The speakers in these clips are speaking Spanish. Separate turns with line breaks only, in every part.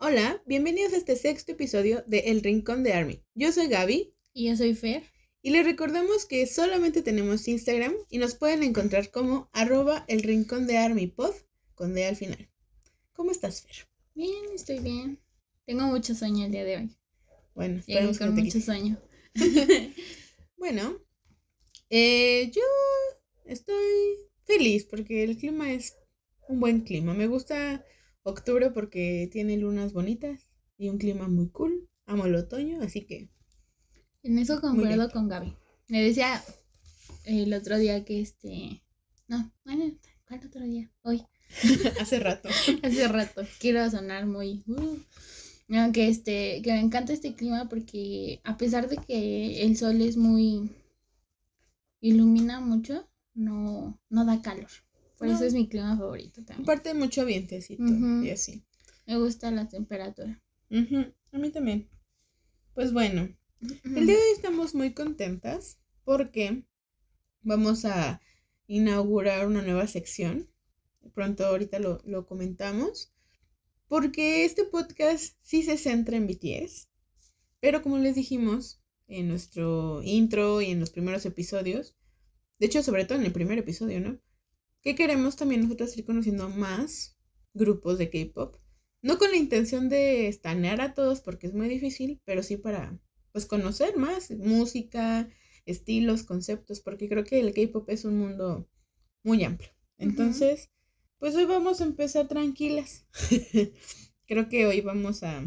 Hola, bienvenidos a este sexto episodio de El Rincón de Army. Yo soy Gaby.
Y yo soy Fer.
Y les recordamos que solamente tenemos Instagram y nos pueden encontrar como arroba el rincón de Army Pod con D al final. ¿Cómo estás, Fer?
Bien, estoy bien. Tengo mucho sueño el día de hoy.
Bueno, que
con mucho sueño.
Bueno, eh, yo estoy feliz porque el clima es un buen clima. Me gusta octubre porque tiene lunas bonitas y un clima muy cool. Amo el otoño, así que
En eso concuerdo con Gaby. Me decía el otro día que este. No, bueno, ¿cuál otro día? Hoy.
hace rato.
Hace rato. Quiero sonar muy. uh, no, que este. Que me encanta este clima porque a pesar de que el sol es muy. ilumina mucho, no, no da calor. Por
No.
eso es mi clima favorito también.
Aparte mucho vientecito y así.
Me gusta la temperatura.
A mí también. Pues bueno, el día de hoy estamos muy contentas porque vamos a inaugurar una nueva sección. Pronto ahorita lo, lo comentamos. Porque este podcast sí se centra en BTS. Pero como les dijimos en nuestro intro y en los primeros episodios, de hecho sobre todo en el primer episodio, ¿no? Que queremos también nosotros ir conociendo más grupos de K-Pop. No con la intención de estanear a todos porque es muy difícil, pero sí para pues conocer más música, estilos, conceptos, porque creo que el K-pop es un mundo muy amplio. Entonces, pues hoy vamos a empezar tranquilas. creo que hoy vamos a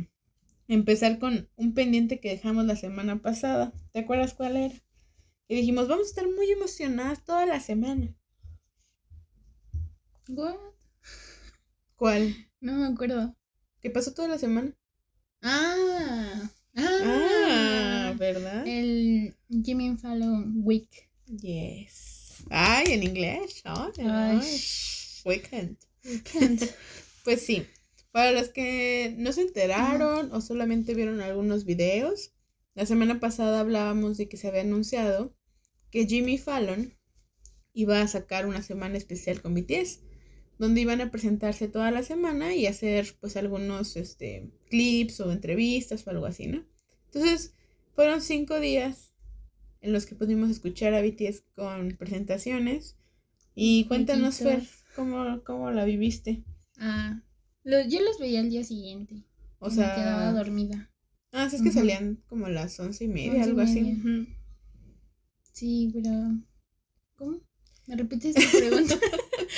empezar con un pendiente que dejamos la semana pasada. ¿Te acuerdas cuál era? Y dijimos, vamos a estar muy emocionadas toda la semana.
What?
¿Cuál?
No me acuerdo.
¿Qué pasó toda la semana?
Ah,
Ah,
ah,
¿verdad?
el Jimmy Fallon Week.
Yes. Ay, en inglés. Ay. Weekend.
Weekend.
Pues sí, para los que no se enteraron o solamente vieron algunos videos, la semana pasada hablábamos de que se había anunciado que Jimmy Fallon iba a sacar una semana especial con BTS, donde iban a presentarse toda la semana y hacer pues algunos este, clips o entrevistas o algo así, ¿no? Entonces, fueron cinco días en los que pudimos escuchar a BTS con presentaciones. Y cuéntanos, Fer. ¿cómo, cómo la viviste?
Ah, lo- yo los veía al día siguiente.
O
me quedaba
sea,
dormida.
ah, sí, es que salían como a las once y media,
Once y
algo así.
Sí, pero. ¿Cómo? ¿Me repites tu pregunta?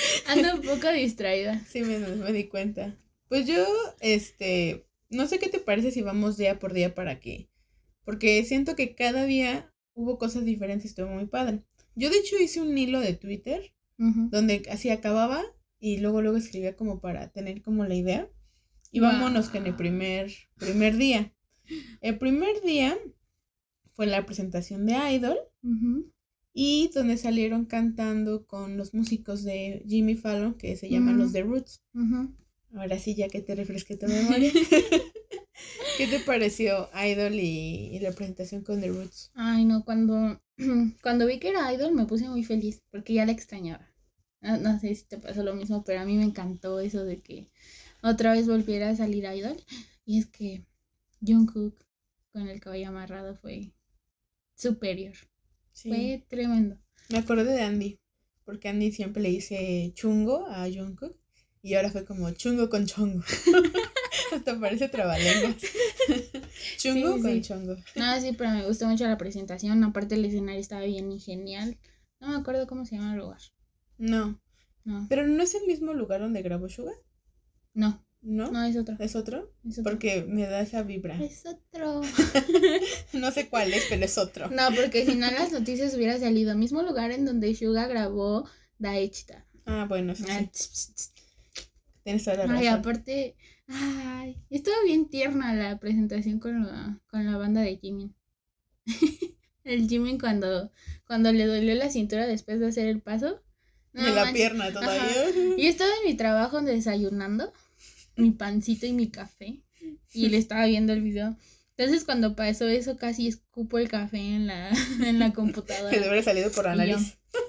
Ando un poco distraída.
Sí, me, me di cuenta. Pues yo, este, no sé qué te parece si vamos día por día para qué. Porque siento que cada día hubo cosas diferentes y estuvo muy padre. Yo de hecho hice un hilo de Twitter donde así acababa y luego luego escribía como para tener como la idea. Y
Guau.
vámonos con el primer, primer día. El primer día fue la presentación de Idol.
Ujú.
Y donde salieron cantando con los músicos de Jimmy Fallon que se llaman los The Roots. Ahora sí, ya que te refresqué tu memoria. ¿Qué te pareció Idol y, y la presentación con The Roots?
Ay, no, cuando, cuando vi que era idol me puse muy feliz porque ya la extrañaba. No, no sé si te pasó lo mismo, pero a mí me encantó eso de que otra vez volviera a salir idol. Y es que Jungkook con el cabello amarrado fue superior.
Sí.
Fue tremendo.
Me acordé de Andy, porque Andy siempre le dice chungo a Jungkook y ahora fue como chungo con chongo. Hasta parece trabalenguas. chungo
Sí,
con
sí.
chongo.
No, sí, pero me gustó mucho la presentación. Aparte el escenario estaba bien y genial. No me acuerdo cómo se llama el lugar.
No,
No,
pero no es el mismo lugar donde grabó Suga,
no,
¿no?
no es otro.
¿Es otro?
Es otro.
Porque me da esa vibra.
Es otro.
No sé cuál es, pero es otro.
No, porque si no las noticias hubiera salido mismo lugar en donde Suga grabó Daechita.
Ah, bueno, sí,
Ah,
sí. Tienes toda la
Ay,
razón.
aparte, ay, estuvo bien tierna la presentación con la, con la banda de Jimin. El Jimin cuando, cuando le dolió la cintura después de hacer el paso. No
de la
manches.
pierna todavía.
Y estaba en mi trabajo desayunando, mi pancito y mi café, y le estaba viendo el video. Entonces cuando pasó eso casi escupo el café en la, en la
Que
computadora.
debe haber salido por la
Y.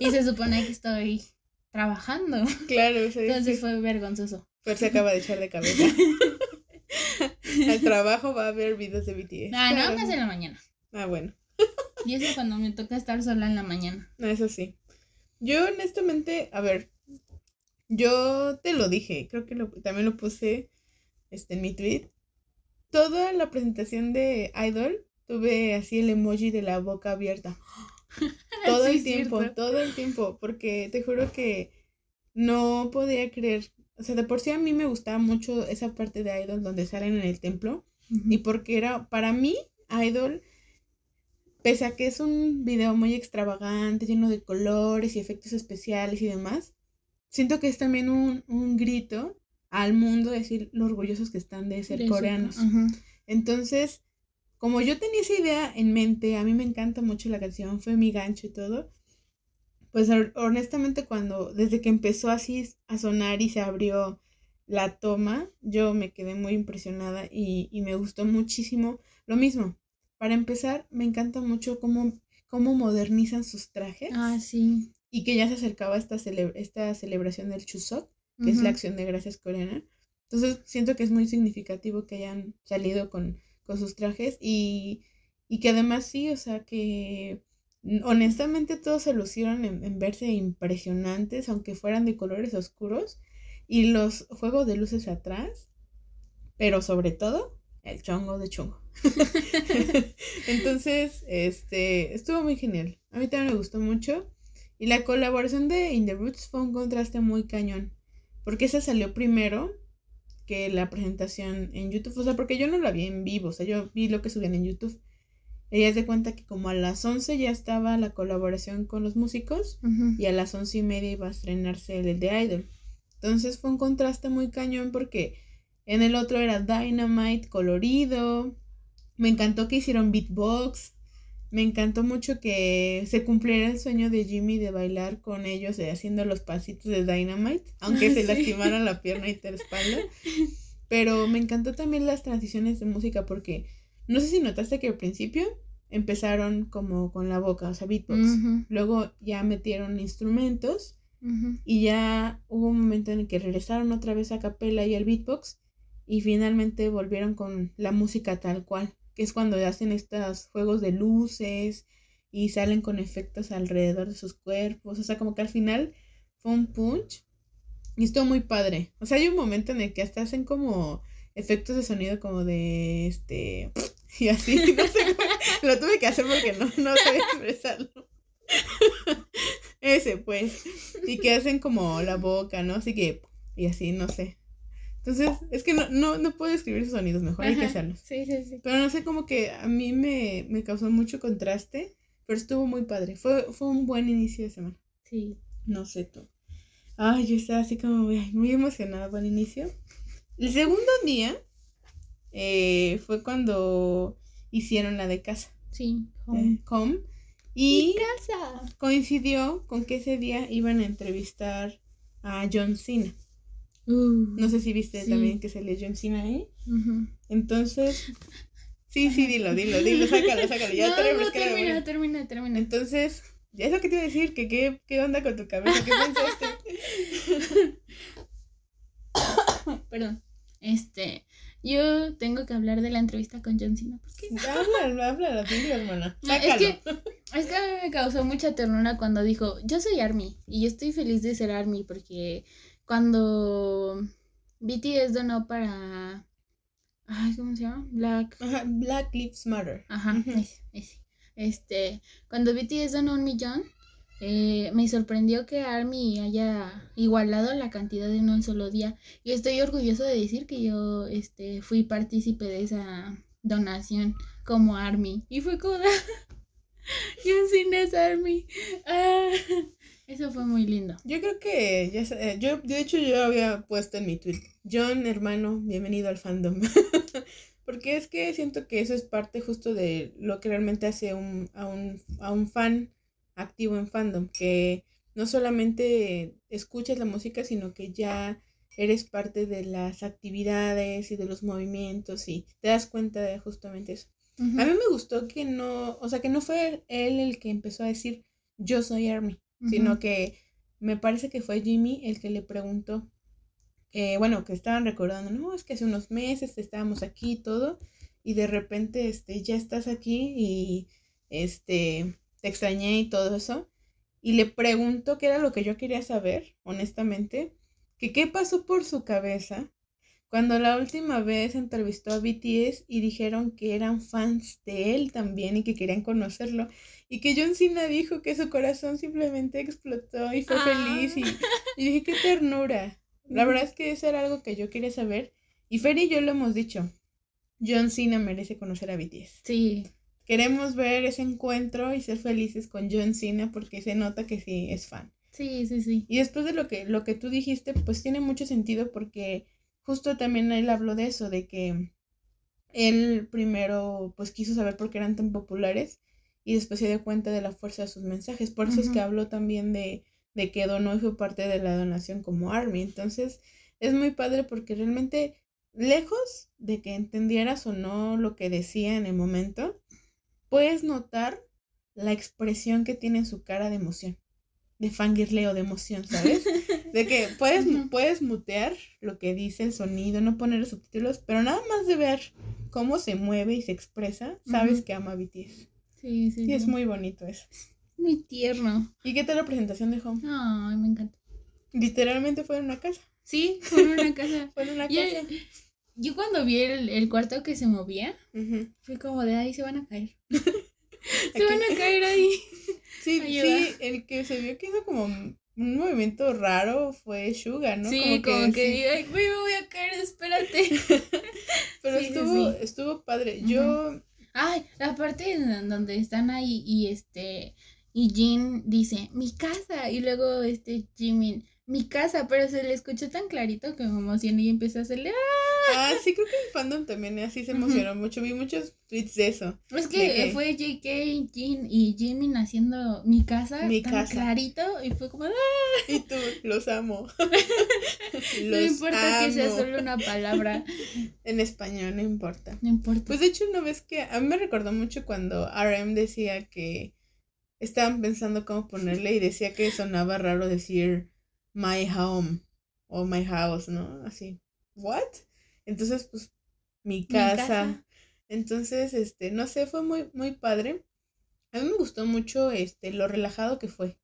Y se supone que estoy trabajando.
Claro, sí,
Entonces
sí.
fue vergonzoso.
Fer se acaba de echar de cabeza. al trabajo va a ver videos de BTS.
Ah, no, más en la mañana.
Ah, bueno.
Y eso cuando me toca estar sola en la mañana.
No, eso sí. Yo honestamente, a ver, yo te lo dije, creo que lo, también lo puse este, en mi tweet. Toda la presentación de Idol tuve así el emoji de la boca abierta. Todo
Sí,
el tiempo,
cierto.
todo el tiempo, porque te juro que no podía creer. O sea, de por sí a mí me gustaba mucho esa parte de Idol donde salen en el templo. Y porque era, para mí, Idol, pese a que es un video muy extravagante, lleno de colores y efectos especiales y demás, siento que es también un, un grito al mundo decir lo orgullosos que están de ser
De
coreanos.
ajá.
Entonces, como yo tenía esa idea en mente, a mí me encanta mucho la canción, fue mi gancho y todo. Pues hon- honestamente cuando, desde que empezó así a sonar y se abrió la toma, yo me quedé muy impresionada y, y me gustó muchísimo. Lo mismo, para empezar, me encanta mucho cómo, cómo modernizan sus trajes
Ah, sí.
Y que ya se acercaba esta, cele- esta celebración del Chuseok que es la acción de gracias coreana. Entonces siento que es muy significativo que hayan salido con, con sus trajes y, y que además sí, o sea, que honestamente todos se lucieron en, en verse impresionantes, aunque fueran de colores oscuros, y los juegos de luces atrás, pero sobre todo el chongo de chongo. Entonces, este, estuvo muy genial. A mí también me gustó mucho. Y la colaboración de In the Roots fue un contraste muy cañón. Porque esa salió primero que la presentación en YouTube. O sea, porque yo no la vi en vivo. O sea, yo vi lo que subían en YouTube. Ella se cuenta que como a las 11 ya estaba la colaboración con los músicos. Y a las once y media iba a estrenarse el de Idol. Entonces fue un contraste muy cañón porque en el otro era Dynamite colorido. Me encantó que hicieron beatbox. Me encantó mucho que se cumpliera el sueño de Jimmy de bailar con ellos eh, haciendo los pasitos de Dynamite, aunque se
Sí.
lastimara la pierna y la espalda. Pero me encantó también las transiciones de música porque no sé si notaste que al principio empezaron como con la boca, o sea, beatbox. Luego ya metieron instrumentos y ya hubo un momento en el que regresaron otra vez a capela y al beatbox y finalmente volvieron con la música tal cual, que es cuando hacen estos juegos de luces y salen con efectos alrededor de sus cuerpos, o sea, como que al final fue un punch y estuvo muy padre. O sea, hay un momento en el que hasta hacen como efectos de sonido como de este y así, no sé, lo tuve que hacer porque no, no sabía expresarlo. Ese, pues. Y que hacen como la boca, ¿no? Así que, y así, no sé. Entonces, es que no, no, no puedo escribir esos sonidos, mejor hay que hacerlos.
Sí, sí, sí.
Pero no sé, como que a mí me, me causó mucho contraste, pero estuvo muy padre. Fue, fue un buen inicio de semana.
Sí.
No sé tú. Ay, yo estaba así como muy, emocionada el inicio. El segundo día eh, fue cuando hicieron la de casa,
Sí.
eh, com, y
casa.
coincidió con que ese día iban a entrevistar a John Cena.
Uh,
No sé si viste
Sí.
también que salió John Cena ahí.
ujú.
Entonces, sí, sí, dilo, dilo, dilo, sácalo, sácalo. Ya
no, no,
la
termina, termina, termina.
Entonces, ya es lo que te iba a decir, que qué, qué onda con tu cabeza, qué pensaste.
Perdón. Este, yo tengo que hablar de la entrevista con John Cena. ¿Por qué?
Háblalo, háblalo, dilo, hermana.
No, es que, es que a mí me causó mucha ternura cuando dijo, yo soy Army y yo estoy feliz de ser Army porque cuando BTS donó para... Ay, ¿cómo se llama? Black...
Ajá, Black Lives Matter.
Ajá, ese, ese. Este, cuando BTS donó un millón, eh, me sorprendió que Army haya igualado la cantidad en un solo día. Y estoy orgulloso de decir que yo este, fui partícipe de esa donación como Army. Y fue como, John Cena es Army. Ah, eso fue muy lindo.
Yo creo que ya sa- eh, yo de hecho yo había puesto en mi tweet, John, hermano, bienvenido al fandom. Porque es que siento que eso es parte justo de lo que realmente hace un, a, un, a un fan activo en fandom, que no solamente escuchas la música, sino que ya eres parte de las actividades y de los movimientos y te das cuenta de justamente eso. A mí me gustó que no, o sea, que no fue él el que empezó a decir yo soy Army, sino que me parece que fue Jimmy el que le preguntó eh, bueno, que estaban recordando, no, es que hace unos meses estábamos aquí y todo, y de repente, este, ya estás aquí y, este, te extrañé y todo eso. Y le pregunto qué era lo que yo quería saber, honestamente, que qué pasó por su cabeza cuando la última vez entrevistó a BTS y dijeron que eran fans de él también y que querían conocerlo. Y que John Cena dijo que su corazón simplemente explotó y fue feliz. Y, ah. y, dije, qué ternura. La verdad es que eso era algo que yo quería saber. Y Fer y yo lo hemos dicho. John Cena merece conocer a BTS. Sí. Queremos ver ese encuentro y ser felices con John Cena porque se nota que sí es fan.
Sí, sí, sí.
Y después de lo que, lo que tú dijiste, pues tiene mucho sentido porque justo también él habló de eso, de que él primero pues quiso saber por qué eran tan populares y después se dio cuenta de la fuerza de sus mensajes. Por eso es que habló también de, de que donó y fue parte de la donación como Army. Entonces es muy padre porque realmente lejos de que entendieras o no lo que decía en el momento, puedes notar la expresión que tiene en su cara de emoción, de fangirleo, de emoción, ¿sabes? De que puedes, puedes mutear lo que dice el sonido, no poner subtítulos, pero nada más de ver cómo se mueve y se expresa, sabes que ama a BTS. Sí, sí. Y es muy bonito eso.
Muy tierno.
¿Y qué tal la presentación de Home?
Ay, me encanta.
Literalmente fue en una casa.
Sí, fue en una casa.
fue en una casa.
Yo, cuando vi el, cuarto que se movía, fue como de ahí se van a caer. se van a caer ahí.
Sí, sí, el que se vio que hizo como un movimiento raro fue Suga, ¿no?
Sí, como que, diga, ay, me voy a caer, espérate.
Pero estuvo, estuvo padre. Yo
Ay, la parte en donde están ahí y este y Jin dice, "Mi casa." Y luego este Jimin, "Mi casa", pero se le escuchó tan clarito que me emocioné y empecé a hacerle
Ah, sí, creo que el fandom también así se emocionó mucho. Vi muchos tweets de eso.
Es que, fue JK, Jin y Jimin haciendo mi casa mi tan casa. clarito y fue como ¡Ah!
Y tú, los amo.
no importa que sea solo una palabra.
en español, no importa.
No importa.
Pues de hecho, una vez que a mí me recordó mucho cuando RM decía que estaban pensando cómo ponerle y decía que sonaba raro decir my home o my house, ¿no? Así. ¿What? Entonces, pues, mi casa. Entonces, este, no sé, fue muy, muy padre. A mí me gustó mucho, este, lo relajado que fue.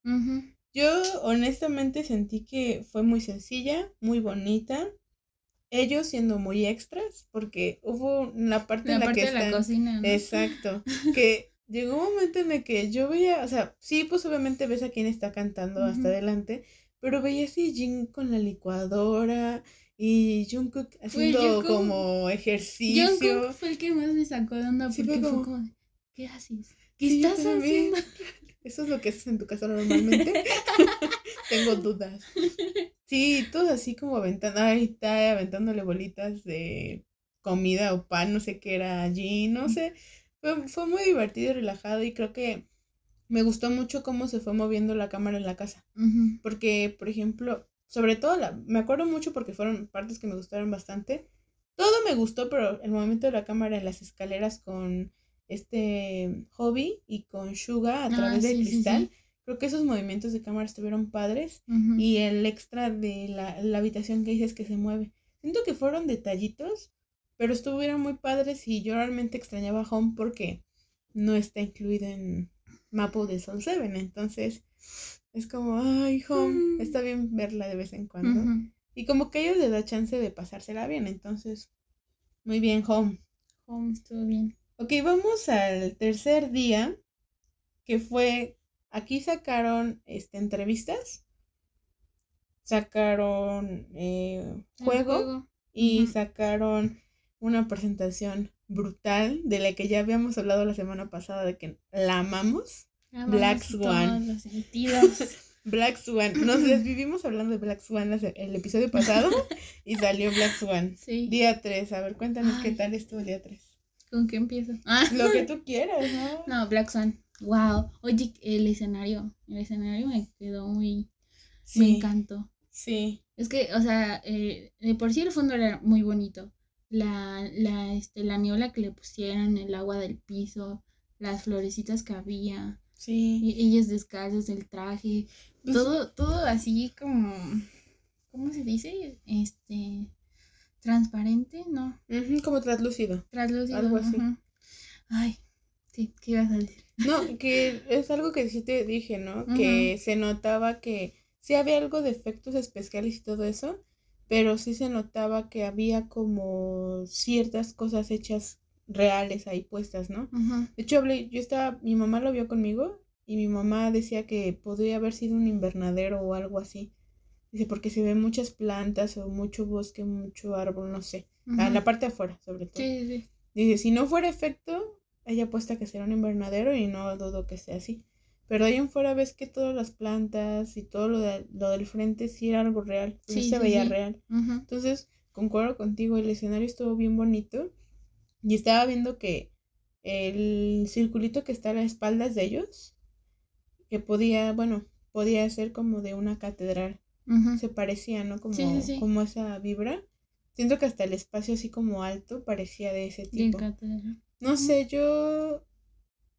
Yo honestamente sentí que fue muy sencilla, muy bonita. Ellos siendo muy extras, porque hubo una parte en la que
de la cocina.
Exacto. que llegó un momento en el que yo veía, o sea, sí, pues obviamente ves a quién está cantando hasta adelante, pero veía así Jin con la licuadora y Jungkook haciendo como ejercicio.
Jungkook fue el que más me sacó de onda porque fue como, ¿qué haces? ¿Qué estás haciendo?
Eso es lo que haces en tu casa normalmente. Tengo dudas. Sí, todo así como aventando, ay, está aventándole bolitas de comida o pan, no sé qué era allí, no sé. Fue, fue muy divertido y relajado y creo que me gustó mucho cómo se fue moviendo la cámara en la casa. Porque, por ejemplo, sobre todo, la, me acuerdo mucho porque fueron partes que me gustaron bastante. Todo me gustó, pero el movimiento de la cámara en las escaleras con este Hobby y con Suga a ah, través del cristal. Creo que esos movimientos de cámara estuvieron padres. Y el extra de la, la habitación que dices que se mueve. Siento que fueron detallitos, pero estuvieron muy padres y yo realmente extrañaba Home porque no está incluido en Mapo de Soul 7. Entonces, es como, ay, home, mm. está bien verla de vez en cuando. Y como que ellos les da chance de pasársela bien, entonces, muy bien, home.
Home estuvo bien.
Ok, vamos al tercer día, que fue, aquí sacaron este, entrevistas, sacaron eh, juego, y sacaron una presentación brutal de la que ya habíamos hablado la semana pasada de que la amamos. Black Swan. Black Swan. Nos desvivimos hablando de Black Swan el episodio pasado y salió Black Swan. Sí. Día 3. A ver, cuéntanos qué tal estuvo día 3.
¿Con qué empiezo?
Lo que tú quieras, ¿no?
No, Black Swan. Wow. Oye, el escenario. El escenario me quedó muy. Me encantó.
Sí.
Es que, o sea, eh, de por sí el fondo era muy bonito. La, la, este, la niebla que le pusieron, el agua del piso, las florecitas que había.
Sí.
Y ellas descalzas, el traje, pues todo, todo así como ¿cómo se dice? Este, transparente, ¿no?
Como translúcido.
Translúcido.
Algo así.
Ay, sí, ¿qué ibas a decir?
No, que es algo que sí te dije, ¿no? Que se notaba que sí había algo de efectos especiales y todo eso, pero sí se notaba que había como ciertas cosas hechas reales ahí puestas, ¿no? De hecho, hablé, yo estaba, mi mamá lo vio conmigo y mi mamá decía que podría haber sido un invernadero o algo así. Dice, porque se ven muchas plantas o mucho bosque, mucho árbol, no sé. Ah,
Ujú.
la parte de afuera, sobre todo.
Sí, sí.
Dice, si no fuera efecto, ella apuesta que será un invernadero y no dudo que sea así. Pero ahí en fuera ves que todas las plantas y todo lo, de- lo del frente sí era algo real. Sí,
Sí,
se veía
sí.
real. Entonces, concuerdo contigo, el escenario estuvo bien bonito. Y estaba viendo que el circulito que está a las espaldas de ellos, que podía, bueno, podía ser como de una catedral. Se parecía, ¿no? Como,
Sí, sí, sí.
como esa vibra. Siento que hasta el espacio así como alto parecía de ese tipo.
catedral.
No sé, yo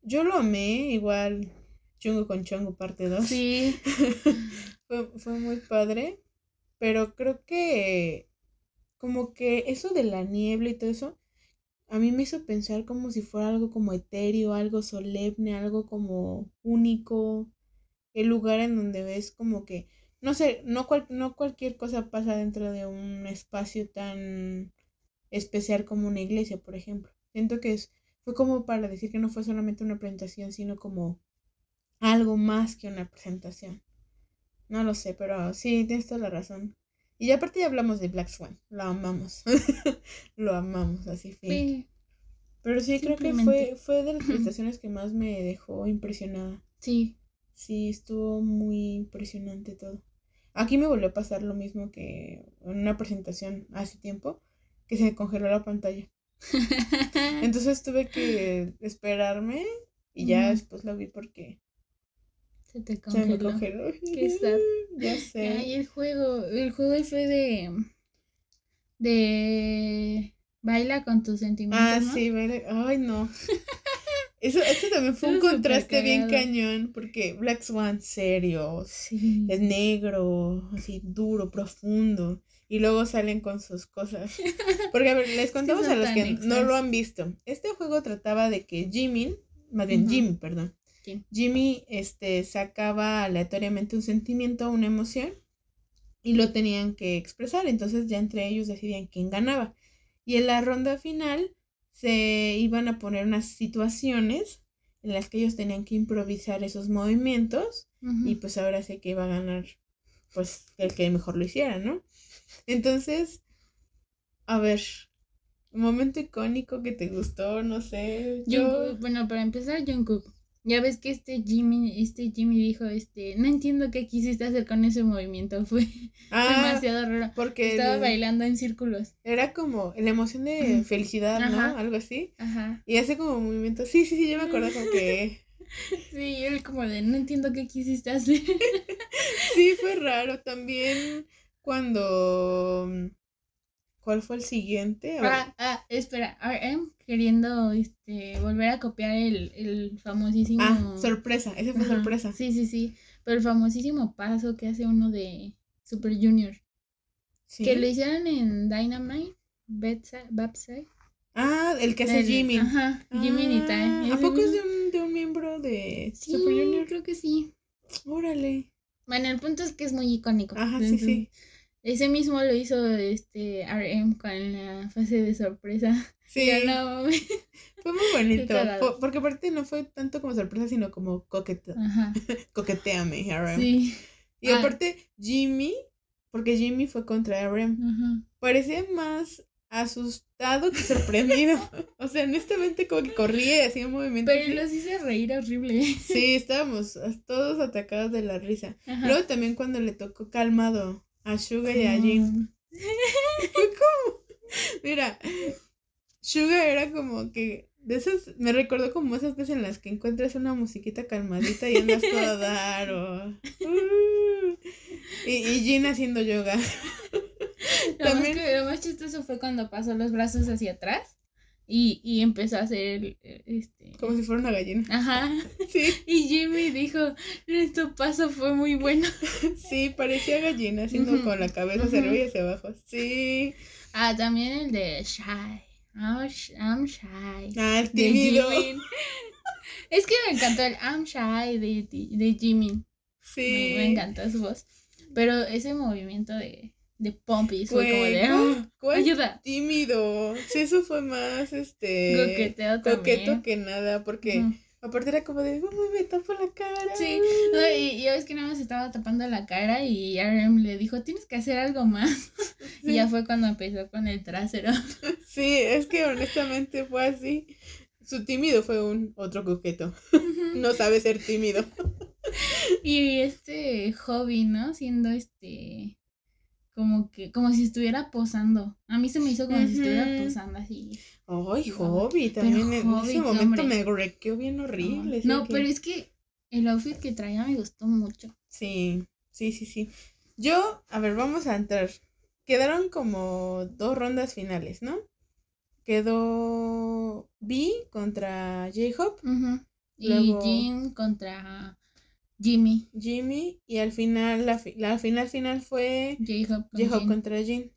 yo lo amé, igual Chungo con Chongo parte 2.
Sí.
fue, fue muy padre, pero creo que como que eso de la niebla y todo eso, a mí me hizo pensar como si fuera algo como etéreo, algo solemne, algo como único, el lugar en donde ves como que, no sé, no, cual- no cualquier cosa pasa dentro de un espacio tan especial como una iglesia, por ejemplo. Siento que es, fue como para decir que no fue solamente una presentación, sino como algo más que una presentación. No lo sé, pero sí, tienes toda la razón. Y ya aparte ya hablamos de Black Swan, lo amamos. lo amamos, así.
Sí.
Pero sí, creo que fue, fue de las presentaciones que más me dejó impresionada.
Sí.
Sí, estuvo muy impresionante todo. Aquí me volvió a pasar lo mismo que en una presentación hace tiempo, que se congeló la pantalla. Entonces tuve que esperarme y ya después lo vi porque
Se te
se me
congeló.
congeló.
Qué sad.
Ya sé.
Ay, el juego, el juego fue de de baila con tus sentimientos,
Ah,
¿no?
sí, vale. Ay, no. Eso, eso también fue un
Estuvo
contraste bien cañón, porque Black Swan, serio,
Sí.
es negro, así duro, profundo, y luego salen con sus cosas. Porque, a ver, les contamos a los que no lo han visto. Este juego trataba de que Jimmy, más bien
Ujú.
Jimmy, perdón.
Jim.
Jimmy, este, sacaba aleatoriamente un sentimiento, una emoción, y lo tenían que expresar, entonces ya entre ellos decidían quién ganaba. Y en la ronda final se iban a poner unas situaciones en las que ellos tenían que improvisar esos movimientos y pues ahora sé que iba a ganar pues el que mejor lo hiciera, ¿no? Entonces, a ver, un momento icónico que te gustó, no sé, yo...
Jungkook, bueno, para empezar, Jungkook. Ya ves que este Jimmy, este Jimmy dijo, este, no entiendo qué quisiste hacer con ese movimiento, fue
Ah,
demasiado raro.
porque
Estaba
el-
bailando en círculos.
era como la emoción de felicidad, ¿no? Algo así.
Ajá.
Y hace como movimientos. Sí, sí, sí, yo me acuerdo como que...
Sí, él como de, no entiendo qué quisiste hacer.
Sí, fue raro. También cuando... ¿Cuál fue el siguiente?
Ah, ah, espera, RM queriendo este volver a copiar el, el famosísimo.
Ah, sorpresa, ese fue
Ajá,
sorpresa.
Sí, sí, sí. Pero el famosísimo paso que hace uno de Super Junior.
Sí.
Que lo hicieron en Dynamite, Babside.
Ah, el que hace
El-
Jimmy.
Ajá, Jimmy
Ah,
Nitai.
¿A poco es de un, de un miembro de
Sí,
Super Junior?
creo que sí.
Órale.
Bueno, el punto es que es muy icónico.
Ajá, sí, sí.
Ese mismo lo hizo este RM con la fase de sorpresa.
Sí,
no
fue muy bonito. Porque aparte no fue tanto como sorpresa, sino como coquete,
Ajá.
coqueteame, RM.
Sí.
Y
Ah.
aparte, Jimmy, porque Jimmy fue contra RM,
Ajá.
parecía más asustado que sorprendido. o sea, honestamente como que corría y hacía un movimiento.
Pero
así.
los hice reír horrible.
Sí, estábamos todos atacados de la risa.
Ajá.
Luego también cuando le tocó calmado a Suga y a Jin. Como, mira, Suga era como que de esas, me recordó como esas veces en las que encuentras una musiquita calmadita y andas todo a dar o... uh, y, y Jin haciendo yoga.
Lo,
También-
más que- lo más chistoso fue cuando pasó los brazos hacia atrás Y, y empezó a hacer este.
Como si fuera una gallina.
Ajá.
Sí.
Y Jimmy dijo, nuestro paso fue muy bueno.
Sí, parecía gallina, haciendo
Ujú.
con la cabeza y hacia abajo. Sí.
Ah, también el de Shy. I'm, sh- I'm shy.
Ah, el tímido.
Es que me encantó el I'm shy de, de Jimmy.
Sí.
Me, me encantó su voz. Pero ese movimiento de, de Pompis fue como de
¿cuál-
"Ah,
cuál
ayuda.
tímido. Sí, eso fue más este
Coqueteo
coqueto
también.
que nada, porque aparte era como de, me tapo la cara.
Sí, no, y, y ya ves que nada más estaba tapando la cara y RM le dijo, tienes que hacer algo más. Y ya fue cuando empezó con el trasero.
Sí, es que honestamente fue así. Su tímido fue un otro coqueto. No sabe ser tímido.
Y este hobby, ¿no? Siendo este como que, como si estuviera posando. A mí se me hizo como si estuviera posando así.
Ay, Hobby, también en
Hobby,
ese momento
hombre.
me grequeó bien horrible.
No,
que-
pero es que el outfit que traía me gustó mucho.
Sí, sí, sí, sí. Yo, a ver, vamos a entrar. Quedaron como dos rondas finales, ¿no? Quedó B contra J-Hope,
Ujú. Y
Luego-
Jim contra Jimmy.
Jimmy, y al final, la, fi- la final final fue
J-Hope con Jin.
contra Jin.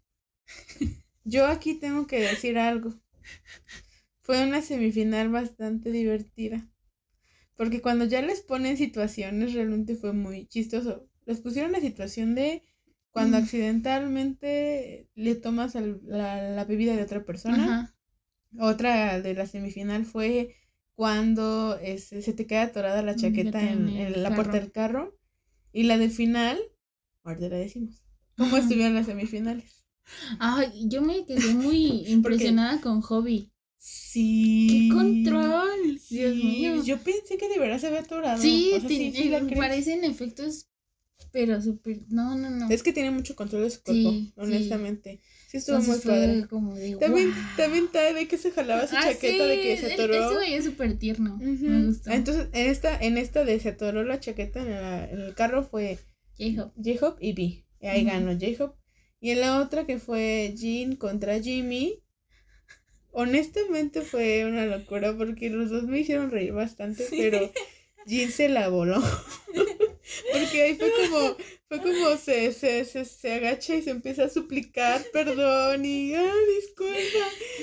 Yo aquí tengo que decir algo. Fue una semifinal bastante divertida. Porque cuando ya les ponen situaciones, realmente fue muy chistoso. Les pusieron la situación de cuando
Mm.
accidentalmente le tomas la, la bebida de otra persona.
Ajá.
Otra de la semifinal fue cuando este, se te queda atorada la
Mm,
chaqueta en, la puerta del carro. Y la del final, ahorita la decimos. ¿Cómo estuvieron las semifinales?
Ay, yo me quedé muy impresionada con Hobby.
Sí.
¡Qué control!
Sí,
Dios mío.
Yo pensé que de verdad se había atorado.
Sí,
O sea, sí, sí
eh, parecen efectos, pero súper. No, no, no.
Es que tiene mucho control de su cuerpo, honestamente. Sí, estuvo
Entonces
muy padre.
como de.
También, también de que se jalaba su
Ah,
chaqueta de que se atoró.
Eso veía súper tierno. Me gustó.
Entonces, en esta, en esta de se atoró la chaqueta en, la- en el carro fue
J-Hope.
J-Hope y B. Y ahí ganó J-Hope. Y en la otra que fue Jean contra Jimmy. Honestamente fue una locura porque los dos me hicieron reír bastante,
Sí.
pero Jean se la voló. porque ahí fue como, fue como se, se, se, se agacha y se empieza a suplicar perdón y ay, disculpa.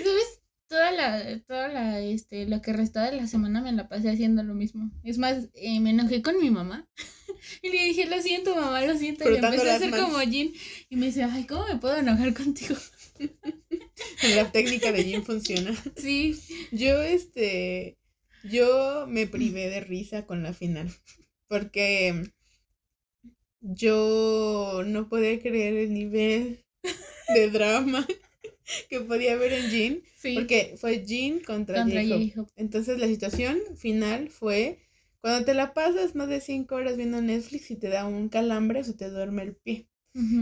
¿Sabes? Toda la, toda la, este, lo que restaba de la semana me la pasé haciendo lo mismo. Es más, eh, me enojé con mi mamá. Y le dije, lo siento, mamá, lo siento. Y le empecé a hacer
manos.
como Jean. Y me dice, ay, ¿cómo me puedo enojar contigo?
La técnica de Jean funciona.
Sí.
Yo, este, yo me privé de risa con la final, porque yo no podía creer el nivel de drama que podía haber en Jean,
Sí.
porque fue Jean contra,
contra.
Entonces la situación final fue cuando te la pasas más de cinco horas viendo Netflix y te da un calambre o se te duerme el pie.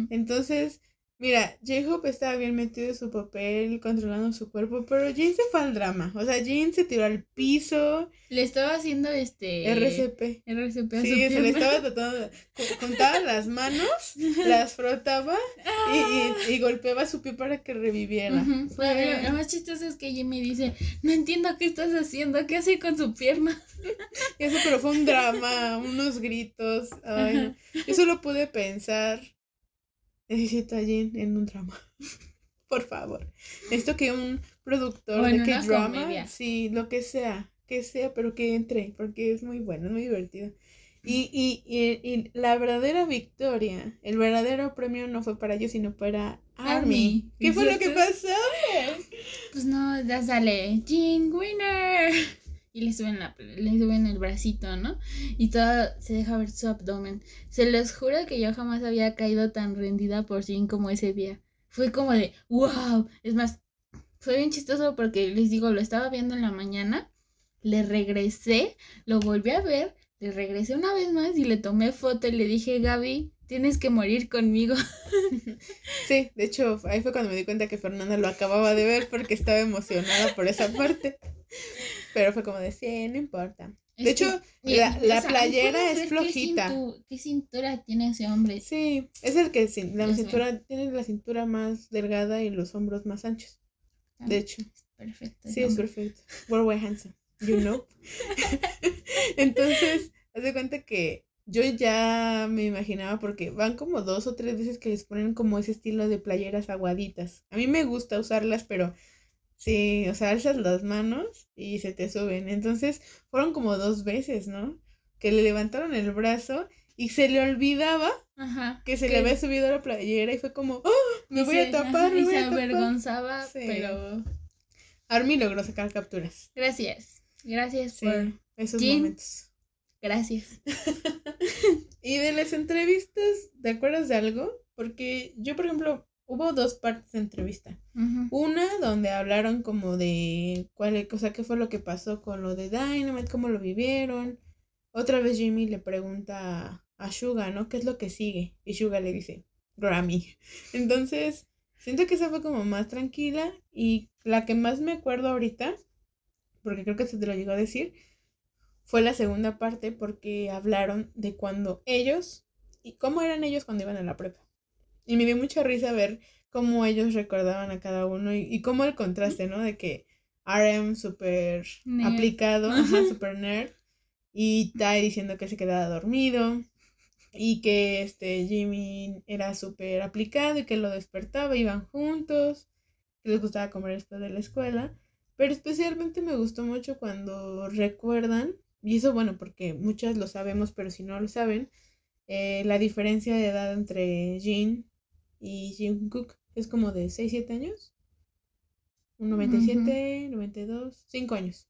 Entonces, mira, J-Hope estaba bien metido en su papel, controlando su cuerpo, pero Jean se fue al drama. O sea, Jean se tiró al piso,
Le estaba haciendo este.
RCP.
RCP a su
Sí, se le estaba tratando Contaba las manos, las frotaba y, y- y golpeaba su pie para que reviviera.
Ujú.
Fue-
Lo, lo más chistoso es que Jimmy dice, no entiendo qué estás haciendo, ¿qué hace con su pierna?
Y Eso, pero fue un drama, unos gritos. Ay. Yo solo pude pensar, necesito a Jean en un drama. Por favor. Esto que un productor
O en
de
una
K-drama,
comedia.
sí, lo que sea, que sea, pero que entre, porque es muy bueno, es muy divertido. Y, y, y, y la verdadera victoria, el verdadero premio no fue para ellos, sino para Army.
Army.
¿Qué fue lo que pasó?
Pues no, ya sale, Jean Winner. Y le suben, la, le suben el bracito, ¿no? Y todo se deja ver su abdomen. Se los juro que yo jamás había caído tan rendida por Jean como ese día. Fue como de, wow. Es más, fue bien chistoso porque les digo, lo estaba viendo en la mañana, le regresé, lo volví a ver, le regresé una vez más y le tomé foto y le dije, Gaby, tienes que morir conmigo.
Sí, de hecho, ahí fue cuando me di cuenta que Fernanda lo acababa de ver porque estaba emocionada por esa parte. Pero fue como de, sí, no importa. De
Es
hecho, la, la
o sea,
playera es
qué
flojita.
¿Qué cintura tiene ese hombre?
Sí, es el que la cintura tiene la cintura más delgada y los hombros más anchos. De hecho,
perfecto.
Sí, es perfecto. Worldwide handsome. You know. Entonces, haz de cuenta que yo ya me imaginaba porque van como dos o tres veces que les ponen como ese estilo de playeras aguaditas. A mí me gusta usarlas, pero sí, o sea, alzas las manos y se te suben. Entonces, fueron como dos veces, ¿no? Que le levantaron el brazo y se le olvidaba
Ajá.
que se le había subido a la playera y fue como, ¡Oh! Me
y
voy
se-
a tapar,
ajá,
me
y
voy
se
a tapar.
avergonzaba,
Sí.
pero
Army logró sacar capturas.
gracias. Gracias
Sí,
por
esos
Jean.
momentos.
gracias.
Y de las entrevistas, ¿te acuerdas de algo? Porque yo, por ejemplo, hubo dos partes de entrevista. Una donde hablaron como de cuál, o sea, qué fue lo que pasó con lo de Dynamite, cómo lo vivieron. Otra vez Jimmy le pregunta a, a Suga, ¿no? ¿Qué es lo que sigue? Y Suga le dice, Grammy. Entonces, siento que esa fue como más tranquila y la que más me acuerdo ahorita, porque creo que se te lo llegó a decir, fue la segunda parte porque hablaron de cuando ellos y cómo eran ellos cuando iban a la prepa. Y me dio mucha risa ver cómo ellos recordaban a cada uno y, y cómo el contraste, ¿no? De que RM súper aplicado, ajá, súper nerd, y Tai diciendo que se quedaba dormido, y que este Jimmy era súper aplicado y que lo despertaba, iban juntos, que les gustaba comer después de la escuela, pero especialmente me gustó mucho cuando recuerdan, y eso bueno, porque muchas lo sabemos, pero si no lo saben, eh, la diferencia de edad entre Jin y Jungkook es como de 6, 7 años. Un 97, 92, 5 años.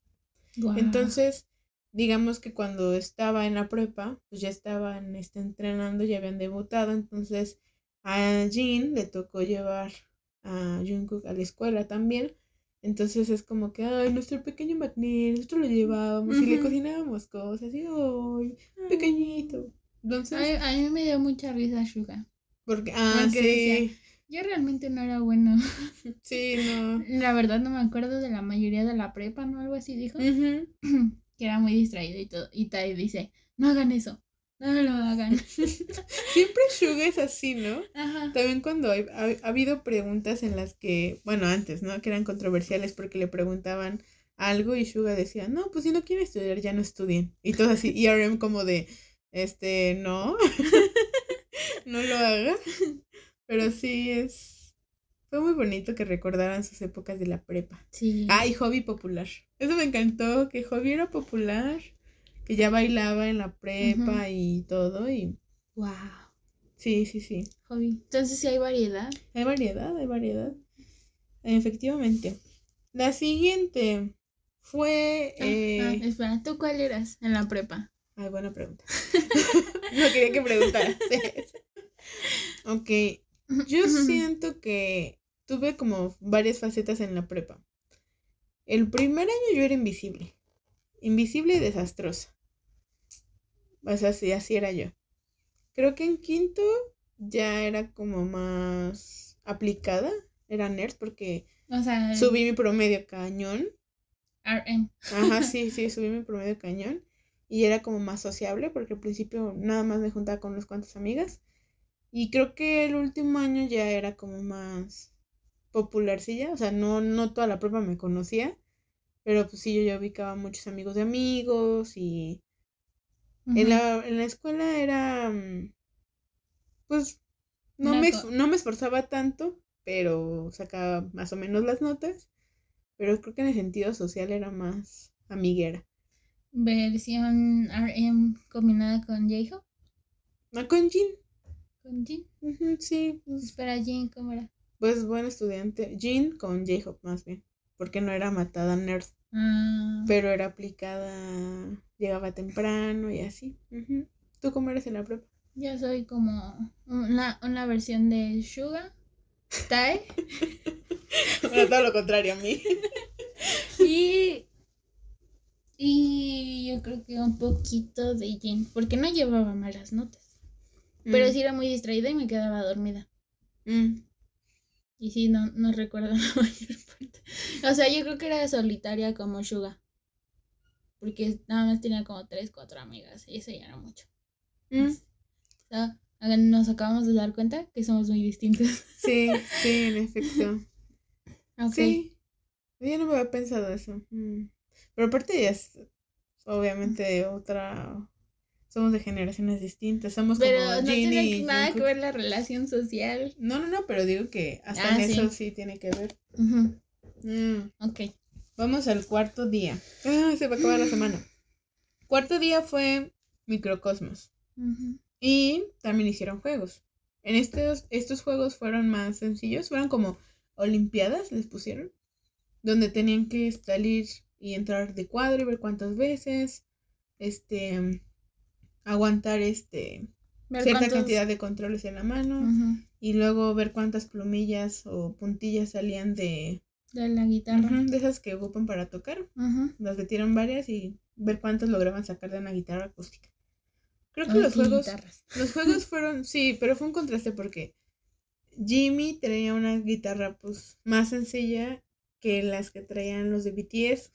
Entonces, digamos que cuando estaba en la prepa, pues ya estaban este, entrenando, ya habían debutado, entonces a Jin le tocó llevar a Jungkook a la escuela también. Entonces es como que, ay, nuestro pequeño McNeil, nosotros lo llevábamos y le cocinábamos cosas y, ay, pequeñito. Entonces,
A, a mí me dio mucha risa Suga.
Porque, ah,
porque
sí,
decía, Yo realmente no era bueno.
sí, no.
La verdad no me acuerdo de la mayoría de la prepa, ¿no? Algo así dijo. Que era muy distraído y todo. Y Tai dice, no hagan eso. No lo hagan.
Siempre Suga es así, ¿no?
Ajá.
También cuando hay- ha, ha habido preguntas en las que, bueno, antes, ¿no? Que eran controversiales porque le preguntaban algo y Suga decía, no, pues si no quieren estudiar, ya no estudien. Y todo así, y RM como de, este, no, no lo haga. Pero sí es, fue muy bonito que recordaran sus épocas de la prepa.
Sí.
Ah, y hobby popular. Eso me encantó, que hobby era popular, que ya bailaba en la prepa y todo, y
Wow.
sí, sí, sí.
Hobby. Entonces sí hay variedad.
Hay variedad, hay variedad. Efectivamente. La siguiente fue...
Ah,
eh,
ah, espera, ¿tú cuál eras en la prepa?
Ay, buena pregunta. no quería que preguntaras. Ok, yo siento que tuve como varias facetas en la prepa. El primer año yo era invisible. Invisible y desastrosa. O sea, sí, así era yo. Creo que en quinto ya era como más aplicada. Era nerd porque
O sea,
subí mi promedio cañón.
RM.
Ajá, sí, sí, subí mi promedio cañón. Y era como más sociable porque al principio nada más me juntaba con unas cuantas amigas. Y creo que el último año ya era como más popularcilla. O sea, no, no toda la prepa me conocía. Pero pues sí, yo ya ubicaba muchos amigos de amigos. Y en, la, en la escuela era. mm, Pues no
Una
me, no me esforzaba tanto, pero sacaba más o menos las notas. Pero creo que en el sentido social era más amiguera.
Versión RM combinada con J-Hope.
No, con Jin.
Con Jin.
Ujú, sí, pues,
Espera, Jin, ¿cómo era?
pues buen estudiante. Jin con J-Hope más bien. Porque no era matada nerd,
Ah,
pero era aplicada, llegaba temprano y así. Ujú. ¿Tú cómo eres en la prepa?
yo soy como una, una versión de Suga, Tai
Bueno, todo lo contrario a mí.
y, y yo creo que un poquito de Jin, porque no llevaba malas notas. Pero
Mm,
sí era muy distraída y me quedaba dormida.
mm.
Y sí, no, no recuerdo la mayor parte. O sea, yo creo que era solitaria como Suga. Porque nada más tenía como tres, cuatro amigas. Y eso ya era mucho.
Mm.
O sea, nos acabamos de dar cuenta que somos muy distintos.
Sí, sí, en efecto.
Ok.
Sí. Yo no me había pensado eso. Pero aparte ya es obviamente otra somos de generaciones distintas, somos
pero
como
no
Ginny
tiene nada que ver la relación social.
No, no, no, pero digo que hasta
Ah,
en
sí.
eso sí tiene que ver. Mm.
Ok.
Vamos al cuarto día. Ah, se va a acabar la semana. Cuarto día fue Microcosmos.
Ujú.
Y también hicieron juegos. En estos, estos juegos fueron más sencillos, fueron como Olimpiadas, les pusieron, donde tenían que salir y entrar de cuadro y ver cuántas veces, este, aguantar este
Ver
cierta
cuántos-
cantidad de controles en la mano y luego ver cuántas plumillas o puntillas salían de,
De la guitarra.
De esas que ocupan para tocar.
Ujú.
Las metieron varias y ver cuántas lograban sacar de una guitarra acústica. Creo que los juegos,
guitarras.
los juegos fueron, sí, pero fue un contraste porque Jimmy traía una guitarra pues más sencilla que las que traían los de BTS,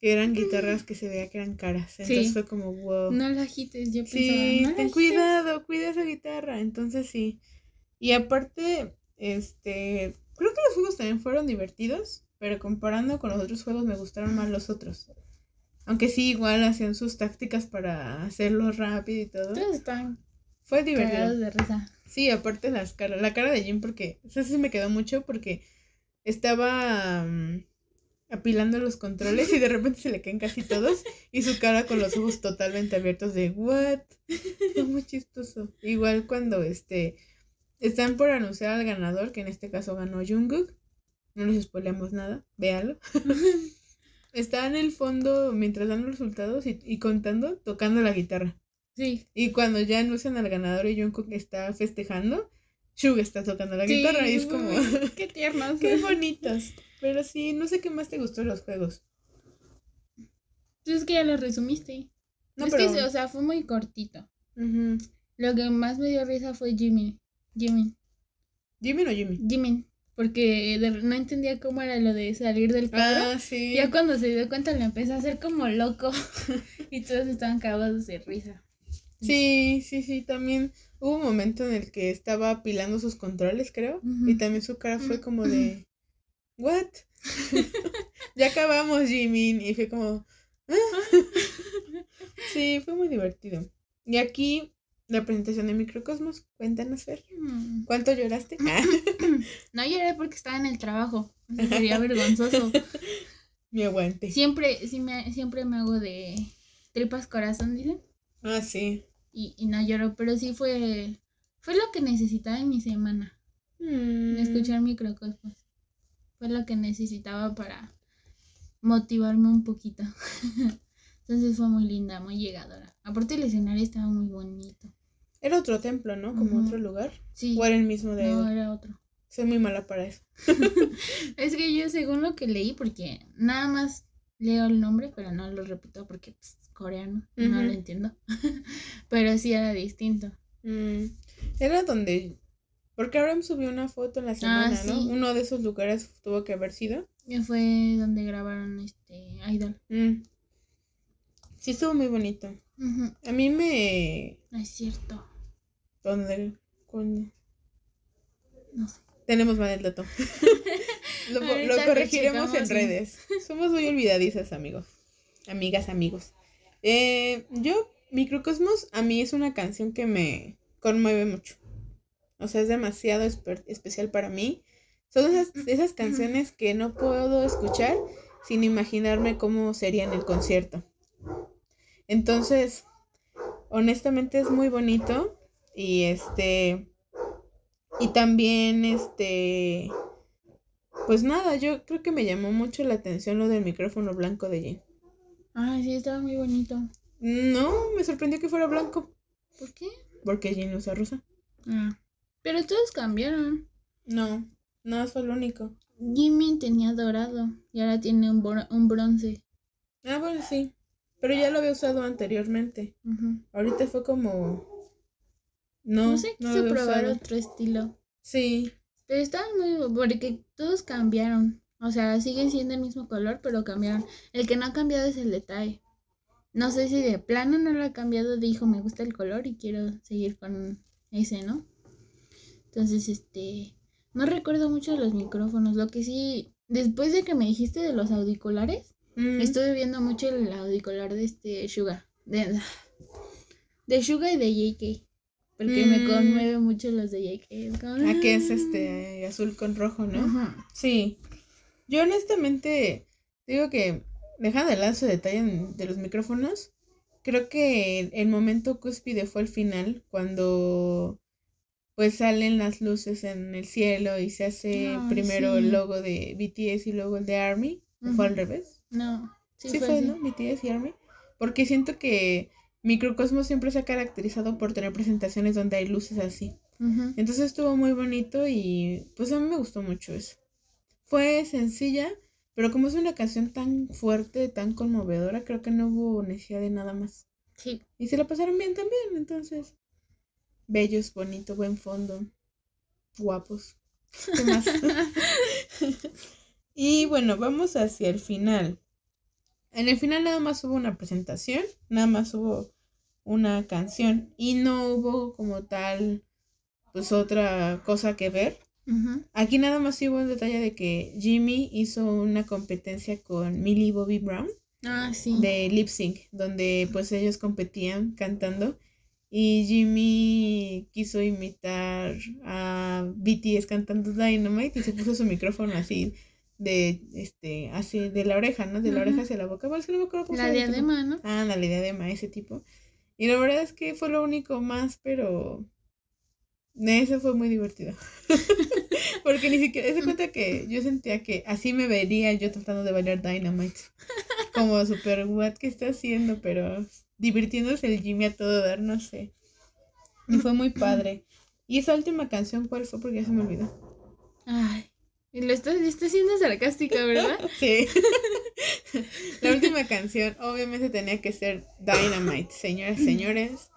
que eran guitarras que se veía que eran caras. Entonces
Sí.
fue como wow.
No la agites, yo
Sí,
pensaba. "No la
ten
agites".
cuidado, cuida esa guitarra. Entonces sí. Y aparte, este, creo que los juegos también fueron divertidos, pero comparando con los otros juegos me gustaron más los otros. Aunque sí, igual hacían sus tácticas para hacerlo rápido y todo.
Todos están
Fue divertido.
de risa.
Sí, aparte las caras, la cara de Jim porque, eso sí me quedó mucho porque estaba mm, apilando los controles y de repente se le caen casi todos y su cara con los ojos totalmente abiertos de what? Fue muy chistoso. Igual cuando este están por anunciar al ganador, que en este caso ganó Jungkook. No les spoileamos nada, véalo. Está en el fondo mientras dan los resultados y, y contando, tocando la guitarra.
Sí.
Y cuando ya anuncian al ganador y Jungkook está festejando, Shug está tocando la
Sí,
guitarra y es como,
Qué tiernos.
qué bonitos. Pero sí, no sé qué más te gustó de los juegos.
Es que ya lo resumiste.
No,
es
pero...
que, o sea, fue muy cortito. Lo que más me dio risa fue Jimmy. Jimmy.
¿Jimmy o Jimmy?
Jimmy. Porque no entendía cómo era lo de salir del cuadro.
Ah, sí.
Ya cuando se dio cuenta lo empezó a hacer como loco. y todos estaban cagados de risa.
Sí, sí, sí, también hubo un momento en el que estaba apilando sus controles, creo. Y también su cara fue como de, ¿what? ya acabamos, Jimmy. Y fue como, "Ah". sí, fue muy divertido. Y aquí la presentación de Microcosmos, cuéntanos, Fer.
Mm.
¿Cuánto lloraste? Ah,
No lloré porque estaba en el trabajo. O sea, sería vergonzoso.
mi aguante.
Siempre, sí me, siempre me hago de tripas corazón, dicen.
Ah, sí.
Y, y no lloro, pero sí fue, fue lo que necesitaba en mi semana.
Mm.
Escuchar microcosmos. Fue lo que necesitaba para motivarme un poquito. Entonces fue muy linda, muy llegadora. Aparte el escenario estaba muy bonito.
Era otro templo, ¿no? Como otro lugar.
Sí.
O era el mismo de
no, era otro.
Soy muy mala para eso.
Es que yo según lo que leí, porque nada más leo el nombre, pero no lo repito porque es coreano, no lo entiendo. pero sí era distinto.
Mm, Era donde. Porque Abraham subió una foto en la semana,
Ah,
¿no?
sí.
Uno de esos lugares tuvo que haber sido.
Y fue donde grabaron este Idol.
Mm. Sí, estuvo muy bonito. A mí me.
No es cierto.
¿Dónde? ¿Cuándo?
No sé.
Tenemos mal el dato. lo, corregiremos en redes. Somos muy olvidadizas, amigos. Amigas, amigos. Eh, yo, Microcosmos, a mí es una canción que me conmueve mucho. O sea, es demasiado espe- especial para mí. Son esas, esas canciones que no puedo escuchar sin imaginarme cómo sería en el concierto. Entonces, honestamente es muy bonito. Y este. Y también, este. Pues nada, yo creo que me llamó mucho la atención lo del micrófono blanco de Jin.
Ay, sí, estaba muy bonito.
No, me sorprendió que fuera blanco.
¿Por qué?
Porque Jin usa rosa.
Ah. Pero todos cambiaron.
No, no fue el único.
Jimmy tenía dorado y ahora tiene un, bro- un bronce.
Ah, bueno, sí. Pero ya lo había usado anteriormente.
Ujú.
Ahorita fue como. No,
No, sé,
no había
probar
usado.
otro estilo.
Sí.
Pero estaban muy... Porque todos cambiaron. O sea, siguen siendo el mismo color, pero cambiaron. El que no ha cambiado es el detalle. No sé si de plano no lo ha cambiado, dijo, me gusta el color y quiero seguir con ese, ¿no? Entonces, este... No recuerdo mucho de los micrófonos. Lo que sí después de que me dijiste de los auriculares,
Mm,
estuve viendo mucho el auricular de este Suga. De, de Suga y de JK. Porque me
Mm.
conmueve mucho los de JK. como,
Ah, que es
"Ah".
este azul con rojo, ¿no?
Ajá.
Sí. Yo honestamente digo que, dejando de lado ese detalle de los micrófonos, creo que el, el momento cúspide fue el final, cuando pues salen las luces en el cielo y se hace
Ay,
primero
sí.
el logo de BTS y luego el de ARMY. ¿O ¿Fue al revés?
No. Sí,
Sí,
fue.
¿no? BTS y ARMY. Porque siento que Microcosmos siempre se ha caracterizado por tener presentaciones donde hay luces así. Entonces estuvo muy bonito y pues a mí me gustó mucho eso. Fue sencilla, pero como es una canción tan fuerte, tan conmovedora, creo que no hubo necesidad de nada más.
Sí.
Y se la pasaron bien también, entonces. Bellos, bonito, buen fondo. Guapos. ¿Qué más? y bueno, vamos hacia el final. En el final nada más hubo una presentación, nada más hubo una canción y no hubo como tal pues otra cosa que ver. Aquí nada más hubo un detalle de que Jimmy hizo una competencia con Millie Bobby Brown
Ah, sí.
de lip sync, donde pues ellos competían cantando y Jimmy quiso imitar a BTS cantando Dynamite y se puso su micrófono así de este así de la oreja, ¿no? De la oreja hacia la boca, bueno, es que no me acuerdo cómo
La
tipo.
diadema, ¿no?
Ah, la diadema, ese tipo. Y la verdad es que fue lo único más, pero eso fue muy divertido. Porque ni siquiera, se cuenta que yo sentía que así me vería yo tratando de bailar Dynamite. Como super what que está haciendo, pero divirtiéndose el Jimmy a todo dar, no sé. Y fue muy padre. Y esa última canción, ¿cuál fue? Porque ya se me olvidó.
Ay. Y lo estás, estás siendo sarcástica, ¿verdad?
Sí. La última canción obviamente tenía que ser Dynamite, señoras señores.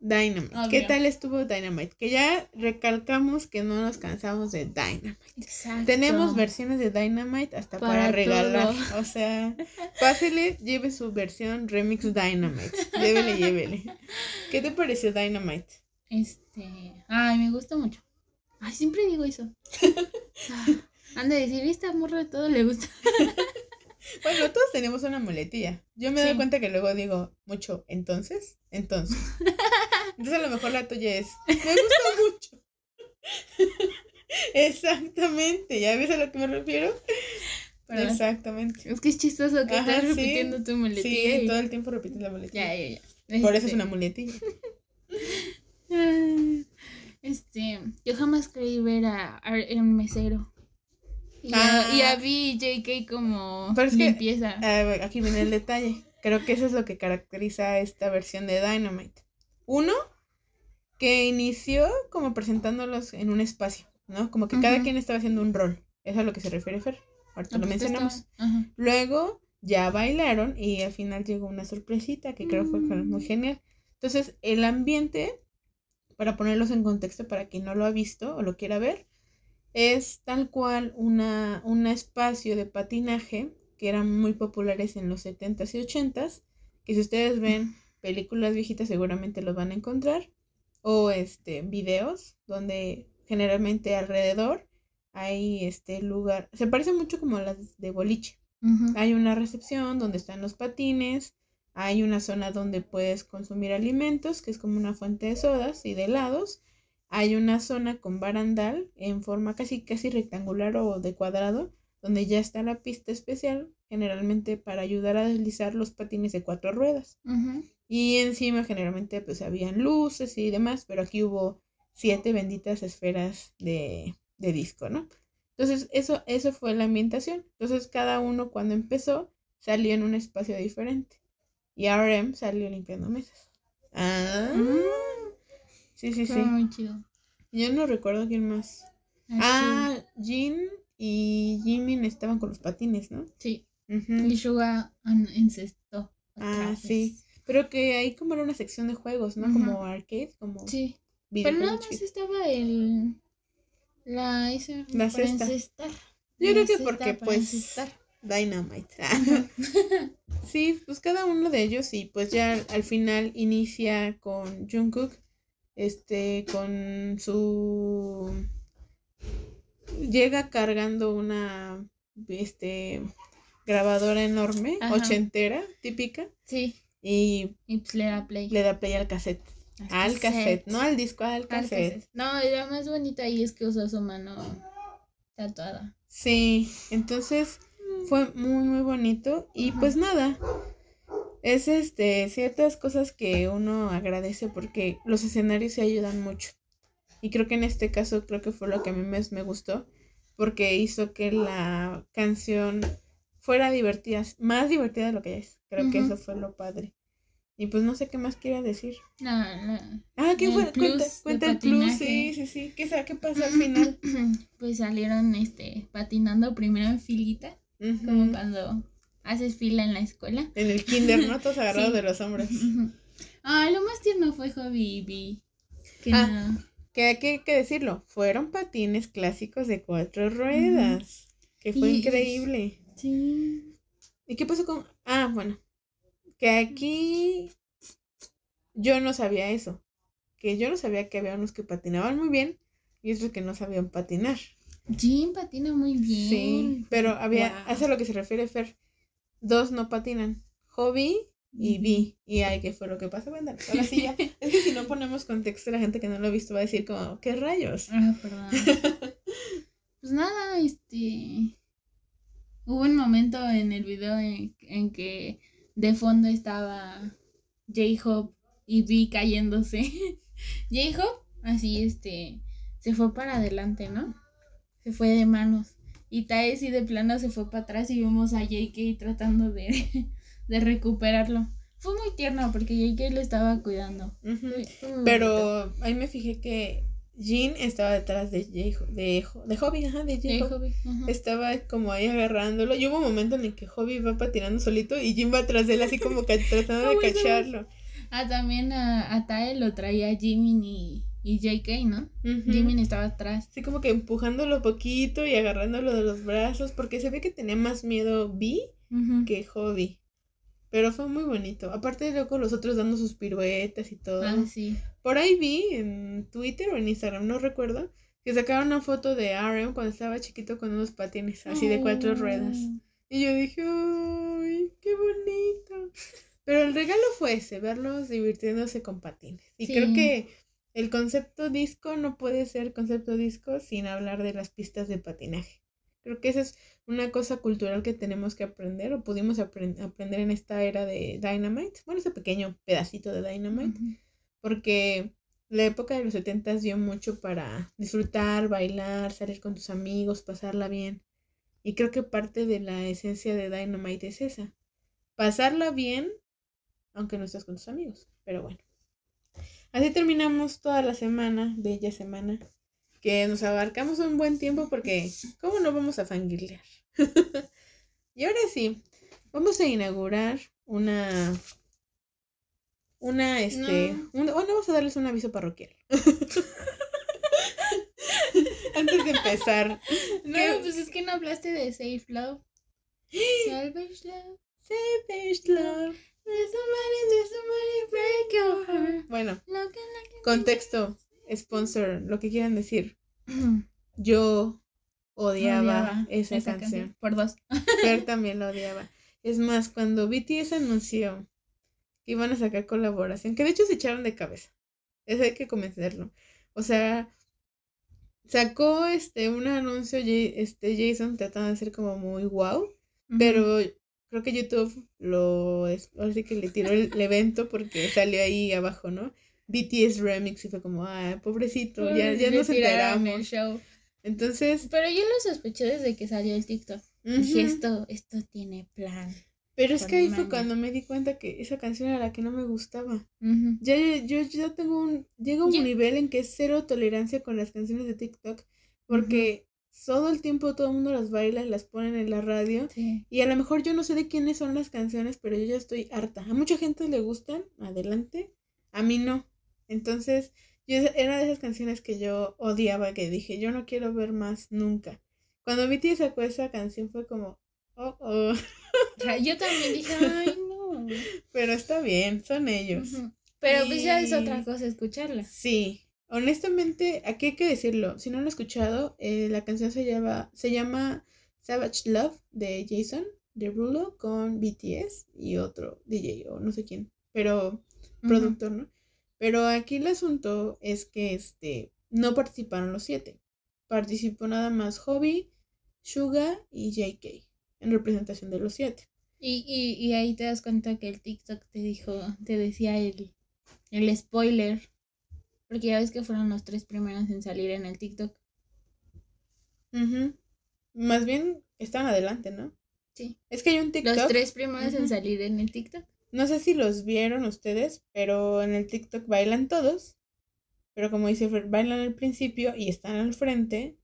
Dynamite. ¿Qué
Obvio.
tal estuvo Dynamite? Que ya recalcamos que no nos cansamos de Dynamite.
Exacto.
Tenemos versiones de Dynamite hasta para,
Para
regalar.
todo.
O sea, pásele, lleve su versión remix Dynamite. Llévele, llévele. ¿Qué te pareció Dynamite?
Este. Ay, me gusta mucho. Ay, siempre digo eso. Han de decir, esta morra de todo le gusta.
Bueno, todos tenemos una muletilla. Yo me doy cuenta que luego digo mucho, entonces, entonces. Entonces a lo mejor la tuya es, me gusta mucho. Exactamente, ¿ya ves a lo que me refiero? Exactamente.
es que es chistoso que
Ajá,
estás
sí.
repitiendo tu muletilla.
Sí,
y-
todo el tiempo repites la muletilla.
Ya, ya, ya.
Por eso es
Este,
una muletilla.
ah, Este, yo jamás creí ver a, a un mesero. Y, a, y a
Ah.
Vi y JK como
Pero es que-
limpieza.
Ah, aquí viene el detalle. Creo que eso es lo que caracteriza a esta versión de Dynamite. Uno, que inició como presentándolos en un espacio, ¿no? Como que cada quien estaba haciendo un rol. Es a lo que se refiere Fer. Ahorita
Ah,
lo
pues,
mencionamos. Luego ya bailaron y al final llegó una sorpresita que creo fue
Mm.
muy genial. Entonces, el ambiente, para ponerlos en contexto para quien no lo ha visto o lo quiera ver, es tal cual una, un espacio de patinaje que eran muy populares en los 70s y 80s, que si ustedes ven películas viejitas seguramente los van a encontrar, o este videos donde generalmente alrededor hay este lugar, se parece mucho como a las de boliche. Hay una recepción donde están los patines, hay una zona donde puedes consumir alimentos, que es como una fuente de sodas y de helados. Hay una zona con barandal en forma casi casi rectangular o de cuadrado, donde ya está la pista especial, generalmente para ayudar a deslizar los patines de cuatro ruedas. Y encima generalmente pues habían luces y demás, pero aquí hubo siete benditas esferas de, de disco, ¿no? Entonces eso, eso fue la ambientación. Entonces cada uno cuando empezó salió en un espacio diferente. Y RM salió limpiando mesas. Ah.
Mm.
Sí, sí, sí.
Muy chido.
Yo no recuerdo quién más.
Así.
Ah, Jean y Jimin estaban con los patines, ¿no?
Sí.
Ujú.
Y Suga encestó.
Ah,
otra
sí. Pero que ahí como era una sección de juegos, ¿no? Como arcade, como
Sí. Pero nada más estaba el. La. Esa,
La cesta. Yo
La
creo que porque pues
encestar.
Dynamite. sí, pues cada uno de ellos y pues ya al final inicia con Jungkook, este, con su llega cargando una este, grabadora enorme, ochentera, típica. Sí.
Y, pues le da play.
Le da play al cassette. Al, cassette. no al disco, al cassette.
No, y lo más bonito ahí es que usó su mano tatuada.
Sí, entonces fue muy, muy bonito. Y pues nada, es este, ciertas cosas que uno agradece porque los escenarios se ayudan mucho. Y creo que en este caso creo que fue lo que a mí más me gustó porque hizo que la canción fuera divertida, más divertida de lo que es. Creo que eso fue lo padre. Y pues no sé qué más quiera decir. No, no. Ah, ¿qué fue? cuenta, cuenta el plus, sí, sí, sí. ¿Qué, ¿Qué pasó al final?
Pues salieron este patinando primero en filita, como cuando haces fila en la escuela.
En el kinder, ¿no? Todos agarrados de los hombros.
Ah, lo más tierno fue Hobby
Que ah, que hay que, decirlo, fueron patines clásicos de cuatro ruedas. Que fue increíble. Sí. ¿Y qué pasó con...? Ah, bueno, que aquí yo no sabía eso. Que yo no sabía que había unos que patinaban muy bien y otros que no sabían patinar.
Jim patina muy bien.
Sí, pero había, es a lo que se refiere Fer. Dos no patinan. Hobby y Vi. Y ay, ¿qué fue lo que pasó? Ahora sí ya. es que si no ponemos contexto, la gente que no lo ha visto va a decir como, ¿qué rayos? Ah, perdón.
pues nada, este. Hubo un momento en el video en que de fondo estaba J-Hope y vi cayéndose. J-Hope, así este, se fue para adelante, ¿no? Se fue de manos. Y Taesi de plano se fue para atrás y vimos a JK tratando de, de recuperarlo. Fue muy tierno porque JK lo estaba cuidando.
Pero ahí me fijé que Jean estaba detrás de J de, de Hobby, ajá, de J Estaba como ahí agarrándolo. Y hubo un momento en el que Hobby va patinando solito y Jean va atrás de él así como tratando de cacharlo.
Ah, también a, a Tae lo traía Jimmy y, y JK, ¿no? Jimmy estaba atrás.
Sí, como que empujándolo poquito y agarrándolo de los brazos porque se ve que tenía más miedo Vi que Hobby. Pero fue muy bonito. Aparte de luego los otros dando sus piruetas y todo. Ah, sí. Por ahí vi en Twitter o en Instagram, no recuerdo, que sacaron una foto de RM cuando estaba chiquito con unos patines así de cuatro ruedas. Oh. Y yo dije, ¡ay, qué bonito! Pero el regalo fue ese, verlos divirtiéndose con patines. Y creo que el concepto disco no puede ser concepto disco sin hablar de las pistas de patinaje. Creo que esa es una cosa cultural que tenemos que aprender o pudimos aprender en esta era de Dynamite. Bueno, ese pequeño pedacito de Dynamite. Porque la época de los 70 dio mucho para disfrutar, bailar, salir con tus amigos, pasarla bien. Y creo que parte de la esencia de Dynamite es esa. Pasarla bien, aunque no estés con tus amigos. Pero bueno. Así terminamos toda la semana, bella semana que nos abarcamos un buen tiempo porque ¿cómo no vamos a fangirlear? y ahora sí, vamos a inaugurar una una este, bueno, vamos a darles un aviso parroquial. Antes de empezar.
No, pues es que no hablaste de Safe Love. Salvage Love.
Savage Love. break your heart. Bueno, contexto sponsor, lo que quieran decir. Yo odiaba, esa, canción.
Por dos.
Fer también la odiaba. Es más, cuando BTS anunció que iban a sacar colaboración, que de hecho se echaron de cabeza. Eso hay que convencerlo. O sea, sacó este un anuncio este Jason tratando de ser como muy wow, pero creo que YouTube lo así que le tiró el evento porque salió ahí abajo, ¿no? BTS Remix y fue como, ay, pobrecito, ya, ya nos enteramos. show. Entonces.
Pero yo lo sospeché desde que salió el TikTok. Dije, esto, esto tiene plan.
Pero es que ahí fue cuando me di cuenta que esa canción era la que no me gustaba. Ya yo ya tengo un, llega un nivel en que es cero tolerancia con las canciones de TikTok, porque todo el tiempo todo el mundo las baila, las ponen en la radio, y a lo mejor yo no sé de quiénes son las canciones, pero yo ya estoy harta. A mucha gente le gustan, adelante, a mí no. Entonces, yo, era de esas canciones que yo odiaba, que dije, yo no quiero ver más nunca. Cuando BTS sacó esa canción fue como, oh, oh.
Yo también dije, ay, no.
Pero está bien, son ellos.
Pero pues ya es otra cosa escucharla.
Sí. Honestamente, aquí hay que decirlo. Si no lo han escuchado, eh, la canción se llama, se llama Savage Love de Jason Derulo con BTS y otro DJ o no sé quién, pero productor, ¿no? Pero aquí el asunto es que este no participaron los siete. Participó nada más Hobby, Suga y JK en representación de los siete.
Y, y, ahí te das cuenta que el TikTok te dijo, te decía el, el spoiler. Porque ya ves que fueron los tres primeros en salir en el TikTok.
Más bien están adelante, ¿no?
Sí.
Es que hay un TikTok.
Los tres primeros en salir en el TikTok.
No sé si los vieron ustedes, pero en el TikTok bailan todos. Pero como dice, bailan al principio y están al frente.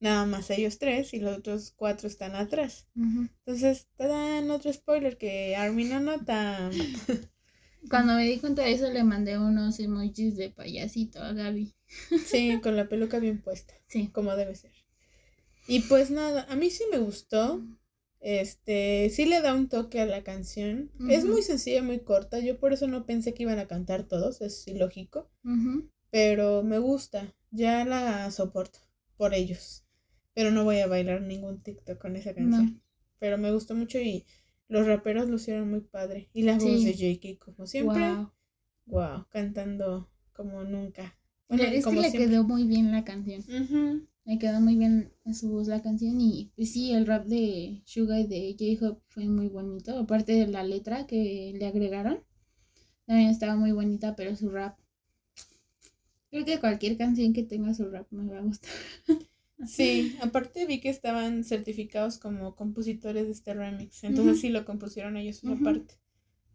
Nada más ellos tres y los otros cuatro están atrás. Entonces te dan otro spoiler que Armin no nota.
Cuando me di cuenta de eso le mandé unos emojis de payasito a Gaby.
Sí, con la peluca bien puesta.
Sí.
Como debe ser. Y pues nada, a mí sí me gustó. Este, sí le da un toque a la canción. Es muy sencilla, muy corta. Yo por eso no pensé que iban a cantar todos, es ilógico. Pero me gusta, ya la soporto por ellos. Pero no voy a bailar ningún TikTok con esa canción. Pero me gustó mucho y los raperos lo hicieron muy padre. Y la voz de JK, como siempre. Wow. cantando como nunca.
es que le quedó muy bien la canción. Me quedó muy bien su voz la canción y pues sí, el rap de Suga y de J-Hope fue muy bonito. Aparte de la letra que le agregaron, también estaba muy bonita, pero su rap. Creo que cualquier canción que tenga su rap me va a gustar.
Sí, aparte vi que estaban certificados como compositores de este remix, entonces sí lo compusieron ellos aparte.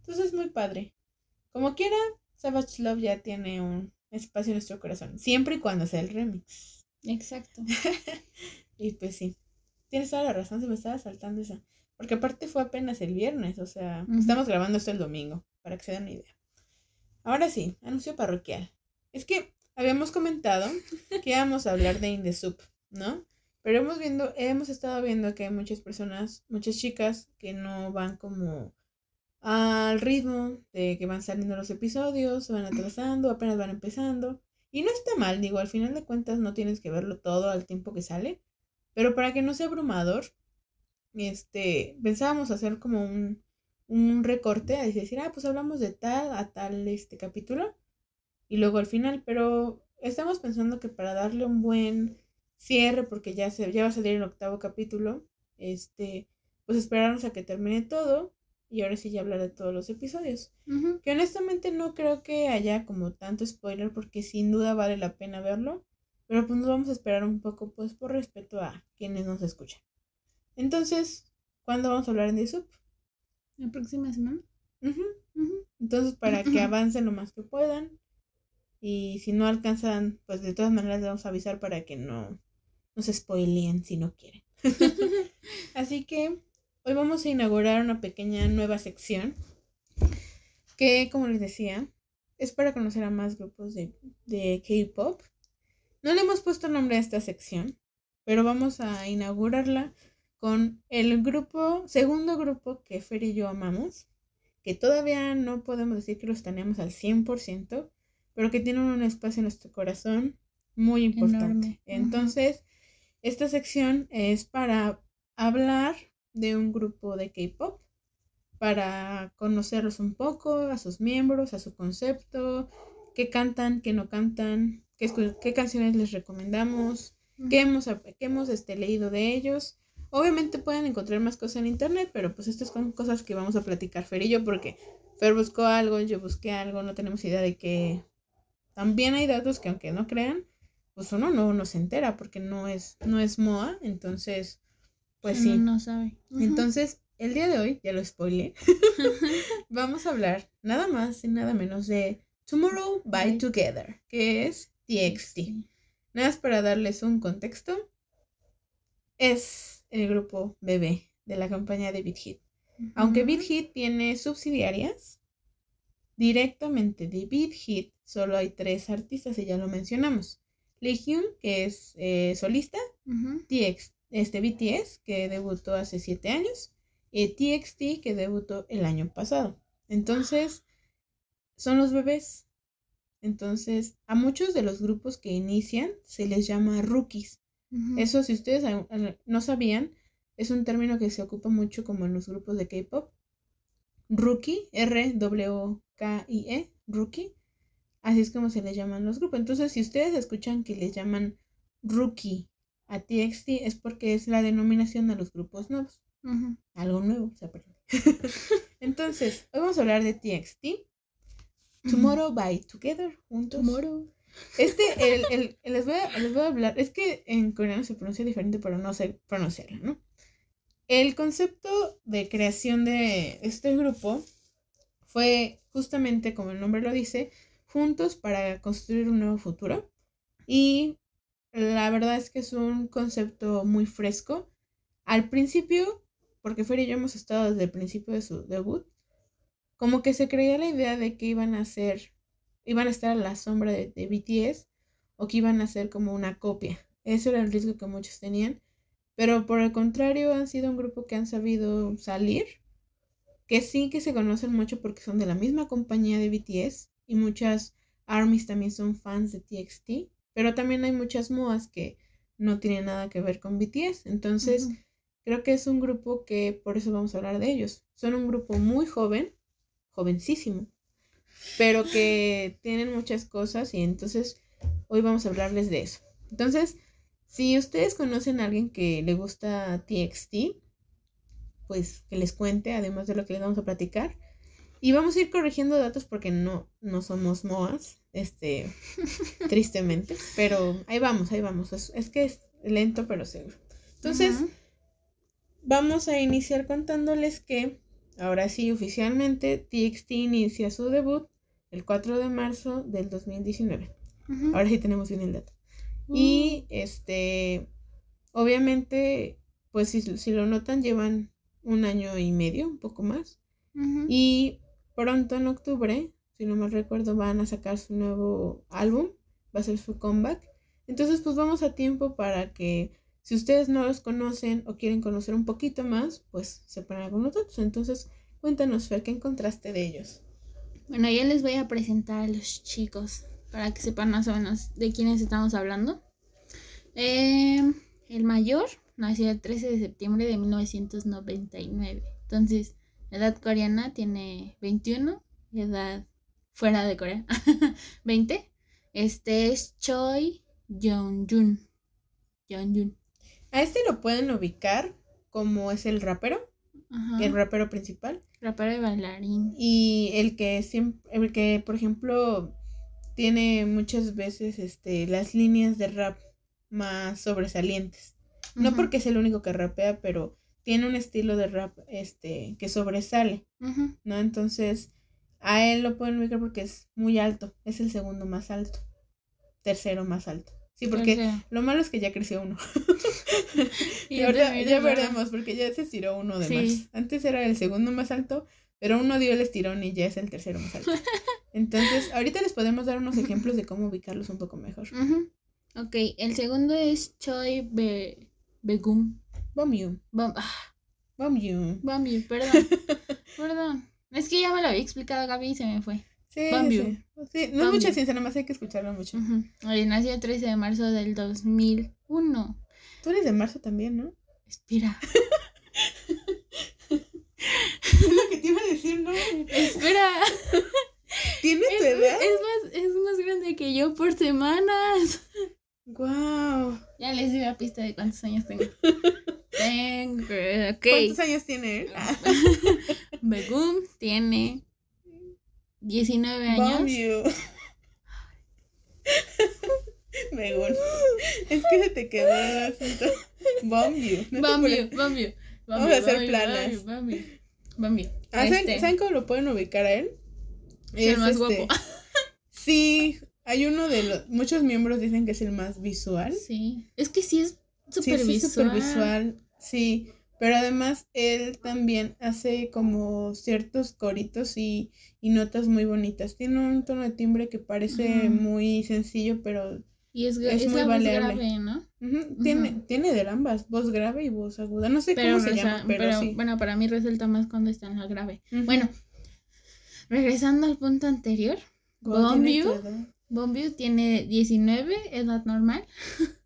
Entonces es muy padre. Como quiera, Savage Love ya tiene un espacio en nuestro corazón, siempre y cuando sea el remix.
Exacto.
y pues sí, tienes toda la razón, se me estaba saltando esa. Porque aparte fue apenas el viernes, o sea, estamos grabando esto el domingo, para que se den una idea. Ahora sí, anuncio parroquial. Es que habíamos comentado que íbamos a hablar de Indesup, ¿no? Pero hemos viendo, hemos estado viendo que hay muchas personas, muchas chicas que no van como al ritmo de que van saliendo los episodios, se van atrasando, apenas van empezando. Y no está mal, digo, al final de cuentas no tienes que verlo todo al tiempo que sale. Pero para que no sea abrumador, este, pensábamos hacer como un, un recorte, a decir, ah, pues hablamos de tal a tal este capítulo. Y luego al final, pero estamos pensando que para darle un buen cierre, porque ya, se, ya va a salir el octavo capítulo, este, pues esperarnos a que termine todo y ahora sí ya hablar de todos los episodios. Que honestamente no creo que haya como tanto spoiler porque sin duda vale la pena verlo. Pero pues nos vamos a esperar un poco pues por respeto a quienes nos escuchan. Entonces, ¿cuándo vamos a hablar de Sup?
La próxima semana.
Entonces, para que avancen lo más que puedan. Y si no alcanzan, pues de todas maneras les vamos a avisar para que no nos spoileen si no quieren. Así que Hoy vamos a inaugurar una pequeña nueva sección que, como les decía, es para conocer a más grupos de, de K-Pop. No le hemos puesto nombre a esta sección, pero vamos a inaugurarla con el grupo, segundo grupo que Fer y yo amamos, que todavía no podemos decir que los tenemos al 100%, pero que tienen un espacio en nuestro corazón muy importante. Entonces, esta sección es para hablar de un grupo de K-Pop para conocerlos un poco, a sus miembros, a su concepto, qué cantan, qué no cantan, qué, qué canciones les recomendamos, qué hemos, qué hemos este, leído de ellos. Obviamente pueden encontrar más cosas en internet, pero pues estas son cosas que vamos a platicar Fer y yo porque Fer buscó algo, yo busqué algo, no tenemos idea de que también hay datos que aunque no crean, pues uno no, no se entera porque no es, no es MOA, entonces pues sí.
No, sabe.
Entonces, el día de hoy, ya lo spoilé, vamos a hablar nada más y nada menos de Tomorrow by Together, que es TXT. Nada más para darles un contexto, es el grupo bebé de la campaña de Beat Hit. Aunque Beat Hit tiene subsidiarias, directamente de Beat Hit solo hay tres artistas y ya lo mencionamos. Legion, que es eh, solista, TXT este BTS, que debutó hace siete años, y TXT, que debutó el año pasado. Entonces, son los bebés. Entonces, a muchos de los grupos que inician se les llama rookies. Eso, si ustedes no sabían, es un término que se ocupa mucho como en los grupos de K-pop. Rookie, R-W-K-I-E, rookie. Así es como se les llaman los grupos. Entonces, si ustedes escuchan que les llaman rookie a TXT, es porque es la denominación de los grupos nuevos. Algo nuevo, se aprende. Entonces, hoy vamos a hablar de TXT. Tomorrow by Together, juntos.
Tomorrow.
Este, el, el, les, voy a, les voy a hablar, es que en coreano se pronuncia diferente, pero no sé pronunciarlo, ¿no? El concepto de creación de este grupo fue justamente, como el nombre lo dice, juntos para construir un nuevo futuro. Y la verdad es que es un concepto muy fresco. Al principio, porque Fer y yo hemos estado desde el principio de su debut, como que se creía la idea de que iban a ser, iban a estar a la sombra de, BTS o que iban a ser como una copia. Ese era el riesgo que muchos tenían. Pero por el contrario, han sido un grupo que han sabido salir, que sí que se conocen mucho porque son de la misma compañía de BTS y muchas ARMYs también son fans de TXT, pero también hay muchas MOAs que no tienen nada que ver con BTS. Entonces, creo que es un grupo que por eso vamos a hablar de ellos. Son un grupo muy joven, jovencísimo, pero que tienen muchas cosas y entonces hoy vamos a hablarles de eso. Entonces, si ustedes conocen a alguien que le gusta TXT, pues que les cuente, además de lo que les vamos a platicar. Y vamos a ir corrigiendo datos porque no, no somos MOAs, este, tristemente. Pero ahí vamos, ahí vamos. Es, que es lento pero seguro. Entonces, vamos a iniciar contándoles que, ahora sí, oficialmente, TXT inicia su debut el 4 de marzo del 2019. Ahora sí tenemos bien el dato. Y mm. este, obviamente, pues si, si, lo notan, llevan un año y medio, un poco más. Y pronto en octubre, si no me recuerdo, van a sacar su nuevo álbum, va a ser su comeback. Entonces, pues vamos a tiempo para que si ustedes no los conocen o quieren conocer un poquito más, pues se ponen con nosotros. Entonces, cuéntanos, Fer, ¿qué encontraste de ellos?
Bueno, ya les voy a presentar a los chicos para que sepan más o menos de quiénes estamos hablando. Eh, el mayor nació el 13 de septiembre de 1999. Entonces, edad coreana tiene 21, edad fuera de Corea 20. Este es Choi Jong-jun. Jong-jun.
A este lo pueden ubicar como es el rapero, el rapero principal.
Rapero y bailarín.
Y el que siempre, el que por ejemplo tiene muchas veces este, las líneas de rap más sobresalientes. No porque es el único que rapea, pero tiene un estilo de rap este, que sobresale, ¿no? Entonces, a él lo pueden ubicar porque es muy alto, es el segundo más alto, tercero más alto. Sí, porque lo malo es que ya creció uno. y ahora ya veremos, porque ya se estiró uno de más. Antes era el segundo más alto, pero uno dio el estirón y ya es el tercero más alto. Entonces, ahorita les podemos dar unos ejemplos de cómo ubicarlos un poco mejor.
Ok, el segundo es Choi Be Begum.
Bomyu.
Bom
ah. Bomyu.
Bomyu, perdón. perdón. Es que ya me lo había explicado Gaby y se me fue.
Sí, Bomyu. Sí. no es mucha ciencia, nada más hay que escucharlo mucho.
nació el 13 de marzo del 2001.
Tú eres de marzo también, ¿no?
Espera.
es lo que te iba a decir, ¿no?
Espera.
¿Tienes tu edad?
Es más, es más grande que yo por semanas.
Wow.
Ya les di la pista de cuántos años tengo. tengo,
¿Cuántos años tiene él?
Begum tiene 19 años.
Begum. Es que se te quedó el asunto. Bomb you. Vamos a hacer planas.
Bambi.
Ah, este. ¿saben, cómo lo pueden ubicar a él?
Es, el más este, guapo.
sí, hay uno de los. Muchos miembros dicen que es el más visual.
Sí. Es que sí es súper
sí, visual. visual. Sí. Pero además él también hace como ciertos coritos y, y notas muy bonitas. Tiene un tono de timbre que parece muy sencillo, pero
y es, es, muy la grave, ¿no?
tiene, tiene de ambas, voz grave y voz aguda. No sé cómo se llama, pero, sí.
Bueno, para mí resulta más cuando está en la grave. Bueno, regresando al punto anterior, Bombiu tiene 19, edad normal.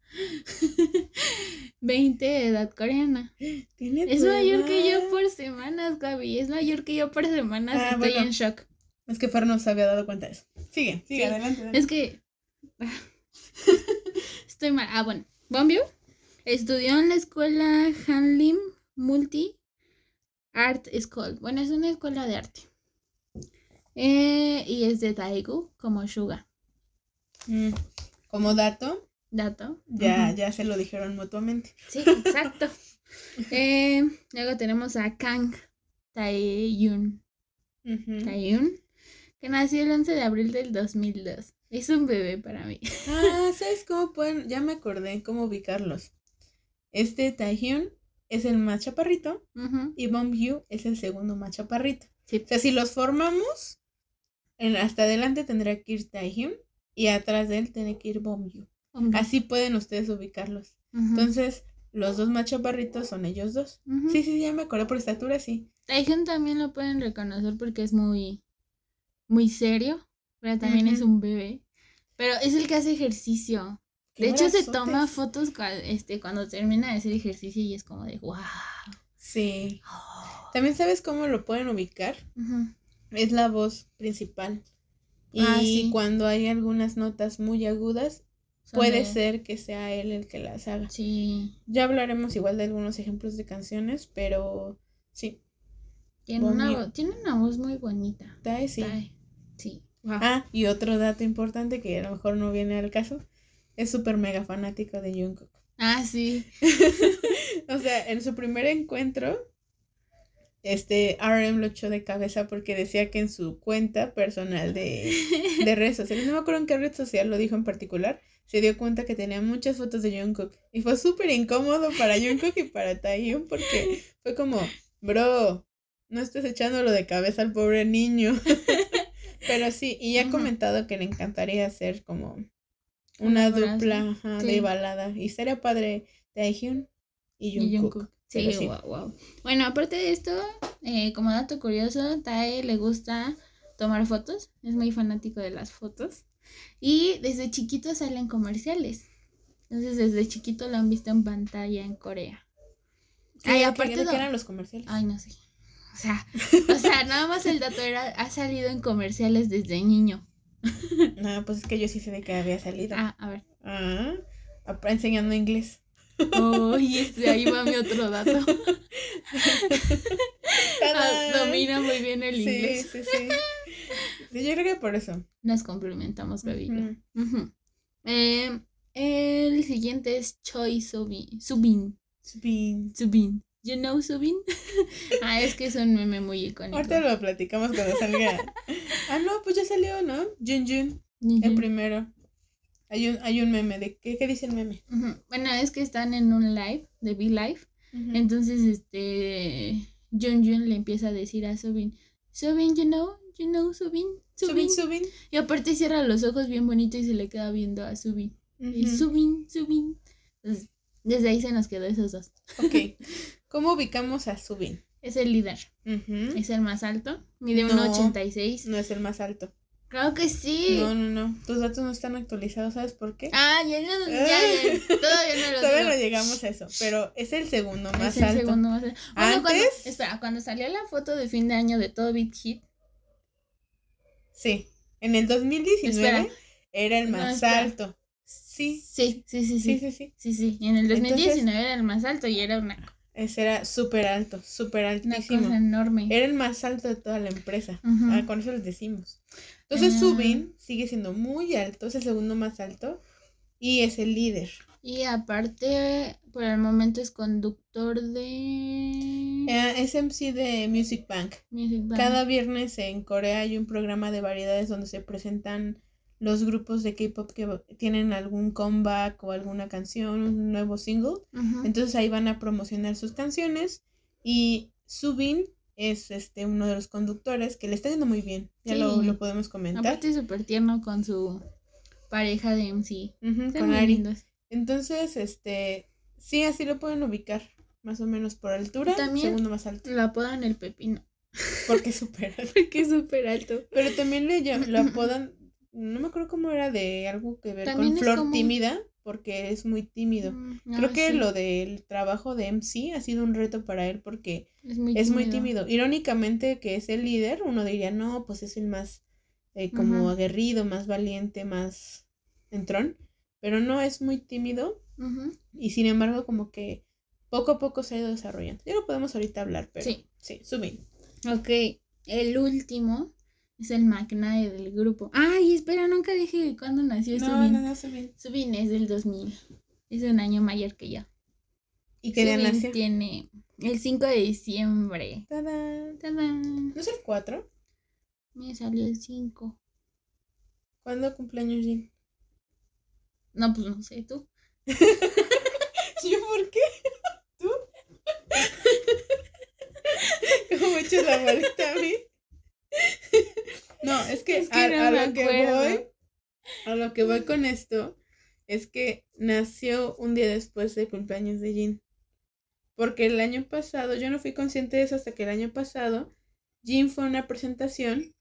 20 edad coreana.
Tiene
Es mayor que yo por semanas, Gaby. Es mayor que yo por semanas.
Ah,
Estoy
bueno.
en shock.
Es que Fer no se había dado cuenta de eso. Sigue, sigue,
Sí.
adelante. adelante.
Es que. Estoy mal. Ah, bueno. Bombio estudió en la escuela Hanlim Multi Art School. Bueno, es una escuela de arte. Eh, y es de Daegu, como Suga.
Mm, Como dato,
Dato.
ya, ya se lo dijeron mutuamente.
Sí, exacto. Eh, luego tenemos a Kang Taeyun. Taeyun, que nació el 11 de abril del 2002. Es un bebé para mí.
Ah, ¿sabes cómo pueden? Ya me acordé cómo ubicarlos. Este Taehyun es el más chaparrito y Bombyu es el segundo más chaparrito.
Sí.
O sea, si los formamos, en- hasta adelante tendrá que ir Taehyun y atrás de él tiene que ir Bombyu.
hombre.
Así pueden ustedes ubicarlos. Entonces, los dos más chaparritos son ellos dos. Sí, sí, ya me acordé por estatura, sí.
Taehyun también lo pueden reconocer porque es muy, muy serio, pero también es un bebé. Pero es el que hace ejercicio. De hecho, se toma fotos este, cuando termina de hacer ejercicio y es como de wow.
Sí. También sabes cómo lo pueden ubicar. Es la voz principal. Y
Ah, sí.
cuando hay algunas notas muy agudas, puede ser que sea él el que las haga.
Sí.
Ya hablaremos igual de algunos ejemplos de canciones, pero sí.
Tiene una, tiene una voz muy bonita.
Tae sí.
Tae. Sí.
Ah, y otro dato importante que a lo mejor no viene al caso, es súper mega fanático de Jungkook.
Ah, sí.
O sea, en su primer encuentro, este RM lo echó de cabeza porque decía que en su cuenta personal de, de redes sociales, no me acuerdo en qué red social lo dijo en particular, se dio cuenta que tenía muchas fotos de Jungkook. Y fue súper incómodo para Jungkook y para Taehyung porque fue como, bro, no estés echándolo de cabeza al pobre niño. Pero sí, y ya ha comentado que le encantaría hacer como una dupla ajá,
Sí.
de balada. Y sería padre Taehyung y
Y
Jungkook.
Sí,
sí.
wow, wow. Bueno, aparte de esto, eh, como dato curioso, Tae le gusta tomar fotos, es muy fanático de las fotos y desde chiquito salen comerciales. Entonces desde chiquito lo han visto en pantalla en Corea.
¿Qué,
Ay, aparte do-
eran los comerciales?
Ay, no sé. O sea, o sea, nada más el dato era, ha salido en comerciales desde niño.
No, pues es que yo sí sé de que había salido.
Ah, a ver.
Ah, enseñando inglés.
Uy, este, ahí va mi otro dato. Ah. Domina muy bien el
Sí,
inglés.
sí, sí. Sí, Yo creo que por eso.
Nos complementamos, Gaby. y yo.
Ujú.
Ujú. Eh, el siguiente es Choi Subin. Subin.
Spin.
Subin. You know Subin? ah, es que es un meme muy icónico.
Ahorita lo platicamos cuando salga. Ah, no, pues ya salió, ¿no? Jun Jun, el primero. Hay un, hay un meme. de ¿qué, ¿Qué dice el meme?
Bueno, es que están en un live de Be Live.
Ujú.
Entonces, este. Jun Jun le empieza a decir a Subin: Subin, you know, you know Subin. Subin.
Subin.
Y aparte cierra los ojos bien bonito y se le queda viendo a Subin. Y
Ujú.
Subin, Subin. Entonces, desde ahí se nos quedó esos dos.
Ok. ¿Cómo ubicamos a Subin?
Es el líder. Es el más alto. Mide
No.
1,86.
No es el más alto.
Claro que sí.
No, no, no. Tus datos no están actualizados, ¿sabes por qué?
Ah, ya, no, ya, ya, todavía no lo
Todavía no llegamos a eso, pero es el segundo más
es el
alto.
segundo más alto. Bueno, cuando,
Antes-
espera, cuando salió la foto de fin de año de todo Big Hit,
Sí. En el 2019
Espera.
era el más alto. Sí.
sí, sí, sí,
Sí,
sí.
sí, sí.
Sí, sí. Y en el
Entonces-
2019 era el más alto y era una,
Ese era súper alto, súper
una
altísimo.
cosa enorme.
Era el más alto de toda la empresa.
Ujú.
Ah, con eso les decimos. Entonces
Ah.
Subin sigue siendo muy alto, es el segundo más alto y es el líder.
Y aparte, por el momento es conductor de
Eh, es MC de Music Bank.
Music Bank.
Cada viernes en Corea hay un programa de variedades donde se presentan los grupos de K-pop que tienen algún comeback o alguna canción, un nuevo single. Entonces ahí van a promocionar sus canciones y Subin es este uno de los conductores que le está yendo muy bien. Ya lo,
Sí.
lo podemos comentar.
Aparte súper tierno con su pareja de MC. Están
con Ari.
lindos.
Entonces, este, sí, así lo pueden ubicar, más o menos por altura,
También-
segundo más alto,
Lo apodan el pepino.
porque es súper alto.
Porque es súper alto.
Pero también le lo apodan, no me acuerdo cómo era de algo que ver
También
con Flor
como-
Tímida, porque es muy tímido.
Mm,
Creo
ah,
que
sí,
lo del trabajo de MC ha sido un reto para él porque
es muy
es muy
tímido.
Irónicamente que es el líder, uno diría, no, pues es el más eh, como aguerrido, más valiente, más entrón, pero no es muy tímido y sin embargo como que poco a poco se ha ido desarrollando. Ya lo podemos ahorita hablar, pero
Sí.
sí, Subin.
Ok, el último es el McNair del grupo. Ay, espera, nunca dije cuándo nació
No,
Subin.
no, no, Subin.
Subin es del 2000. Es un año mayor que yo.
¿Y qué día nació?
tiene el 5 de diciembre.
¡Tadán!
¡Tadán!
¿No es el 4?
Me salió el 5.
¿Cuándo cumpleaños Jin?
No, pues no sé, tú.
¿Yo por qué? ¿Tú? ¿Cómo echas la bolita a mí? No, es que,
Es que
a,
no
a
me
lo que voy, a lo que voy con esto, es que nació un día después del cumpleaños de Jin. Porque el año pasado, yo no fui consciente de eso hasta que el año pasado, Jin fue a una presentación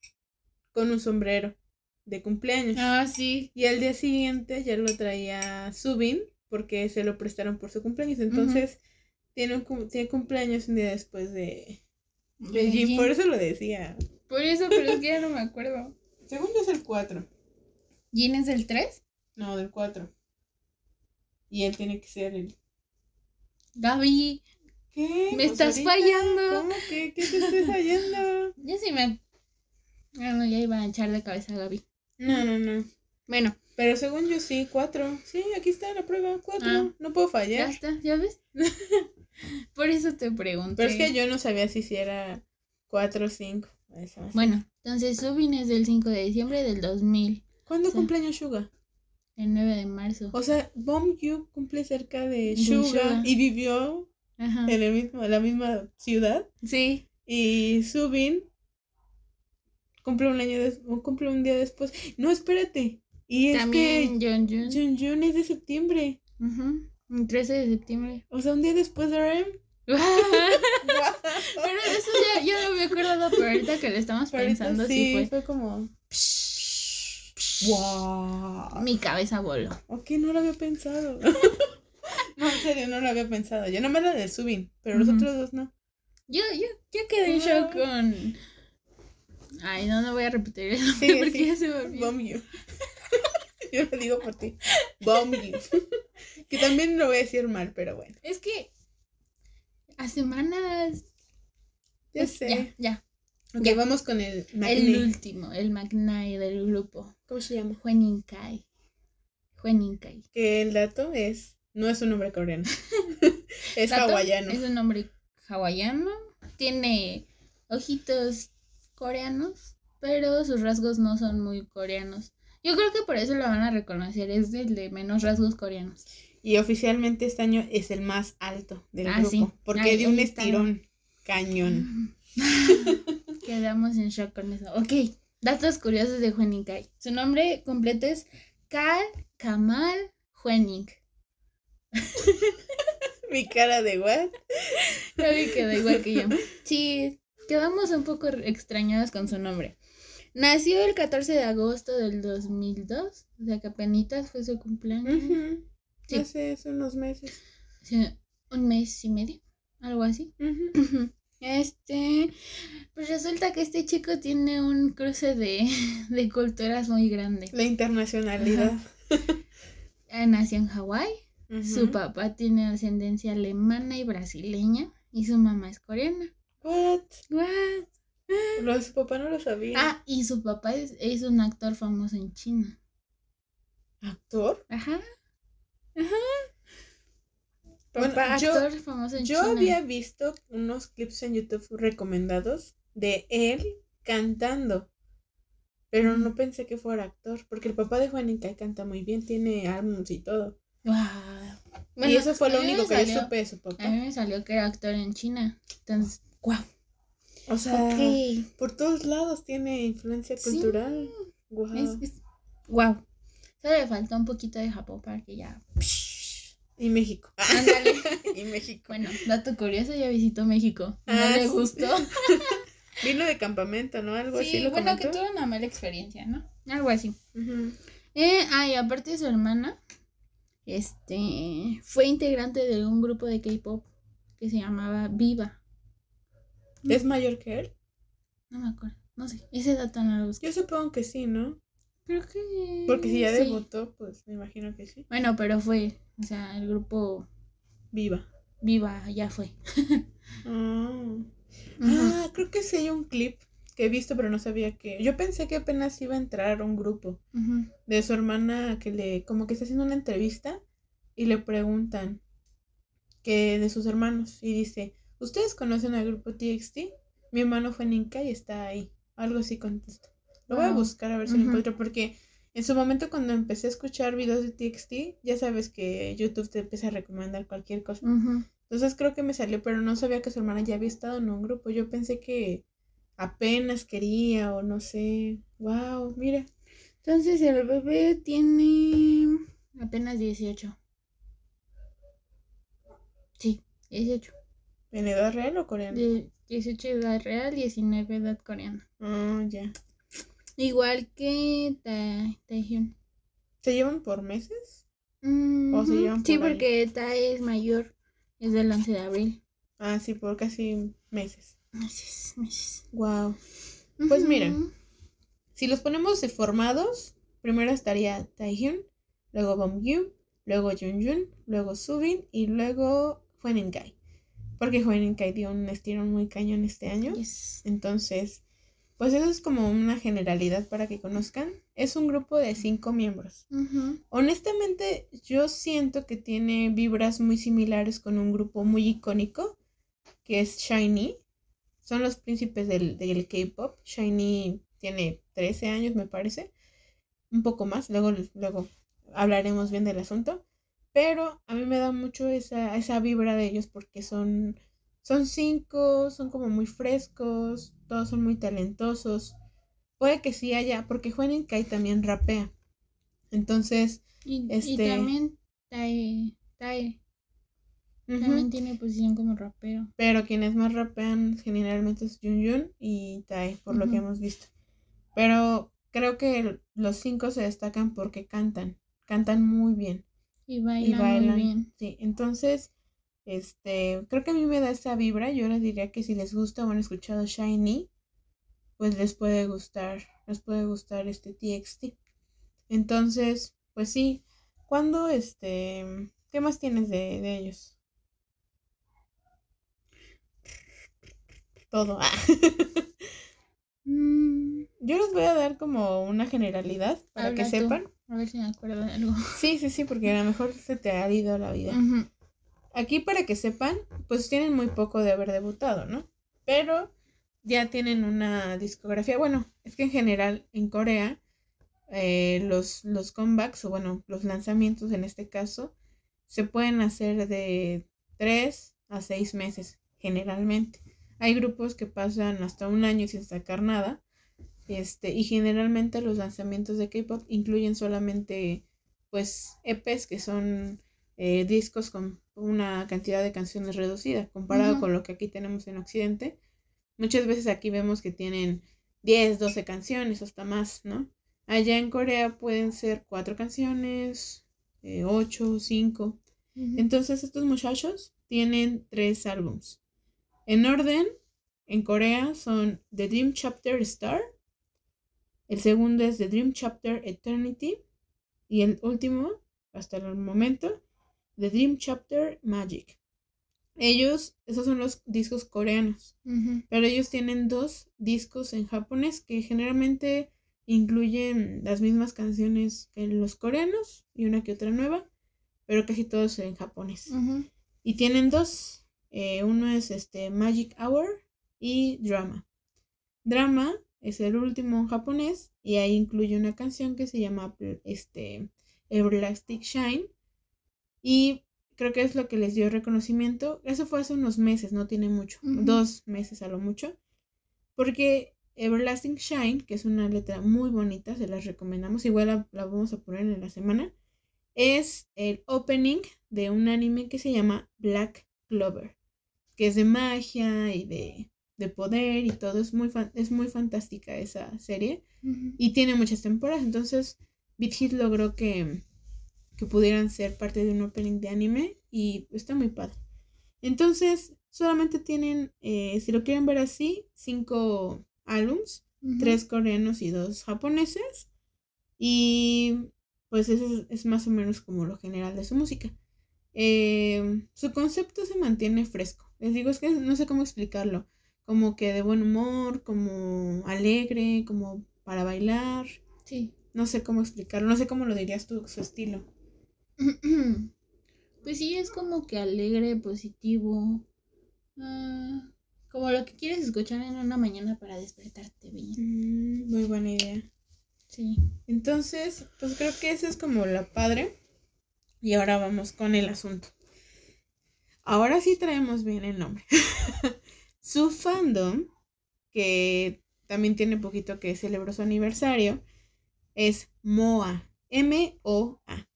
con un sombrero de cumpleaños.
Ah, sí.
Y al día siguiente ya lo traía Subin porque se lo prestaron por su cumpleaños. Entonces tiene, un, tiene cumpleaños un día después de, de
De
Jin.
Jin.
Por eso lo decía.
Por eso, pero es que ya no me acuerdo.
Según yo es el 4.
¿Jin es el 3?
No, del 4. Y él tiene que ser el...
Gaby,
¿Qué?
me
Pues
estás
ahorita,
fallando.
¿Cómo que? ¿Qué te estoy fallando?
Ya sí me. Ah, no, ya iba a echar de cabeza a Gaby.
No, no, no.
Bueno,
Pero según yo sí, 4. Sí, aquí está la prueba. 4.
Ah.
No puedo
ya
fallar.
está, ¿ya ves? Por eso te pregunté.
Pero es que yo no sabía si era 4 o 5.
Bueno, entonces Subin es del 5 de diciembre del 2000,
¿Cuándo
Sí.
cumpleaños Suga?
el 9 de marzo.
O sea, Bomb You cumple cerca de
De
Suga
Suga.
y vivió
Ajá.
en el mismo, la misma ciudad.
Sí.
Y Subin cumple un año o cumple un día después. No, espérate. Y es
También
que
Jun.
Junjun es de septiembre.
Ujú, El 13 de septiembre.
O sea, un día después de
Pero eso ya, ya lo había acordado, pero ahorita que le estamos
Pero
pensando, sí,
sí,
fue.
fue como. ¡Wow!
Mi cabeza voló.
Ok, no lo había pensado. no, en serio, no lo había pensado. Yo nomás la de Subin, pero los otros dos no.
Yo, yo, yo quedé en shock con. Ay, no, no voy a repetir el nombre
Sigue,
porque ya se me olvidó.
Bomb you. Yo lo digo por ti. Bomb you. que también lo voy a decir mal, pero bueno.
Es que. A semanas.
Ya
pues,
sé.
Ya, ya.
Ok,
Ya.
vamos con el
El último, el Magnai del grupo.
¿Cómo se llama?
Hueninkai. Hueninkai.
Que el dato es. No es un nombre coreano. es
Dato,
hawaiano.
Es un nombre hawaiano. Tiene ojitos coreanos, pero sus rasgos no son muy coreanos. Yo creo que por eso lo van a reconocer. Es el de menos rasgos coreanos.
Y oficialmente este año es el más alto del
Ah,
grupo.
sí.
Porque dio un estirón. Cañón.
Quedamos en shock con eso. Ok, datos curiosos de Hueninkai. Su nombre completo es Kal Kamal Huening.
Mi cara de what?
Gaby quedó igual que yo. Sí, quedamos un poco extrañados con su nombre. Nació el 14 de agosto del 2002, o sea que apenas fue su cumpleaños.
Ujú.
Sí.
Hace hace unos meses.
Sí, un mes y medio, algo así. Este, pues resulta que este chico tiene un cruce de, de culturas muy grande.
La internacionalidad.
Eh, Nació en Hawái, su papá tiene ascendencia alemana y brasileña y su mamá es coreana.
What?
What?
Los papá no lo sabía.
Ah, y su papá es, es un actor famoso en China.
¿Actor?
Ajá.
Bueno,
Papá,
yo-
actor famoso en
Yo
China.
había visto unos clips en YouTube recomendados de él cantando. Pero no pensé que fuera actor. Porque el papá de Juan Incay canta muy bien, tiene álbumes y todo.
Wow.
y
Bueno,
eso fue lo único que yo supe de su
A mí
papá.
me salió que era actor en China. Entonces, wow.
O sea, por todos lados tiene influencia
Sí.
cultural. Wow.
Es, es- wow. Solo le faltó un poquito de Japón para que ya.
Y México.
Ándale.
y México.
bueno, dato curioso, ya visitó México. No
Ah,
le
sí.
gustó.
Vino de campamento, ¿no? Algo así
Sí, bueno, que tuvo una mala experiencia, ¿no? Algo así.
Ujú.
Eh, ah, y aparte de su hermana, este, fue integrante de un grupo de K-pop que se llamaba Viva.
¿Es mayor que él?
No me acuerdo, no sé, ese dato no lo busqué.
Yo supongo que sí, ¿no?
Creo que.
Porque si ya
sí.
debutó, pues me imagino que sí.
Bueno, pero fue, o sea, el grupo
Viva.
Viva ya fue.
Ah. Ah, creo que sí hay un clip que he visto, pero no sabía que. Yo pensé que apenas iba a entrar un grupo de su hermana que le, como que está haciendo una entrevista y le preguntan que de sus hermanos y dice, ¿ustedes conocen al grupo TXT? Mi hermano fue Ninka y está ahí. Algo así contesta. Lo voy a buscar a ver si lo encuentro porque en su momento cuando empecé a escuchar videos de TXT, ya sabes que YouTube te empieza a recomendar cualquier cosa. Entonces creo que me salió, pero no sabía que su hermana ya había estado en un grupo. Yo pensé que apenas quería o no sé. Wow, mira.
Entonces el bebé tiene apenas 18. Sí, 18.
¿En edad real o coreana?
De 18 edad real, 19 edad coreana.
Ah, ya.
Igual que Ta- Taehyun.
¿Se llevan por meses? ¿O se llevan
Sí,
por
porque Tae es mayor. Es del 11 de abril.
Ah, sí, por casi meses.
Meses, meses.
Wow. Pues mira. Si los ponemos formados, primero estaría Taehyun, luego Bomgyun, luego Junjun, luego Subin y luego Hueninkai. Porque Hueninkai dio un estirón muy cañón este año.
Yes.
Entonces, pues eso es como una generalidad para que conozcan. Es un grupo de cinco miembros. Honestamente, yo siento que tiene vibras muy similares con un grupo muy icónico, que es Shiny. Son los príncipes del, del K-pop. Shiny tiene 13 años, me parece. Un poco más, luego, luego hablaremos bien del asunto. Pero a mí me da mucho esa, esa vibra de ellos porque son, son cinco, son como muy frescos, todos son muy talentosos. Puede que sí haya, porque Juan Kai también rapea. Entonces,
Y, y
Este-
también Tae, Tae también tiene posición como rapero.
pero quienes más rapean generalmente es Jun y Tae, por lo que hemos visto. Pero creo que los cinco se destacan porque cantan, cantan muy bien.
Y
y
bailan,
bailan.
muy bien.
Sí, entonces, este, creo que a mí me da esa vibra. Yo les diría que si les gusta o han escuchado Shiny, pues les puede gustar, les puede gustar este TXT. Entonces, pues sí, ¿cuándo, este, qué más tienes de, de ellos? Todo. Ah.
Mm,
Yo les voy a dar como una generalidad para que
tú,
sepan.
A ver si me acuerdo de algo.
Sí, sí, sí, porque a lo mejor se te ha ido la vida.
Ujú.
Aquí para que sepan, pues tienen muy poco de haber debutado, ¿no? Pero ya tienen una discografía. Bueno, es que en general en Corea eh, los, los comebacks, o bueno, los lanzamientos en este caso, se pueden hacer de 3 a 6 meses, generalmente. Hay grupos que pasan hasta un año sin sacar nada. Este, y generalmente los lanzamientos de K-pop incluyen solamente pues EPs que son eh, discos con una cantidad de canciones reducida comparado con lo que aquí tenemos en Occidente. Muchas veces aquí vemos que tienen 10, 12 canciones, hasta más, ¿no? Allá en Corea pueden ser 4 canciones, 8, 5.
Ujú.
Entonces estos muchachos tienen tres álbums. En orden, en Corea son The Dream Chapter Star, el segundo es The Dream Chapter Eternity y el último, hasta el momento, The Dream Chapter Magic. Ellos, esos son los discos coreanos, pero ellos tienen dos discos en japonés que generalmente incluyen las mismas canciones que los coreanos y una que otra nueva, pero casi todos en japonés. Y tienen dos. eh, uno es este Magic Hour y Drama. Drama es el último en japonés y ahí incluye una canción que se llama este, Everlasting Shine. Y creo que es lo que les dio reconocimiento. Eso fue hace unos meses, no tiene mucho. Dos meses a lo mucho. Porque Everlasting Shine, que es una letra muy bonita, se las recomendamos. Igual la, la vamos a poner en la semana. Es el opening de un anime que se llama Black Clover, que es de magia y de, de poder y todo. Es muy, fan- es muy fantástica esa serie y tiene muchas temporadas. Entonces, Beat Hit logró que, que pudieran ser parte de un opening de anime y está muy padre. Entonces, solamente tienen, eh, si lo quieren ver así, cinco álbums, tres coreanos y dos japoneses. Y pues eso es, más o menos como lo general de su música. Eh, su concepto se mantiene fresco. Les digo, es que no sé cómo explicarlo. Como que de buen humor, como alegre, como para bailar. Sí. No sé cómo explicarlo, no sé cómo lo dirías tú, su estilo.
Pues sí, es como que alegre, positivo. Ah, como lo que quieres escuchar en una mañana para despertarte bien.
Mm, muy buena idea. Sí. Entonces, pues creo que eso es como la padre. Y ahora vamos con el asunto. Ahora sí traemos bien el nombre. su fandom, que también tiene poquito que celebró su aniversario, es MOA, M-O-A,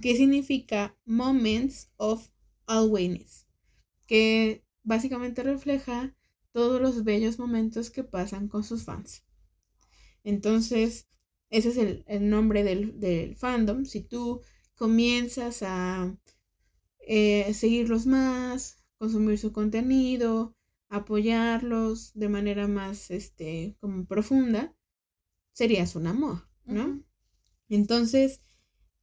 que significa Moments of Awareness, que básicamente refleja todos los bellos momentos que pasan con sus fans. Entonces, ese es el, nombre del, fandom. Si tú comienzas a eh, seguirlos más, consumir su contenido, apoyarlos de manera más este, como profunda, serías una moa, ¿no? Entonces,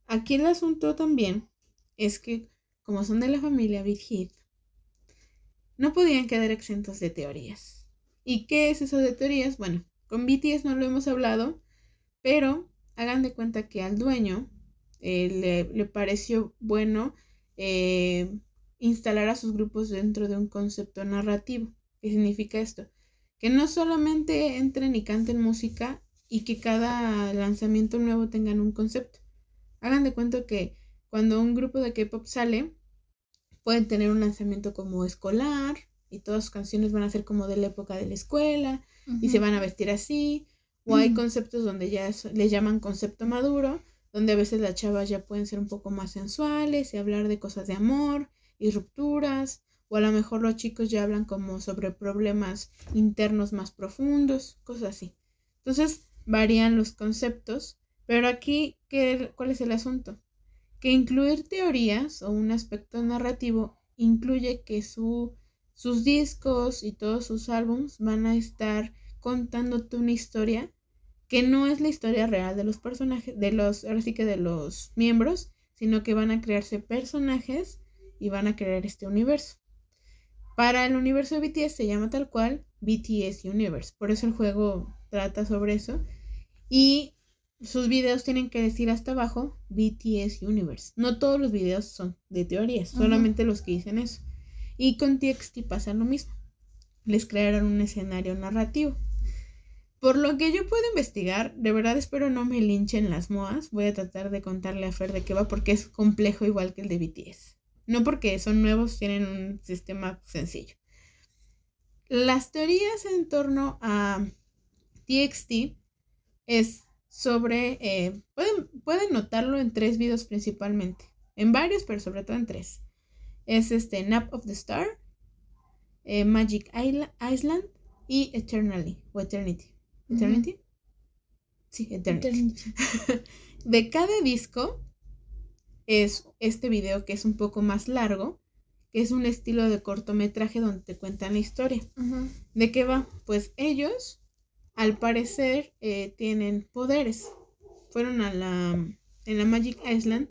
aquí el asunto también es que como son de la familia Big Hit, no podían quedar exentos de teorías. ¿Y qué es eso de teorías? Bueno, con BTS no lo hemos hablado, pero hagan de cuenta que al dueño eh, le, pareció bueno eh, instalar a sus grupos dentro de un concepto narrativo. ¿Qué significa esto? Que no solamente entren y canten música y que cada lanzamiento nuevo tengan un concepto. Hagan de cuenta que cuando un grupo de K-pop sale, pueden tener un lanzamiento como escolar y todas sus canciones van a ser como de la época de la escuela y se van a vestir así. O hay conceptos donde ya les llaman concepto maduro, donde a veces las chavas ya pueden ser un poco más sensuales y hablar de cosas de amor y rupturas. O a lo mejor los chicos ya hablan como sobre problemas internos más profundos, cosas así. Entonces varían los conceptos. Pero aquí, ¿qué, ¿cuál es el asunto? Que incluir teorías o un aspecto narrativo incluye que su sus discos y todos sus álbums van a estar contándote una historia que no es la historia real de los personajes, de los, ahora sí que de los miembros, sino que van a crearse personajes y van a crear este universo. Para el universo de BTS se llama tal cual BTS Universe, por eso el juego trata sobre eso. Y sus videos tienen que decir hasta abajo BTS Universe. No todos los videos son de teorías, solamente los que dicen eso. Y con TXT pasa lo mismo. Les crearon un escenario narrativo. Por lo que yo puedo investigar, de verdad espero no me linchen las moas. Voy a tratar de contarle a Fer de qué va porque es complejo igual que el de BTS. No porque son nuevos, tienen un sistema sencillo. Las teorías en torno a TXT es sobre, eh, pueden, pueden notarlo en tres videos principalmente, en varios, pero sobre todo en tres es este Nap of the Star, eh, Magic Island y Eternally o Eternity. ¿Eternity? Sí, Eternity. de cada disco es este video que es un poco más largo, que es un estilo de cortometraje donde te cuentan la historia. ¿De qué va? Pues ellos, al parecer, eh, tienen poderes. Fueron a la, en la Magic Island,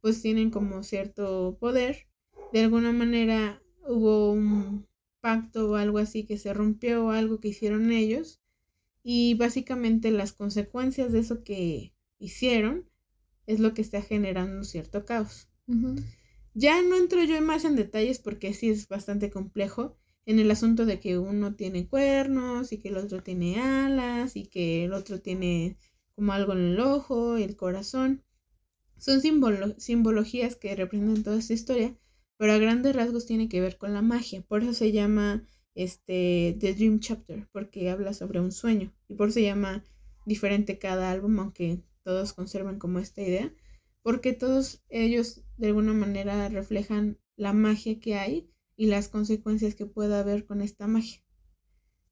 pues tienen como cierto poder de alguna manera hubo un pacto o algo así que se rompió o algo que hicieron ellos y básicamente las consecuencias de eso que hicieron es lo que está generando un cierto caos. Ya no entro yo más en detalles porque sí es bastante complejo en el asunto de que uno tiene cuernos y que el otro tiene alas y que el otro tiene como algo en el ojo y el corazón. Son simbologías que representan toda esta historia pero a grandes rasgos tiene que ver con la magia. Por eso se llama este The Dream Chapter, porque habla sobre un sueño. Y por eso se llama diferente cada álbum, aunque todos conservan como esta idea, porque todos ellos de alguna manera reflejan la magia que hay y las consecuencias que pueda haber con esta magia.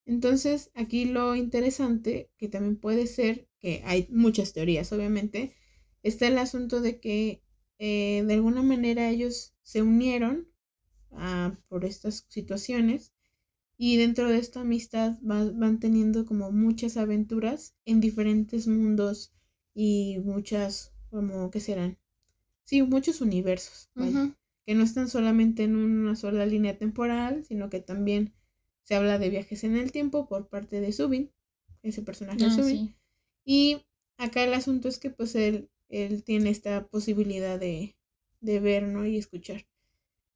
Entonces, aquí lo interesante, que también puede ser, que hay muchas teorías, obviamente, está el asunto de que eh, de alguna manera ellos se unieron ah, por estas situaciones y dentro de esta amistad van teniendo como muchas aventuras en diferentes mundos y muchas, como, ¿qué serán? Sí, muchos universos, que no están solamente en una sola línea temporal, sino que también se habla de viajes en el tiempo por parte de Subin, ese personaje ah, Subin. Y acá el asunto es que pues él, él tiene esta posibilidad de, de ver, ¿no? Y escuchar.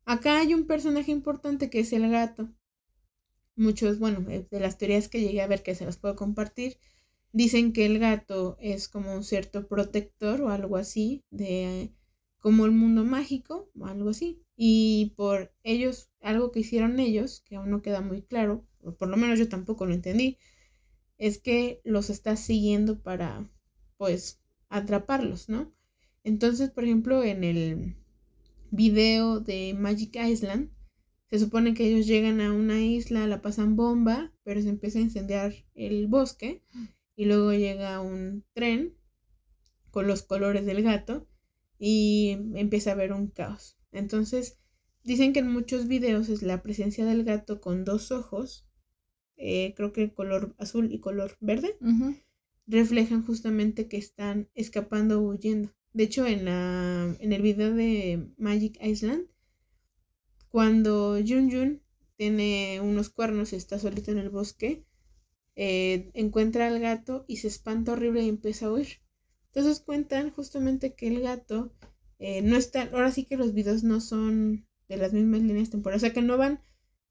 Acá hay un personaje importante que es el gato. Muchos, bueno, eh, de las teorías que llegué a ver que se las puedo compartir, dicen que el gato es como un cierto protector o algo así, de como el mundo mágico o algo así. Y por ellos, algo que hicieron ellos, que aún no queda muy claro, o por lo menos yo tampoco lo entendí, es que los está siguiendo para, pues, atraparlos, ¿no? Entonces, por ejemplo, en el video de Magic Island, se supone que ellos llegan a una isla, la pasan bomba, pero se empieza a incendiar el bosque y luego llega un tren con los colores del gato y empieza a haber un caos. Entonces, dicen que en muchos videos es la presencia del gato con dos ojos, eh, creo que color azul y color verde, reflejan justamente que están escapando o huyendo. De hecho, en, la, en el video de Magic Island, cuando Jun Jun tiene unos cuernos y está solito en el bosque, eh, encuentra al gato y se espanta horrible y empieza a huir. Entonces cuentan justamente que el gato eh, no está, ahora sí que los videos no son de las mismas líneas temporales, o sea que no van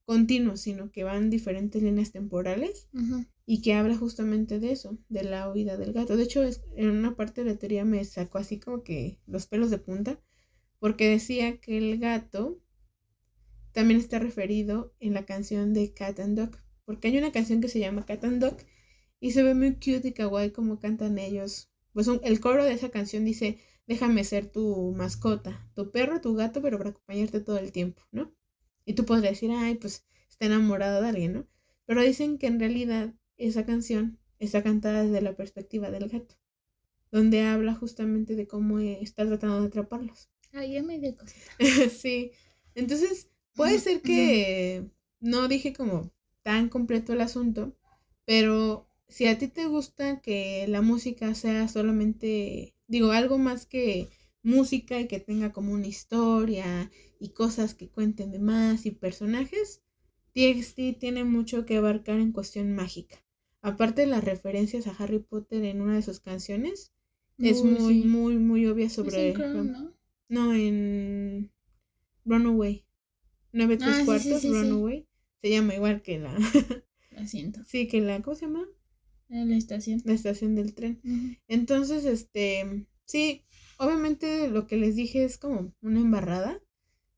continuos, sino que van diferentes líneas temporales y que habla justamente de eso, de la huida del gato. De hecho, en una parte de la teoría me sacó así como que los pelos de punta, porque decía que el gato también está referido en la canción de Cat and Dog, porque hay una canción que se llama Cat and Dog y se ve muy cute y kawaii como cantan ellos. Pues el coro de esa canción dice, déjame ser tu mascota, tu perro, tu gato, pero para acompañarte todo el tiempo, ¿no? Y tú podrías decir, ay, pues está enamorado de alguien, ¿no? Pero dicen que en realidad esa canción está cantada desde la perspectiva del gato, donde habla justamente de cómo está tratando de atraparlos.
Ay, ya me dio cosita.
sí. Entonces, puede ser que no dije como tan completo el asunto, pero si a ti te gusta que la música sea solamente, digo, algo más que música y que tenga como una historia y cosas que cuenten de más y personajes, TXT tiene mucho que abarcar en cuestión mágica. Aparte de las referencias a Harry Potter en una de sus canciones, es muy, muy, muy obvia sobre... ¿no? no, en Runaway. 9 3 ah, cuartos, Runaway. Se llama igual que la...
Asiento.
Sí, que la... ¿Cómo se llama?
La estación.
La estación del tren. Entonces, este... Sí, obviamente lo que les dije es como una embarrada.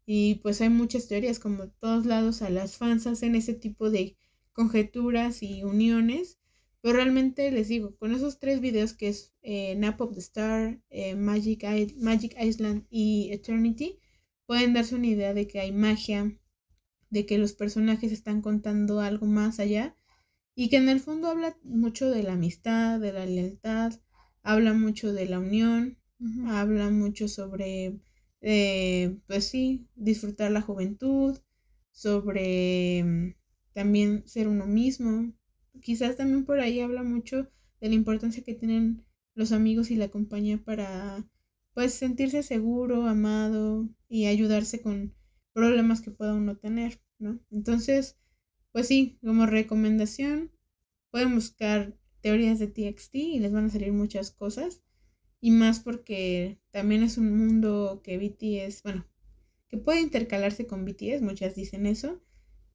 Y pues hay muchas teorías, como todos lados a las fans hacen ese tipo de conjeturas y uniones. Pero realmente les digo, con esos tres videos que es eh, Nap of the Star, eh, Magic, Magic Island y Eternity, pueden darse una idea de que hay magia, de que los personajes están contando algo más allá y que en el fondo habla mucho de la amistad, de la lealtad, habla mucho de la unión, habla mucho sobre, eh, pues sí, disfrutar la juventud, sobre mm, también ser uno mismo. Quizás también por ahí habla mucho de la importancia que tienen los amigos y la compañía para pues sentirse seguro, amado y ayudarse con problemas que pueda uno tener, ¿no? Entonces, pues sí, como recomendación, pueden buscar teorías de TXT y les van a salir muchas cosas. Y más porque también es un mundo que BTS, bueno, que puede intercalarse con BTS, muchas dicen eso.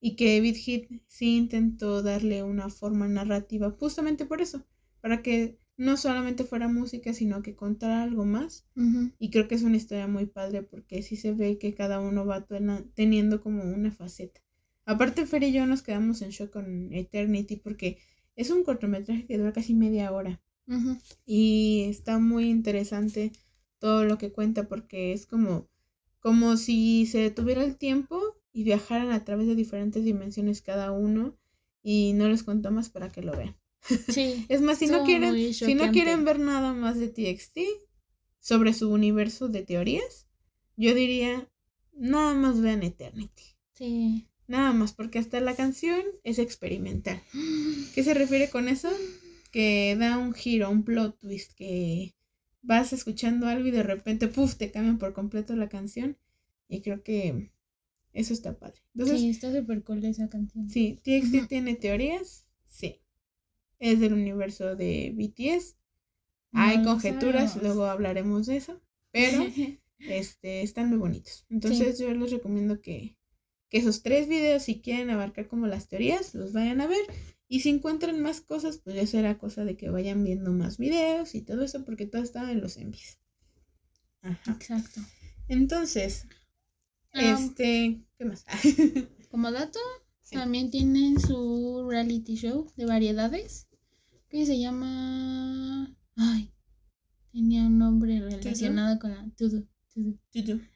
Y que Beat Hit sí intentó darle una forma narrativa justamente por eso, para que no solamente fuera música, sino que contara algo más. Y creo que es una historia muy padre porque sí se ve que cada uno va teniendo como una faceta. Aparte, Fer y yo nos quedamos en shock con Eternity porque es un cortometraje que dura casi media hora. Y está muy interesante todo lo que cuenta porque es como, como si se tuviera el tiempo y viajaran a través de diferentes dimensiones cada uno y no les cuento más para que lo vean. Sí. es más, si no quieren, si no quieren ver nada más de TXT sobre su universo de teorías, yo diría, nada más vean Eternity.
Sí.
Nada más, porque hasta la canción es experimental. ¿Qué se refiere con eso? Que da un giro, un plot twist, que vas escuchando algo y de repente, puff, te cambian por completo la canción. Y creo que eso está padre.
sí, está súper cool esa canción.
Sí, TXT tiene teorías, sí. Es del universo de BTS. Hay conjeturas, luego hablaremos de eso. Pero este, están muy bonitos. Entonces yo les recomiendo que, que esos tres videos, si quieren abarcar como las teorías, los vayan a ver. Y si encuentran más cosas, pues ya será cosa de que vayan viendo más videos y todo eso, porque todo está en los envíos.
Ajá. Exacto.
Entonces, este, ¿qué más?
como dato, también tienen su reality show de variedades que se llama. Ay, tenía un nombre relacionado con la Tudu.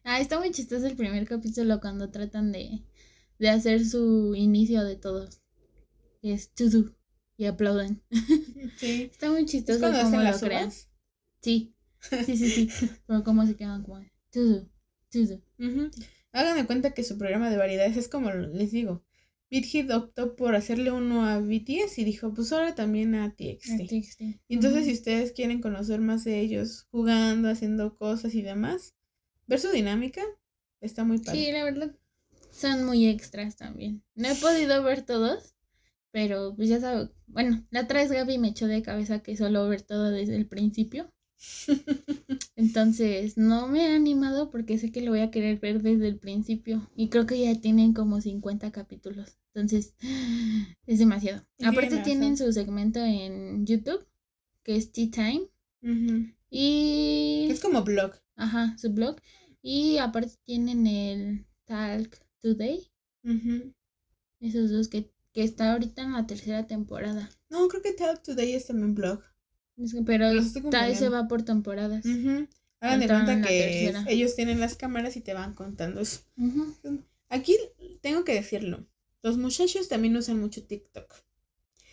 Ah, está muy chistoso el primer capítulo cuando tratan de, de hacer su inicio de todos. Es Tudu y aplauden. Sí. está muy chistoso como lo crean. Sí. Sí, sí, sí. Pero cómo se quedan como Tudu,
Tudu. Hagan de cuenta que su programa de variedades es como les digo. Bit optó por hacerle uno a BTS y dijo, pues ahora también a TXT. Y entonces, si ustedes quieren conocer más de ellos jugando, haciendo cosas y demás, ver su dinámica, está muy
padre. Sí, la verdad, son muy extras también. No he podido ver todos, pero pues ya sabes, bueno, la otra vez Gaby me echó de cabeza que solo ver todo desde el principio. Entonces, no me he animado porque sé que lo voy a querer ver desde el principio. Y creo que ya tienen como 50 capítulos. Entonces, es demasiado. Aparte tienen su segmento en YouTube, que es Tea Time. Y...
Es como blog.
Ajá, su blog. Y aparte tienen el Talk Today. Esos dos que, que está ahorita en la tercera temporada.
No, creo que Talk Today es también blog
pero tal se va por temporadas.
Hagan de cuenta que ellos tienen las cámaras y te van contando eso. Aquí tengo que decirlo. Los muchachos también usan mucho TikTok.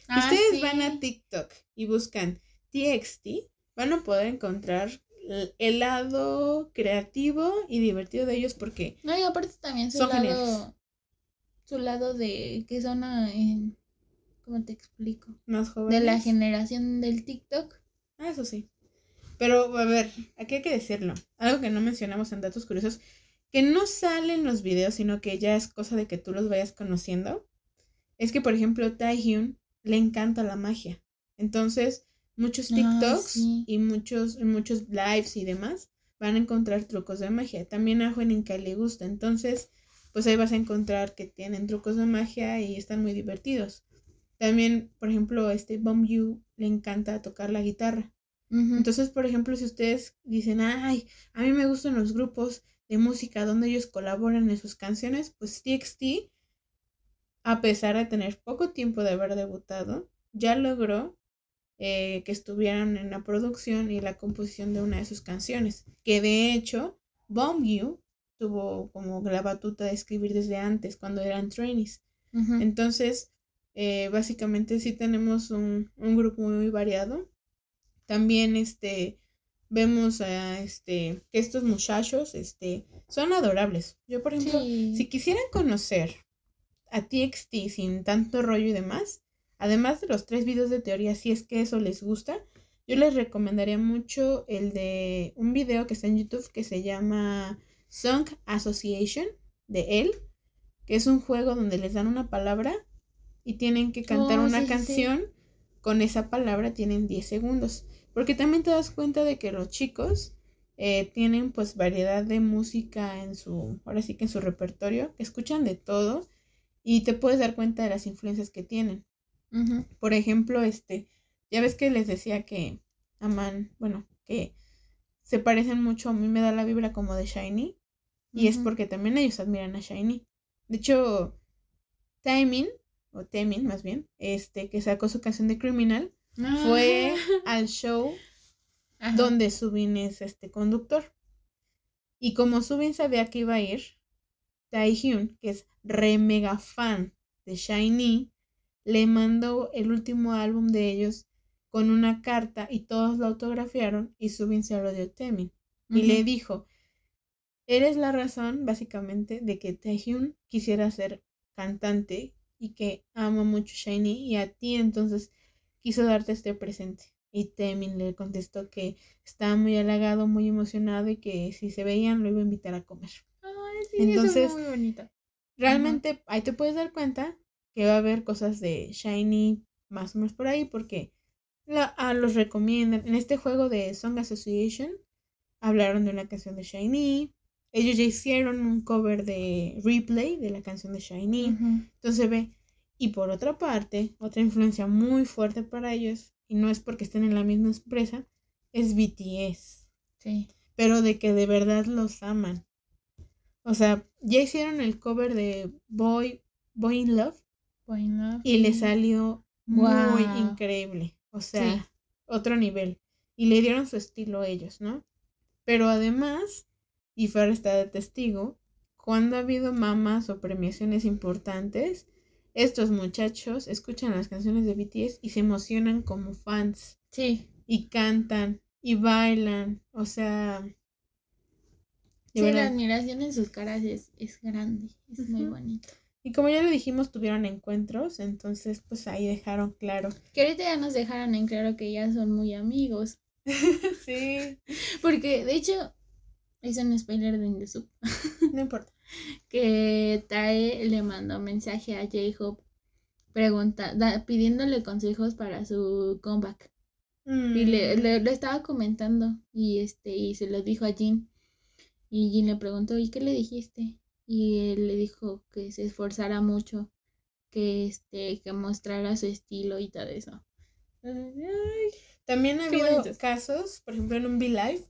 Ah, ustedes van a TikTok y buscan TXT, van a poder encontrar el lado creativo y divertido de ellos porque.
No, y aparte también su lado. Su lado de que son en ¿Cómo te explico? Más jóvenes. De la generación del TikTok.
Ah, eso sí. Pero, a ver, aquí hay que decirlo. Algo que no mencionamos en datos curiosos, que no salen los videos, sino que ya es cosa de que tú los vayas conociendo. Es que, por ejemplo, Taehyun le encanta la magia. Entonces, muchos ah, TikToks y muchos, muchos lives y demás van a encontrar trucos de magia. También a Juaninka le gusta. Entonces, pues ahí vas a encontrar que tienen trucos de magia y están muy divertidos. También, por ejemplo, este Bomb You le encanta tocar la guitarra. Entonces, por ejemplo, si ustedes dicen, ay, a mí me gustan los grupos de música donde ellos colaboran en sus canciones, pues TXT, a pesar de tener poco tiempo de haber debutado, ya logró eh, que estuvieran en la producción y la composición de una de sus canciones. Que de hecho, Bomb tuvo como la batuta de escribir desde antes, cuando eran trainees. Entonces, eh, básicamente sí tenemos un, grupo muy variado. También este vemos a este que estos muchachos este son adorables. Yo, por ejemplo, si quisieran conocer a TXT sin tanto rollo y demás, además de los tres videos de teoría, si es que eso les gusta, yo les recomendaría mucho el de un video que está en YouTube que se llama Song Association de él, que es un juego donde les dan una palabra y tienen que cantar oh, una canción con esa palabra, tienen 10 segundos. Porque también te das cuenta de que los chicos eh, tienen pues variedad de música en su, ahora sí que en su repertorio, que escuchan de todo y te puedes dar cuenta de las influencias que tienen. Por ejemplo, este, ya ves que les decía que aman, bueno, que se parecen mucho, a mí me da la vibra como de Shiny, y es porque también ellos admiran a Shiny. De hecho, Timing o Temin más bien, este, que sacó su canción de Criminal, fue ah. al show donde Subin es este conductor. Y como Subin sabía que iba a ir, Taehyun, que es re mega fan de Shiny, le mandó el último álbum de ellos con una carta y todos lo autografiaron y Subin se lo dio a Temin. Y le dijo, eres la razón, básicamente, de que Taehyun quisiera ser cantante y que ama mucho Shiny y a ti entonces quiso darte este presente. Y Temin le contestó que estaba muy halagado, muy emocionado y que si se veían lo iba a invitar a comer.
Ay, sí,
Entonces,
eso es muy bonito.
Realmente ahí te puedes dar cuenta que va a haber cosas de Shiny más o menos por ahí porque la, ah, los recomiendan. En este juego de Song Association hablaron de una canción de Shiny. Ellos ya hicieron un cover de replay de la canción de Shiny. Entonces ve. Y por otra parte, otra influencia muy fuerte para ellos, y no es porque estén en la misma empresa, es BTS.
Sí.
Pero de que de verdad los aman. O sea, ya hicieron el cover de Boy, Boy in Love. Y le salió muy increíble. O sea,
Sí.
otro nivel. Y le dieron su estilo a ellos, ¿no? Pero además, y Fer está de testigo, cuando ha habido mamas o premiaciones importantes, estos muchachos escuchan las canciones de BTS y se emocionan como fans
Sí.
y cantan y bailan. O sea,
Sí, la admiración en sus caras es, es grande. Es muy bonito.
Y como ya lo dijimos, tuvieron encuentros, entonces pues ahí dejaron claro.
Que ahorita ya nos dejaron en claro que ya son muy amigos.
sí,
Porque, de hecho, es un spoiler de Indesub.
no importa.
que Tae le mandó mensaje a J-Hope pregunta, da- pidiéndole consejos para su comeback. Y le,
Mm.
le, le estaba comentando y este y se lo dijo a Jin. Y Jin le preguntó, ¿y qué le dijiste? Y él le dijo que se esforzara mucho, que este que mostrara su estilo y todo eso. Entonces, ay,
También ha
Qué
habido
bonitos.
casos, por ejemplo, en un V-Live,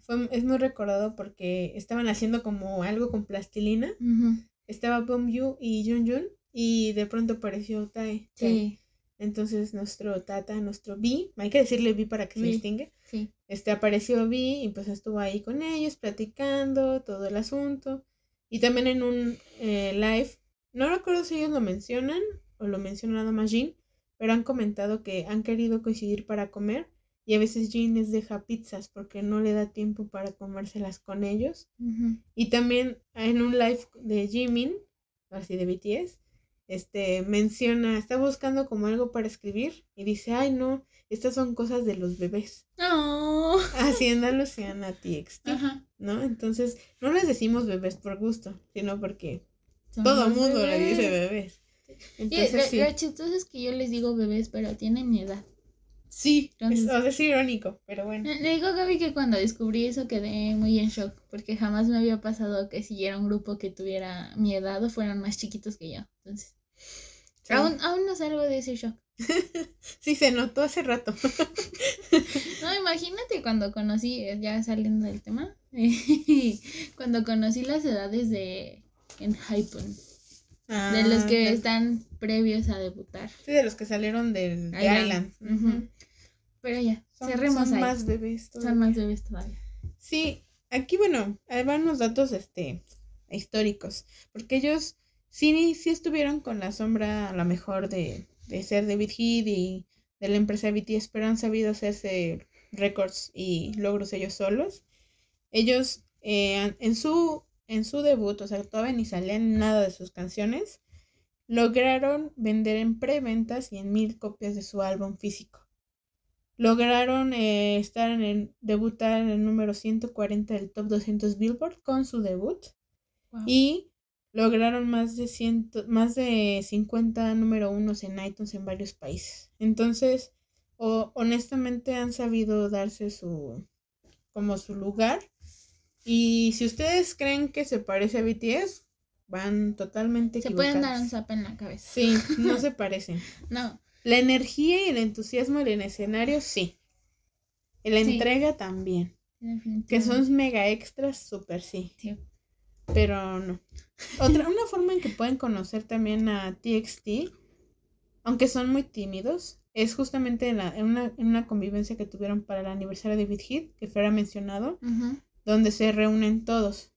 fue, es muy recordado porque estaban haciendo como algo con plastilina.
ujú,
Estaba Bom Yu y Jun Jun y de pronto apareció Tae.
Sí,
Entonces nuestro Tata, nuestro V, hay que decirle V para que se
Vi.
distingue.
sí.
Este apareció V y pues estuvo ahí con ellos platicando todo el asunto. Y también en un eh, live, no recuerdo si ellos lo mencionan o lo menciona nada más Jin, pero han comentado que han querido coincidir para comer y a veces Jin les deja pizzas porque no le da tiempo para comérselas con ellos. Y también en un live de Jimin, así de BTS, este menciona, está buscando como algo para escribir y dice, ay no, estas son cosas de los bebés,
Oh.
haciendo alusión a TXT,
Ajá.
¿no? Entonces, no les decimos bebés por gusto, sino porque
Son
todo mundo le dice
bebés.
bebés.
Y
Entonces,
lo,
sí,
lo chistoso es que yo les digo bebés, pero tienen mi edad.
sí, es,
Entonces-
es irónico, pero bueno.
Le digo a Gaby que cuando descubrí eso quedé muy en shock, porque jamás me había pasado que siguiera un grupo que tuviera mi edad o fueran más chiquitos que yo. Entonces,
Sí,
aún, aún no salgo de ese shock.
sí se notó hace rato.
No, imagínate cuando conocí, eh, ya saliendo del tema, cuando conocí las edades de en Hypon, de los
Ah,
que
claro.
están previos a debutar.
Sí, de los que salieron del de
Island. Pero ya,
Son,
cerremos
son
ahí.
más bebés.
Son más bebés todavía.
Sí, aquí bueno, ahí van los datos este históricos, porque ellos sí, sí estuvieron con la sombra a lo mejor de, de ser David Heath y de la empresa BTS, pero han sabido hacerse récords y logros ellos solos. Ellos eh, en su en su debut, o sea, todavía ni salían nada de sus canciones, lograron vender en preventas y en mil copias de su álbum físico. Lograron eh, estar en el, debutar en el número 140 del Top 200 Billboard con su debut
Wow.
y lograron más de, ciento, más de 50 número unos en iTunes en varios países. Entonces, o- honestamente han sabido darse su como su lugar. Y si ustedes creen que se parece a BTS, van totalmente
Se pueden dar un zap en la cabeza.
Sí, no se parecen.
No,
La energía y el entusiasmo en el escenario, sí. La
Sí.
entrega también. Que son mega extras, súper sí.
Sí.
Pero no. Otra, una forma en que pueden conocer también a TXT, aunque son muy tímidos, es justamente en, la- en una, en una convivencia que tuvieron para el aniversario de Big Hit, que fuera mencionado,
Ujú.
donde se reúnen todos.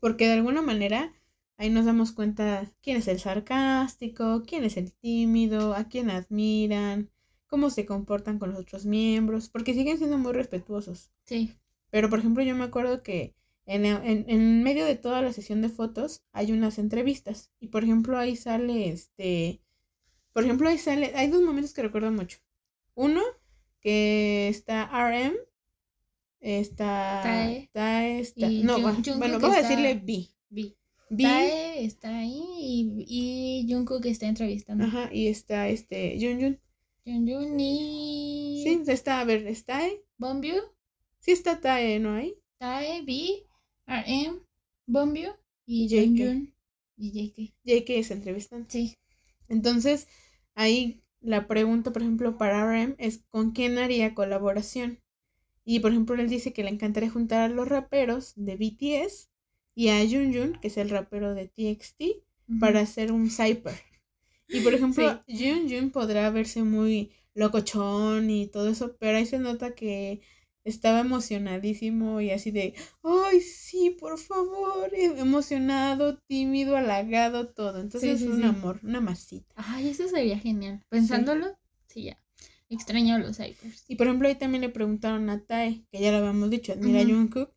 Porque de alguna manera ahí nos damos cuenta quién es el sarcástico, quién es el tímido, a quién admiran, cómo se comportan con los otros miembros, porque siguen siendo muy respetuosos.
Sí.
Pero por ejemplo yo me acuerdo que en, en, en, medio de toda la sesión de fotos hay unas entrevistas. Y por ejemplo, ahí sale este. Por ejemplo, ahí sale. Hay dos momentos que recuerdo mucho. Uno, que está RM. Está.
Tae.
Tae está.
Y
No,
Jung-
bueno, vamos a decirle B.
Vi.
B.
Tae está ahí y, y Jungkook está entrevistando.
Ajá, y está este. Jun Jun.
Jun y
Sí, está, a ver, está. Tae.
Bombio,
Sí está Tae, ¿no hay?
Tae, B, RM, Bombio y
JK.
Jun y JK.
JK es entrevistando.
Sí.
Entonces, ahí la pregunta, por ejemplo, para RM es ¿con quién haría colaboración? Y, por ejemplo, él dice que le encantaría juntar a los raperos de BTS y a Jun Jun, que es el rapero de TXT, para hacer un cyper. Y, por ejemplo, Jun Jun podrá verse muy locochón y todo eso, pero ahí se nota que estaba emocionadísimo y así de, ay, sí, por favor, emocionado, tímido, halagado, todo. Entonces
Sí, sí,
es un
sí.
amor, una masita.
Ay, eso sería genial. Pensándolo, sí, ya. Extraño a los cyphers.
Y por ejemplo, ahí también le preguntaron a Tae, que ya lo habíamos dicho, admira
Ujú.
a Jungkook,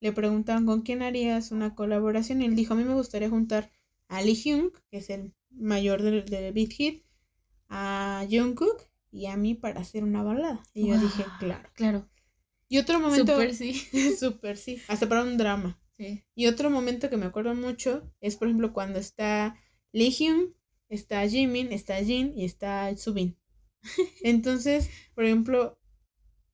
le preguntaron con quién harías una colaboración y él dijo, a mí me gustaría juntar a Lee Hyun, que es el mayor del, del Beat Hit, a Jungkook y a mí para hacer una balada. Y yo dije, claro.
Claro.
Y otro momento,
Súper sí.
súper sí, hasta para un drama.
Sí.
Y otro momento que me acuerdo mucho es, por ejemplo, cuando está Lee Hyun, está Jimin, está Jin y está Subin. Entonces, por ejemplo,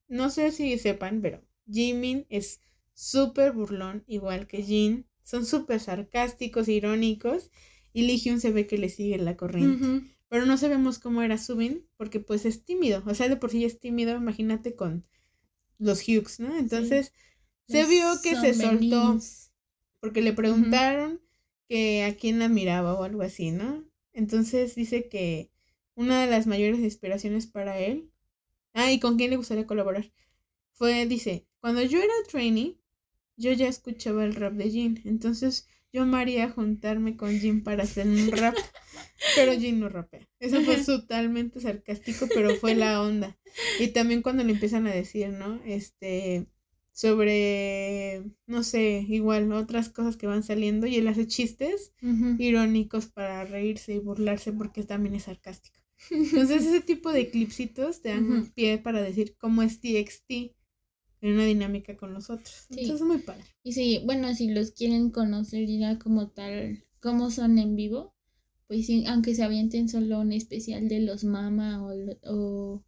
no sé si sepan, pero Jimin es súper burlón, igual que Jin. Son súper sarcásticos, irónicos. Y Lee Hyun se ve que le sigue la corriente. Pero no sabemos cómo era Subin, porque pues es tímido. O sea, de por sí es tímido, imagínate con los Hughes, ¿no? Entonces, se vio que se soltó porque le preguntaron que a quién admiraba o algo así, ¿no? Entonces dice que una de las mayores inspiraciones para él, ah, y con quién le gustaría colaborar, fue, dice, cuando yo era trainee, yo ya escuchaba el rap de Jin, entonces yo me haría juntarme con Jin para hacer un rap, pero Jin no rapea. Eso fue totalmente sarcástico, pero fue la onda. Y también cuando le empiezan a decir, ¿no? Este, sobre, no sé, igual otras cosas que van saliendo y él hace chistes irónicos para reírse y burlarse porque también es sarcástico. Entonces ese tipo de clipsitos te dan
Ujú.
pie para decir cómo es TXT en una dinámica con los otros.
Sí.
Entonces es muy padre.
Y sí, bueno, si los quieren conocer ya como tal, cómo son en vivo, pues sí, aunque se avienten solo un especial de los mama o, o,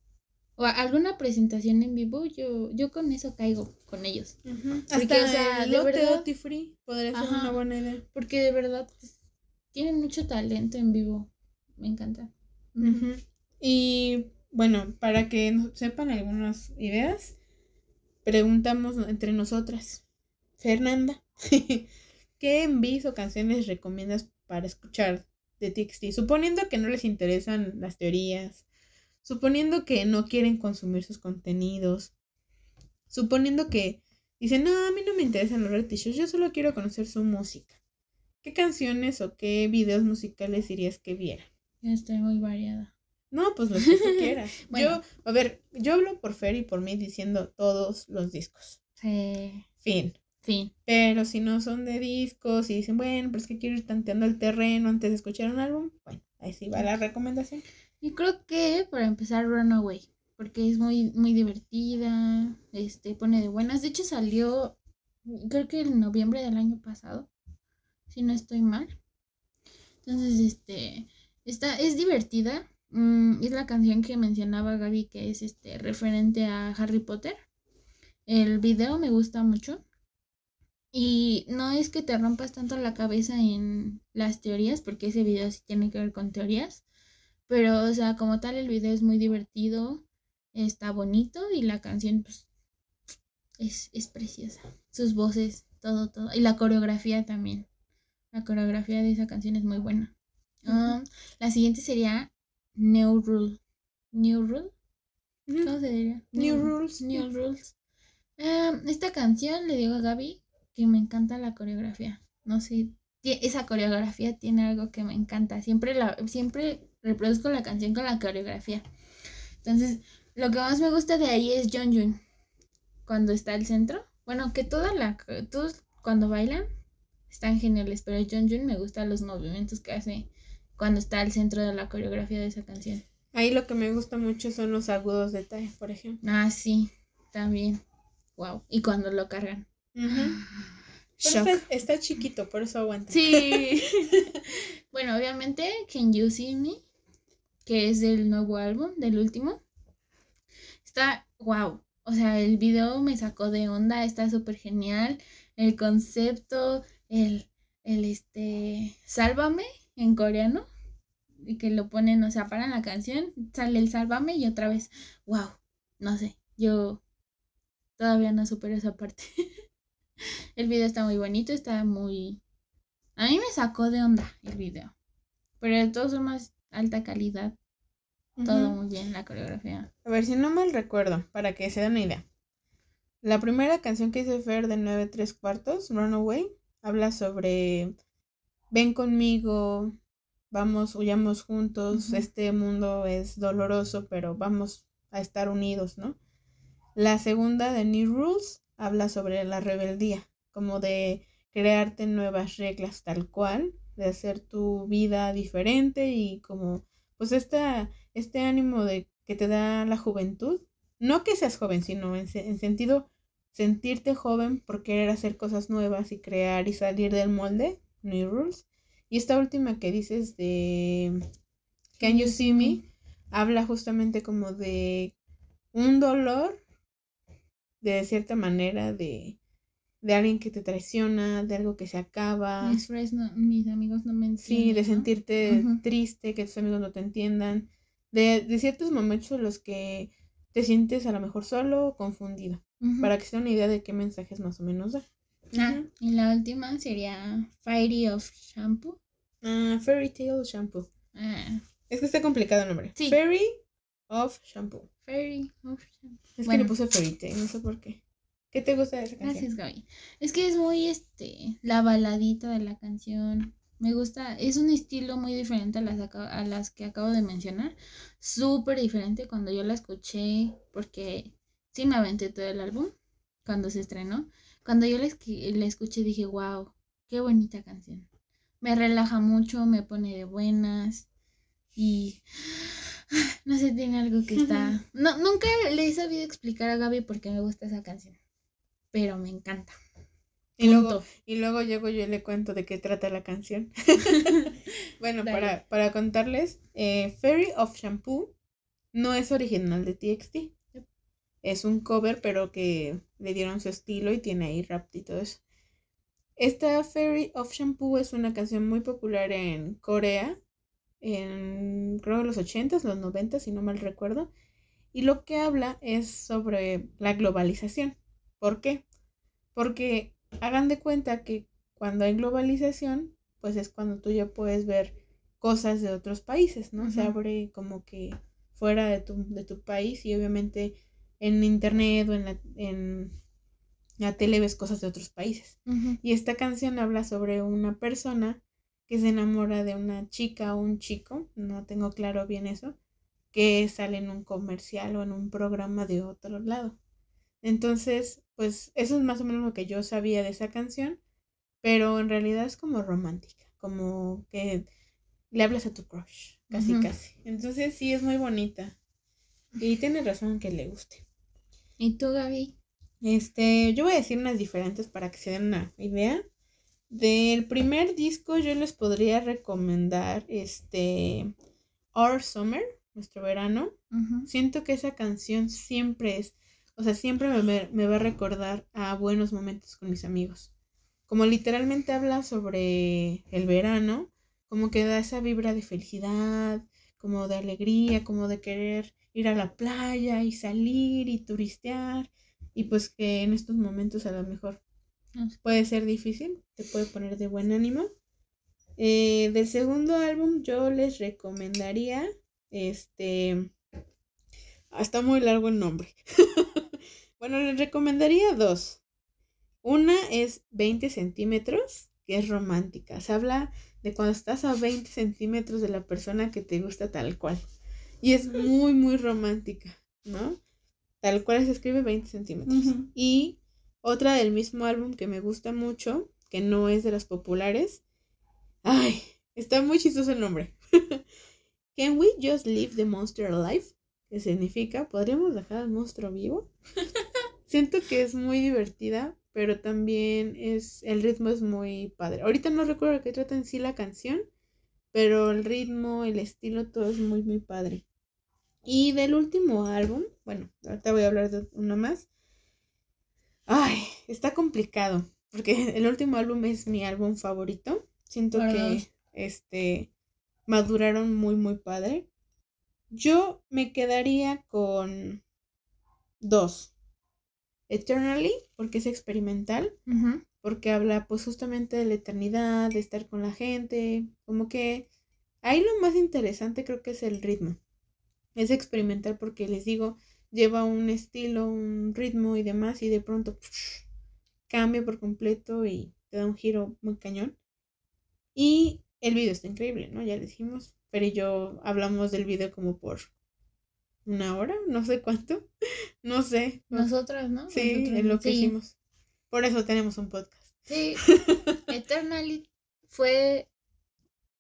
o alguna presentación en vivo, yo, yo con eso caigo con ellos.
Hasta
Porque, o sea,
el
de verdad-
Free podría ser
Ajá.
una buena idea.
Porque de verdad pues, tienen mucho talento en vivo. Me encanta.
Y bueno, para que sepan algunas ideas, preguntamos entre nosotras. Fernanda, ¿qué envíos o canciones recomiendas para escuchar de TXT? Suponiendo que no les interesan las teorías, suponiendo que no quieren consumir sus contenidos, suponiendo que dicen, no, a mí no me interesan los reality shows, yo solo quiero conocer su música. ¿Qué canciones o qué videos musicales dirías que viera?
Ya estoy muy variada.
No, pues lo que tú quieras.
Bueno.
Yo, a ver, yo hablo por Fer y por mí diciendo todos los discos.
Sí.
Fin.
Fin.
Pero si no son de discos y dicen, bueno, pero es que quiero ir tanteando el terreno antes de escuchar un álbum, bueno, ahí sí va la recomendación.
Yo creo que para empezar Runaway, porque es muy muy divertida, este pone de buenas. De hecho salió creo que en noviembre del año pasado, si no estoy mal. Entonces, este esta es divertida. Mm, es la canción que mencionaba Gaby que es este referente a Harry Potter. El video me gusta mucho. Y no es que te rompas tanto la cabeza en las teorías, porque ese video sí tiene que ver con teorías. Pero, o sea, como tal, el video es muy divertido, está bonito y la canción, pues, es, es preciosa. Sus voces, todo, todo. Y la coreografía también. La coreografía de esa canción es muy buena. Ah, la siguiente sería New Rule. New Rule. ¿Cómo se diría?
New Rules.
New Rules. Ah, esta canción le digo a Gaby que me encanta la coreografía. No sé, esa coreografía tiene algo que me encanta. Siempre la, siempre reproduzco la canción con la coreografía. Entonces, lo que más me gusta de ahí es Jun Jun. Cuando está al centro. Bueno, que toda la, todos, cuando bailan están geniales, pero Jun Jun me gustan los movimientos que hace cuando está al centro de la coreografía de esa canción.
Ahí lo que me gusta mucho son los agudos de Tai, por ejemplo.
Ah, sí, también. Wow. Y cuando lo cargan.
Shock. Está, está, chiquito, por eso aguanta.
Sí. bueno, obviamente, Can You See Me, que es del nuevo álbum, del último. Está, wow. O sea, el video me sacó de onda, está súper genial. El concepto, el, el este, sálvame en coreano. Y que lo ponen, o sea, paran la canción, sale el sálvame y otra vez, wow. No sé, yo todavía no supero esa parte. el video está muy bonito, está muy... A mí me sacó de onda el video. Pero de todos más alta calidad. Todo muy bien, la coreografía.
A ver, si no mal recuerdo, para que se den una idea. La primera canción que hice Fer de 9 3 cuartos, Runaway, habla sobre ven conmigo, vamos, huyamos juntos, este mundo es doloroso, pero vamos a estar unidos, ¿no? La segunda de New Rules habla sobre la rebeldía, como de crearte nuevas reglas tal cual, de hacer tu vida diferente y como pues esta este ánimo de que te da la juventud, no que seas joven, sino en, sentido sentirte joven por querer hacer cosas nuevas y crear y salir del molde, New Rules. Y esta última que dices de Can You See Me, habla justamente como de un dolor, de cierta manera, de, de alguien que te traiciona, de algo que se acaba.
Mis, mis amigos no me entienden.
Sí, de sentirte triste, que tus amigos no te entiendan de, ciertos momentos en los que te sientes a lo mejor solo o confundido, para que se una idea de qué mensajes más o menos da.
Ah, y la última sería Fairy of Shampoo.
Ah, Fairy Tale Shampoo. Ah. Es que está complicado el nombre. Fairy of Shampoo.
Fairy of Shampoo.
Es que le puse Fairy Tale, no sé por qué. ¿Qué te gusta de esa canción?
Gracias, Gaby. Es que es muy, este, la baladita de la canción. Me gusta, es un estilo muy diferente a las, a las que acabo de mencionar. Súper diferente cuando yo la escuché, porque sí me aventé todo el álbum cuando se estrenó. Cuando yo la, la escuché dije, wow, qué bonita canción. Me relaja mucho, me pone de buenas y no sé, tiene algo que está... No, nunca le he sabido explicar a Gaby por qué me gusta esa canción, pero me encanta.
Y luego, y luego llego yo y le cuento de qué trata la canción. bueno, para, para, contarles, eh, Fairy of Shampoo no es original de TXT. Es un cover, pero que le dieron su estilo y tiene ahí rap y todo eso. Esta Fairy of Shampoo es una canción muy popular en Corea, en creo los 80s, los 90 si no mal recuerdo. Y lo que habla es sobre la globalización. ¿Por qué? Porque hagan de cuenta que cuando hay globalización, pues es cuando tú ya puedes ver cosas de otros países, ¿no? Se abre como que fuera de tu, de tu país y obviamente en internet o en la, en la tele ves cosas de otros países. Y esta canción habla sobre una persona que se enamora de una chica o un chico, no tengo claro bien eso, que sale en un comercial o en un programa de otro lado. Entonces, pues eso es más o menos lo que yo sabía de esa canción, pero en realidad es como romántica, como que le hablas a tu crush, casi casi. Entonces sí es muy bonita. Y tiene razón que le guste.
¿Y tú, Gaby?
Este, yo voy a decir unas diferentes para que se den una idea. Del primer disco yo les podría recomendar este Our Summer, nuestro verano. Siento que esa canción siempre es o sea, siempre me, va a recordar a buenos momentos con mis amigos. Como literalmente habla sobre el verano, como que da esa vibra de felicidad, como de alegría, como de querer ir a la playa y salir y turistear. Y pues que en estos momentos a lo mejor puede ser difícil, te puede poner de buen ánimo. Eh, del segundo álbum yo les recomendaría este... Ah, está muy largo el nombre. Bueno, les recomendaría dos. Una es 20 centímetros, que es romántica. Se habla de cuando estás a 20 centímetros de la persona que te gusta tal cual. Y es muy, muy romántica, ¿no? Tal cual se escribe 20 centímetros. Y Otra del mismo álbum que me gusta mucho, que no es de las populares. Ay, está muy chistoso el nombre. Can we just leave the monster alive? ¿Qué significa, ¿podríamos dejar al monstruo vivo? Siento que es muy divertida, pero también es, el ritmo es muy padre. Ahorita no recuerdo qué trata en sí la canción, pero el ritmo, el estilo, todo es muy, muy padre. Y del último álbum, bueno, ahorita voy a hablar de uno más. Ay, está complicado, porque el último álbum es mi álbum favorito. Siento que este maduraron muy, muy padre. Yo me quedaría con dos. Eternally, porque es experimental, porque habla pues justamente de la eternidad, de estar con la gente, como que ahí lo más interesante creo que es el ritmo. Es experimental porque les digo, lleva un estilo, un ritmo y demás y de pronto cambia por completo y te da un giro muy cañón. Y el video está increíble, ¿no? Ya dijimos, pero yo hablamos del video como por una hora, no sé cuánto, no sé.
Nosotras, ¿no?
Sí,
es
lo que hicimos. Por eso tenemos un podcast.
Sí, Eternally fue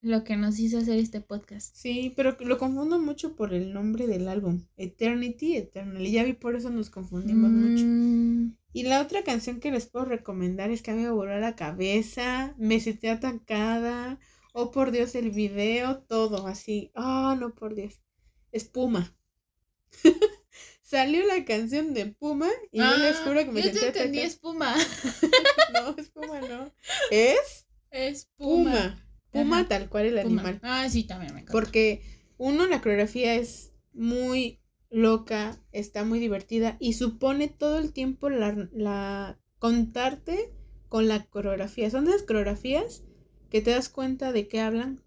lo que nos hizo hacer este podcast.
Sí, pero lo confundo mucho por el nombre del álbum. Eternity, Eternally. Ya vi por eso nos confundimos mucho.
Mm.
Y la otra canción que les puedo recomendar es que a mí me voló la cabeza, me sentí atacada. Oh, por Dios, el video, todo así. Ah, no, por Dios. Espuma. Salió la canción de Puma y yo les juro que me
ah, yo te entendí espuma.
no, espuma no. Es
espuma.
Puma tal cual el animal.
Ah, sí, también me encanta.
Porque uno, la coreografía es muy loca, está muy divertida y supone todo el tiempo la, la contarte con la coreografía. Son esas coreografías que te das cuenta de qué hablan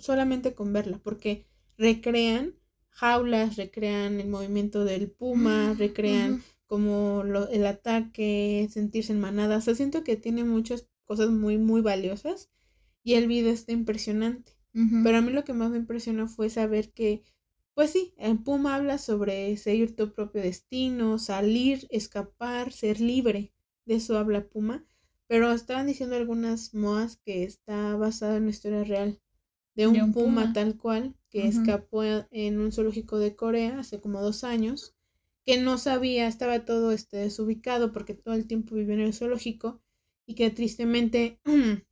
solamente con verla, porque recrean jaulas, recrean el movimiento del puma, recrean como el ataque, sentirse en manada. O sea, siento que tiene muchas cosas muy, muy valiosas y el video está impresionante. Pero a mí lo que más me impresionó fue saber que, pues sí, en Puma habla sobre seguir tu propio destino, salir, escapar, ser libre. De eso habla Puma. Pero estaban diciendo algunas moas que está basado en una historia real de un, puma, tal cual que escapó en un zoológico de Corea hace como dos años, que no sabía, estaba todo este desubicado porque todo el tiempo vivió en el zoológico y que tristemente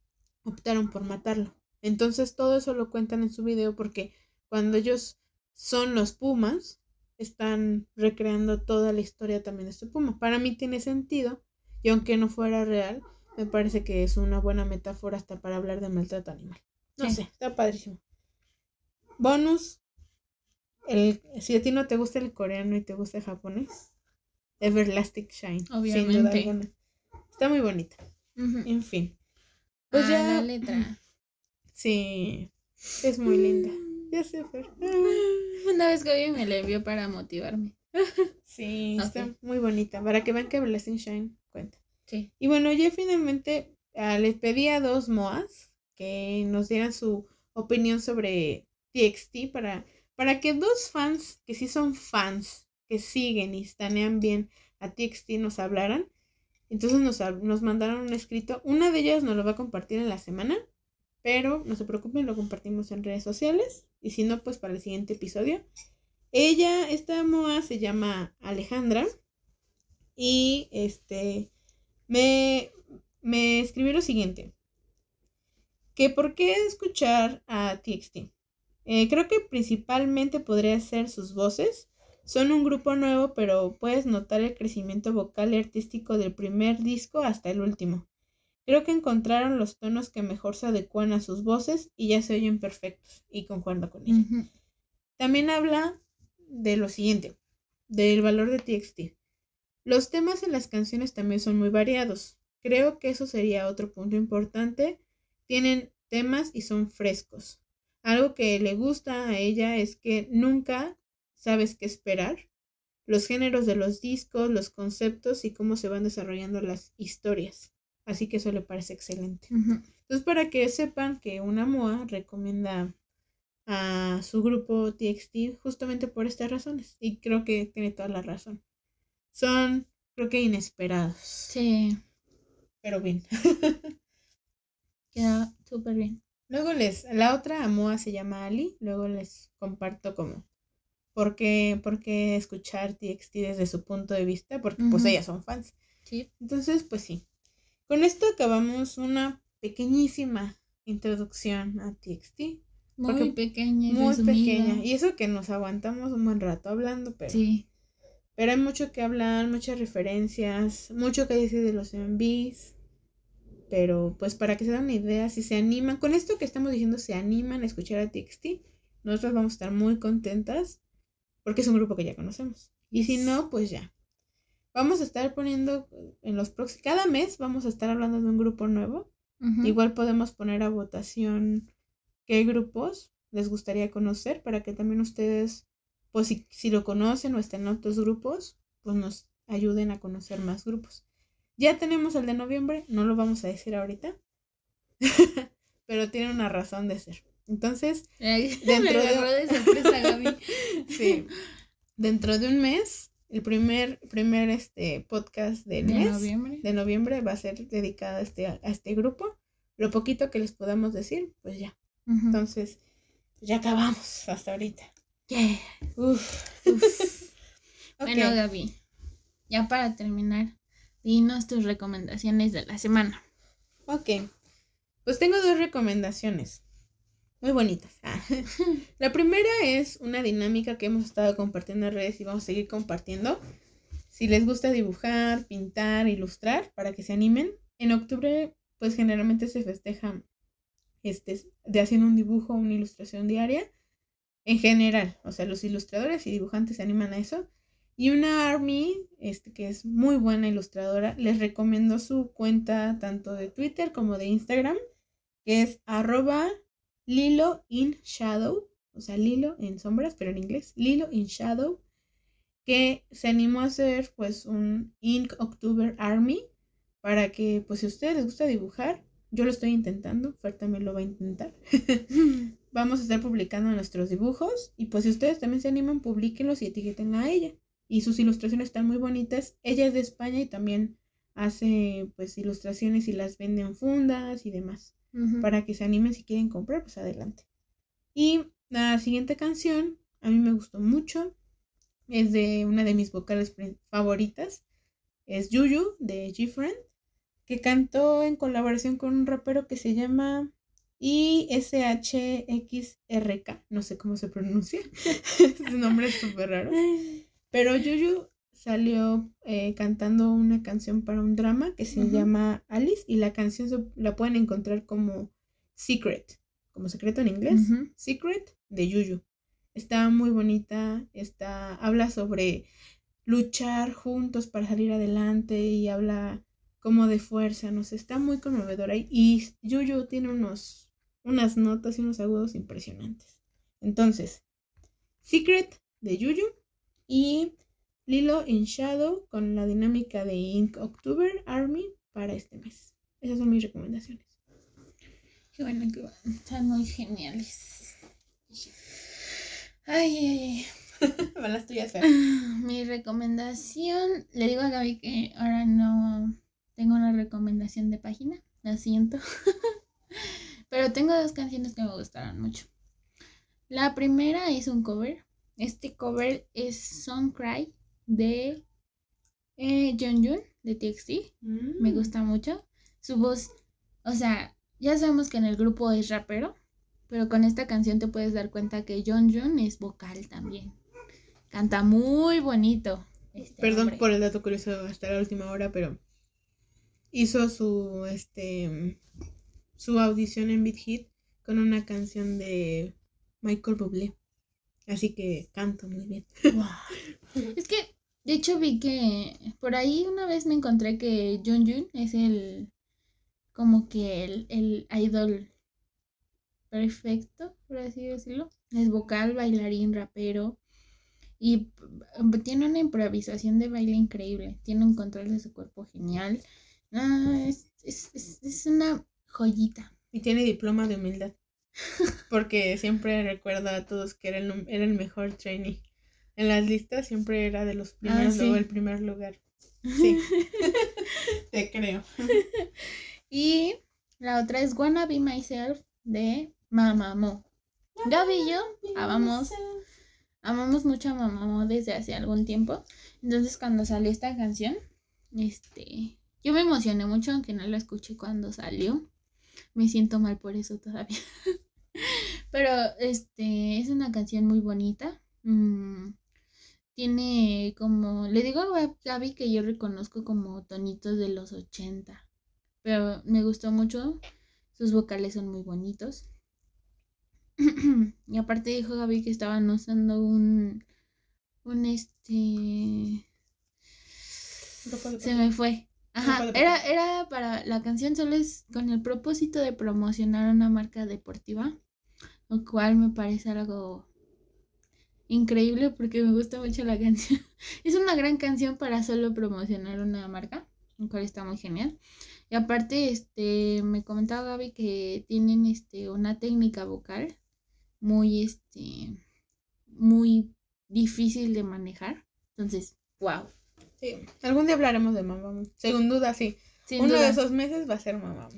optaron por matarlo. Entonces todo eso lo cuentan en su video porque cuando ellos son los pumas, están recreando toda la historia también de este puma. Para mí tiene sentido y aunque no fuera real, me parece que es una buena metáfora hasta para hablar de maltrato animal. No sé, está padrísimo. Bonus. El, si a ti no te gusta el coreano y te gusta el japonés, Everlasting Shine. Obviamente. Está muy bonita. En fin.
Pues ah, ya. La letra.
Sí, es muy linda. Ya sé, Fer.
Una vez que me la envió para motivarme.
Sí, está muy bonita. Para que vean que Blessing Shine cuenta. Sí. Y bueno, ya finalmente ah, les pedí a dos Moas que nos dieran su opinión sobre TXT para, para que dos fans, que sí son fans, que siguen y estanean bien a TXT, nos hablaran. Entonces nos, nos mandaron un escrito. Una de ellas nos lo va a compartir en la semana, pero no se preocupen, lo compartimos en redes sociales. Y si no, pues para el siguiente episodio. Ella, esta moa se llama Alejandra. Y este me, me escribió lo siguiente. Que por qué escuchar a TXT. Eh, creo que principalmente podría ser sus voces son un grupo nuevo, pero puedes notar el crecimiento vocal y artístico del primer disco hasta el último. Creo que encontraron los tonos que mejor se adecuan a sus voces y ya se oyen perfectos, y concuerdo con ella. También habla de lo siguiente, del valor de TXT. Los temas en las canciones también son muy variados. Creo que eso sería otro punto importante. Tienen temas y son frescos. Algo que le gusta a ella es que nunca sabes qué esperar, los géneros de los discos, los conceptos y cómo se van desarrollando las historias. Así que eso le parece excelente. Entonces, para que sepan que una MOA recomienda a su grupo TXT justamente por estas razones. Y creo que tiene toda la razón. Son creo que inesperados.
Sí.
Pero bien.
Queda súper bien.
Luego les, la otra Amoa se llama Ali, luego les comparto como por qué, por qué escuchar TXT desde su punto de vista, porque pues ellas son fans.
Sí.
Entonces, pues sí. Con esto acabamos una pequeñísima introducción a TXT.
Muy pequeña
Muy
resumida.
pequeña. Y eso que nos aguantamos un buen rato hablando, pero,
Sí.
pero hay mucho que hablar, muchas referencias, mucho que decir de los MVs. Pero pues para que se den una idea, si se animan, con esto que estamos diciendo, se animan a escuchar a TXT, nosotros vamos a estar muy contentas porque es un grupo que ya conocemos. Y si no, pues ya. Vamos a estar poniendo en los próximos, cada mes vamos a estar hablando de un grupo nuevo. Igual podemos poner a votación qué grupos les gustaría conocer para que también ustedes, pues si, si lo conocen o están en otros grupos, pues nos ayuden a conocer más grupos. Ya tenemos el de noviembre, no lo vamos a decir ahorita, pero tiene una razón de ser. Entonces,
Ay,
Dentro
me
de-
agarró de sorpresa, Gaby.
sí, dentro de un mes, el primer, primer este, podcast del
De
mes
noviembre.
de noviembre va a ser dedicado a este, a este grupo. Lo poquito que les podamos decir, pues ya. Entonces, ya acabamos hasta ahorita.
Yeah.
Uf, uf. Ok,
Bueno, Gaby, ya para terminar, dinos tus recomendaciones de la semana.
ok. Pues tengo dos recomendaciones muy bonitas. Ah. La primera es una dinámica que hemos estado compartiendo en redes y vamos a seguir compartiendo. Si les gusta dibujar, pintar, ilustrar, para que se animen. En octubre, pues generalmente se festeja este, de haciendo un dibujo una ilustración diaria. En general, o sea, los ilustradores y dibujantes se animan a eso. Y una Army, este, que es muy buena ilustradora, les recomiendo su cuenta tanto de Twitter como de Instagram, que es arroba Lilo in Shadow, o sea, Lilo en sombras, pero en inglés, Lilo in Shadow, que se animó a hacer pues un Ink October Army para que pues si a ustedes les gusta dibujar, yo lo estoy intentando, Fer también lo va a intentar. Vamos a estar publicando nuestros dibujos y pues si ustedes también se animan, publiquenlos y etiqueten a ella. Y sus ilustraciones están muy bonitas. Ella es de España y también hace pues ilustraciones y las vende en fundas y demás Para que se animen si quieren comprar, pues adelante. Y la siguiente canción a mí me gustó mucho. Es de una de mis vocales favoritas. Es Yuyu de G-Friend, que cantó en colaboración con un rapero que se llama ISHXRK. No sé cómo se pronuncia. Su nombre es súper raro. Pero Yuyu salió eh, cantando una canción para un drama que se llama Alice y la canción se- la pueden encontrar como Secret, como secreto en inglés. Secret de Yuyu. Está muy bonita, está, habla sobre luchar juntos para salir adelante y habla como de fuerza, no sé, está muy conmovedora y- y Yuyu tiene unos, unas notas y unos agudos impresionantes. Entonces, Secret de Yuyu y Lilo in Shadow con la dinámica de Ink October Army para este mes. Esas son mis recomendaciones.
Qué bueno, qué bueno. Están muy geniales. Ay, ay,
Van las tuyas,
ay. Mi recomendación, le digo a Gaby que ahora no tengo una recomendación de página, lo siento. Pero tengo dos canciones que me gustaron mucho. La primera es un cover. Este cover es Song Cry de eh, Jun de TXT. Me gusta mucho. Su voz, o sea, ya sabemos que en el grupo es rapero, pero con esta canción te puedes dar cuenta que John Jun es vocal también. Canta muy bonito. este
Perdón
hombre.
por el dato curioso hasta la última hora, pero hizo su este su audición en Beat Hit con una canción de Michael Bublé. Así que canto muy bien.
Es que, de hecho, vi que por ahí una vez me encontré que John Jun es el, como que el, el idol perfecto, por así decirlo. Es vocal, bailarín, rapero. Y p- tiene una improvisación de baile increíble. Tiene un control de su cuerpo genial. Es, es, es, es una joyita.
Y tiene diploma de humildad. Porque siempre recuerda a todos que era el, era el mejor trainee. En las listas siempre era de los primeros,
Ah, sí.
luego el primer lugar. Sí. Te creo.
Y la otra es Wanna Be Myself de Mamamoo. Gaby y yo amamos, amamos mucho a Mamamoo desde hace algún tiempo. Entonces cuando salió esta canción, este, yo me emocioné mucho, aunque no la escuché cuando salió. Me siento mal por eso todavía. Pero este es una canción muy bonita. Mm, tiene como, le digo a Gaby que yo reconozco como tonitos de los 80. Pero me gustó mucho. Sus vocales son muy bonitos. y aparte dijo Gaby que estaban usando un un este se me fue. Ajá, era, era para la canción solo es con el propósito de promocionar una marca deportiva, lo cual me parece algo increíble porque me gusta mucho la canción. Es una gran canción para solo promocionar una marca, lo cual está muy genial. Y aparte, este, me comentaba Gaby que tienen este una técnica vocal muy este muy difícil de manejar. Entonces, wow.
Sí, algún día hablaremos de mamá. Según duda, sí. Uno de esos meses va a ser mamá.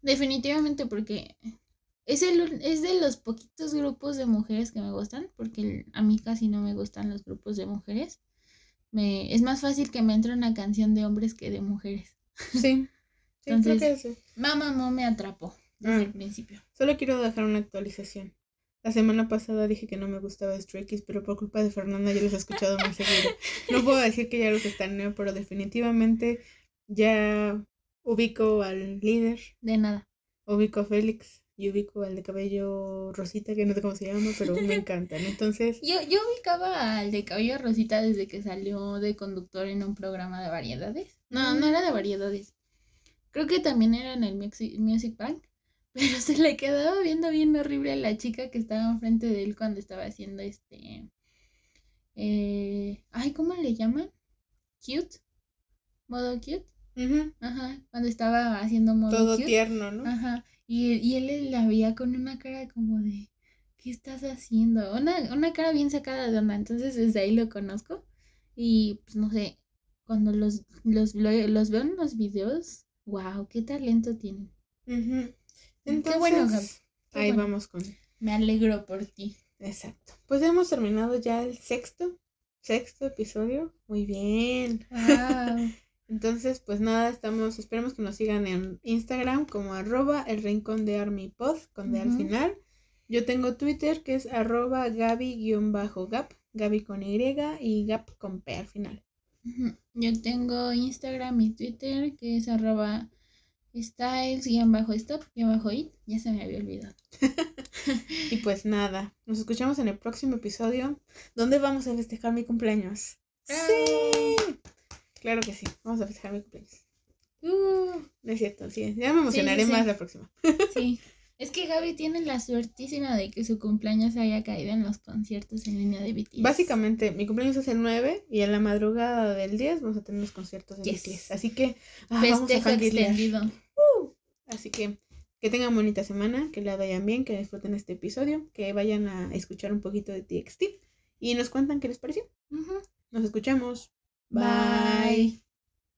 Definitivamente porque es, el, es de los poquitos grupos de mujeres que me gustan, porque a mí casi no me gustan los grupos de mujeres. Me, es más fácil que me entre una canción de hombres que de mujeres.
Sí.
Entonces, creo que sí. Mamá no me atrapó desde ah. el principio.
Solo quiero dejar una actualización. La semana pasada dije que no me gustaba Stray Kids, pero por culpa de Fernanda ya los he escuchado muy seguido. No puedo decir que ya los estaneo, pero definitivamente ya ubico al líder.
De nada.
Ubico a Félix y ubico al de cabello rosita, que no sé cómo se llama, pero me encantan. Entonces.
Yo, yo ubicaba al de cabello rosita desde que salió de conductor en un programa de variedades. No, no era de variedades. Creo que también era en el Music Bank. Pero se le quedaba viendo bien horrible a la chica que estaba enfrente de él cuando estaba haciendo este. Eh, ay, ¿cómo le llaman? Cute. Modo cute. Ajá. Cuando estaba haciendo modo
Todo tierno, ¿no?
Ajá. Y, y él la veía con una cara como de. ¿Qué estás haciendo? Una, una cara bien sacada de onda. Entonces desde ahí lo conozco. Y pues no sé. Cuando los, los, los veo en los videos. ¡Wow! ¡Qué talento tienen!
Entonces, bueno, ahí vamos con.
Me alegro por ti.
Exacto. Pues hemos terminado ya el sexto, sexto episodio. Muy bien. Entonces, pues nada, estamos, esperemos que nos sigan en Instagram como arroba el rincón de Army Pod, con D al final. Yo tengo Twitter que es arroba Gaby-Gap, Gaby con Y y Gap con P al final.
Yo tengo Instagram y Twitter que es arroba Styles, guion bajo stop, guion bajo it, ya se me había olvidado.
y pues nada, nos escuchamos en el próximo episodio, donde vamos a festejar mi cumpleaños. ¡Sí! Claro que sí, vamos a festejar mi cumpleaños. Uh, no es cierto, sí, ya me emocionaré más la próxima.
sí. Es que Gaby tiene la suertísima de que su cumpleaños haya caído en los conciertos en línea de BTS.
Básicamente, mi cumpleaños es el 9 y en la madrugada del 10 vamos a tener los conciertos de BTS. Así que
ah, vamos a extendido.
Uh, así que que tengan bonita semana, que la vayan bien, que disfruten este episodio, que vayan a escuchar un poquito de TXT y nos cuentan qué les pareció. Nos escuchamos. Bye.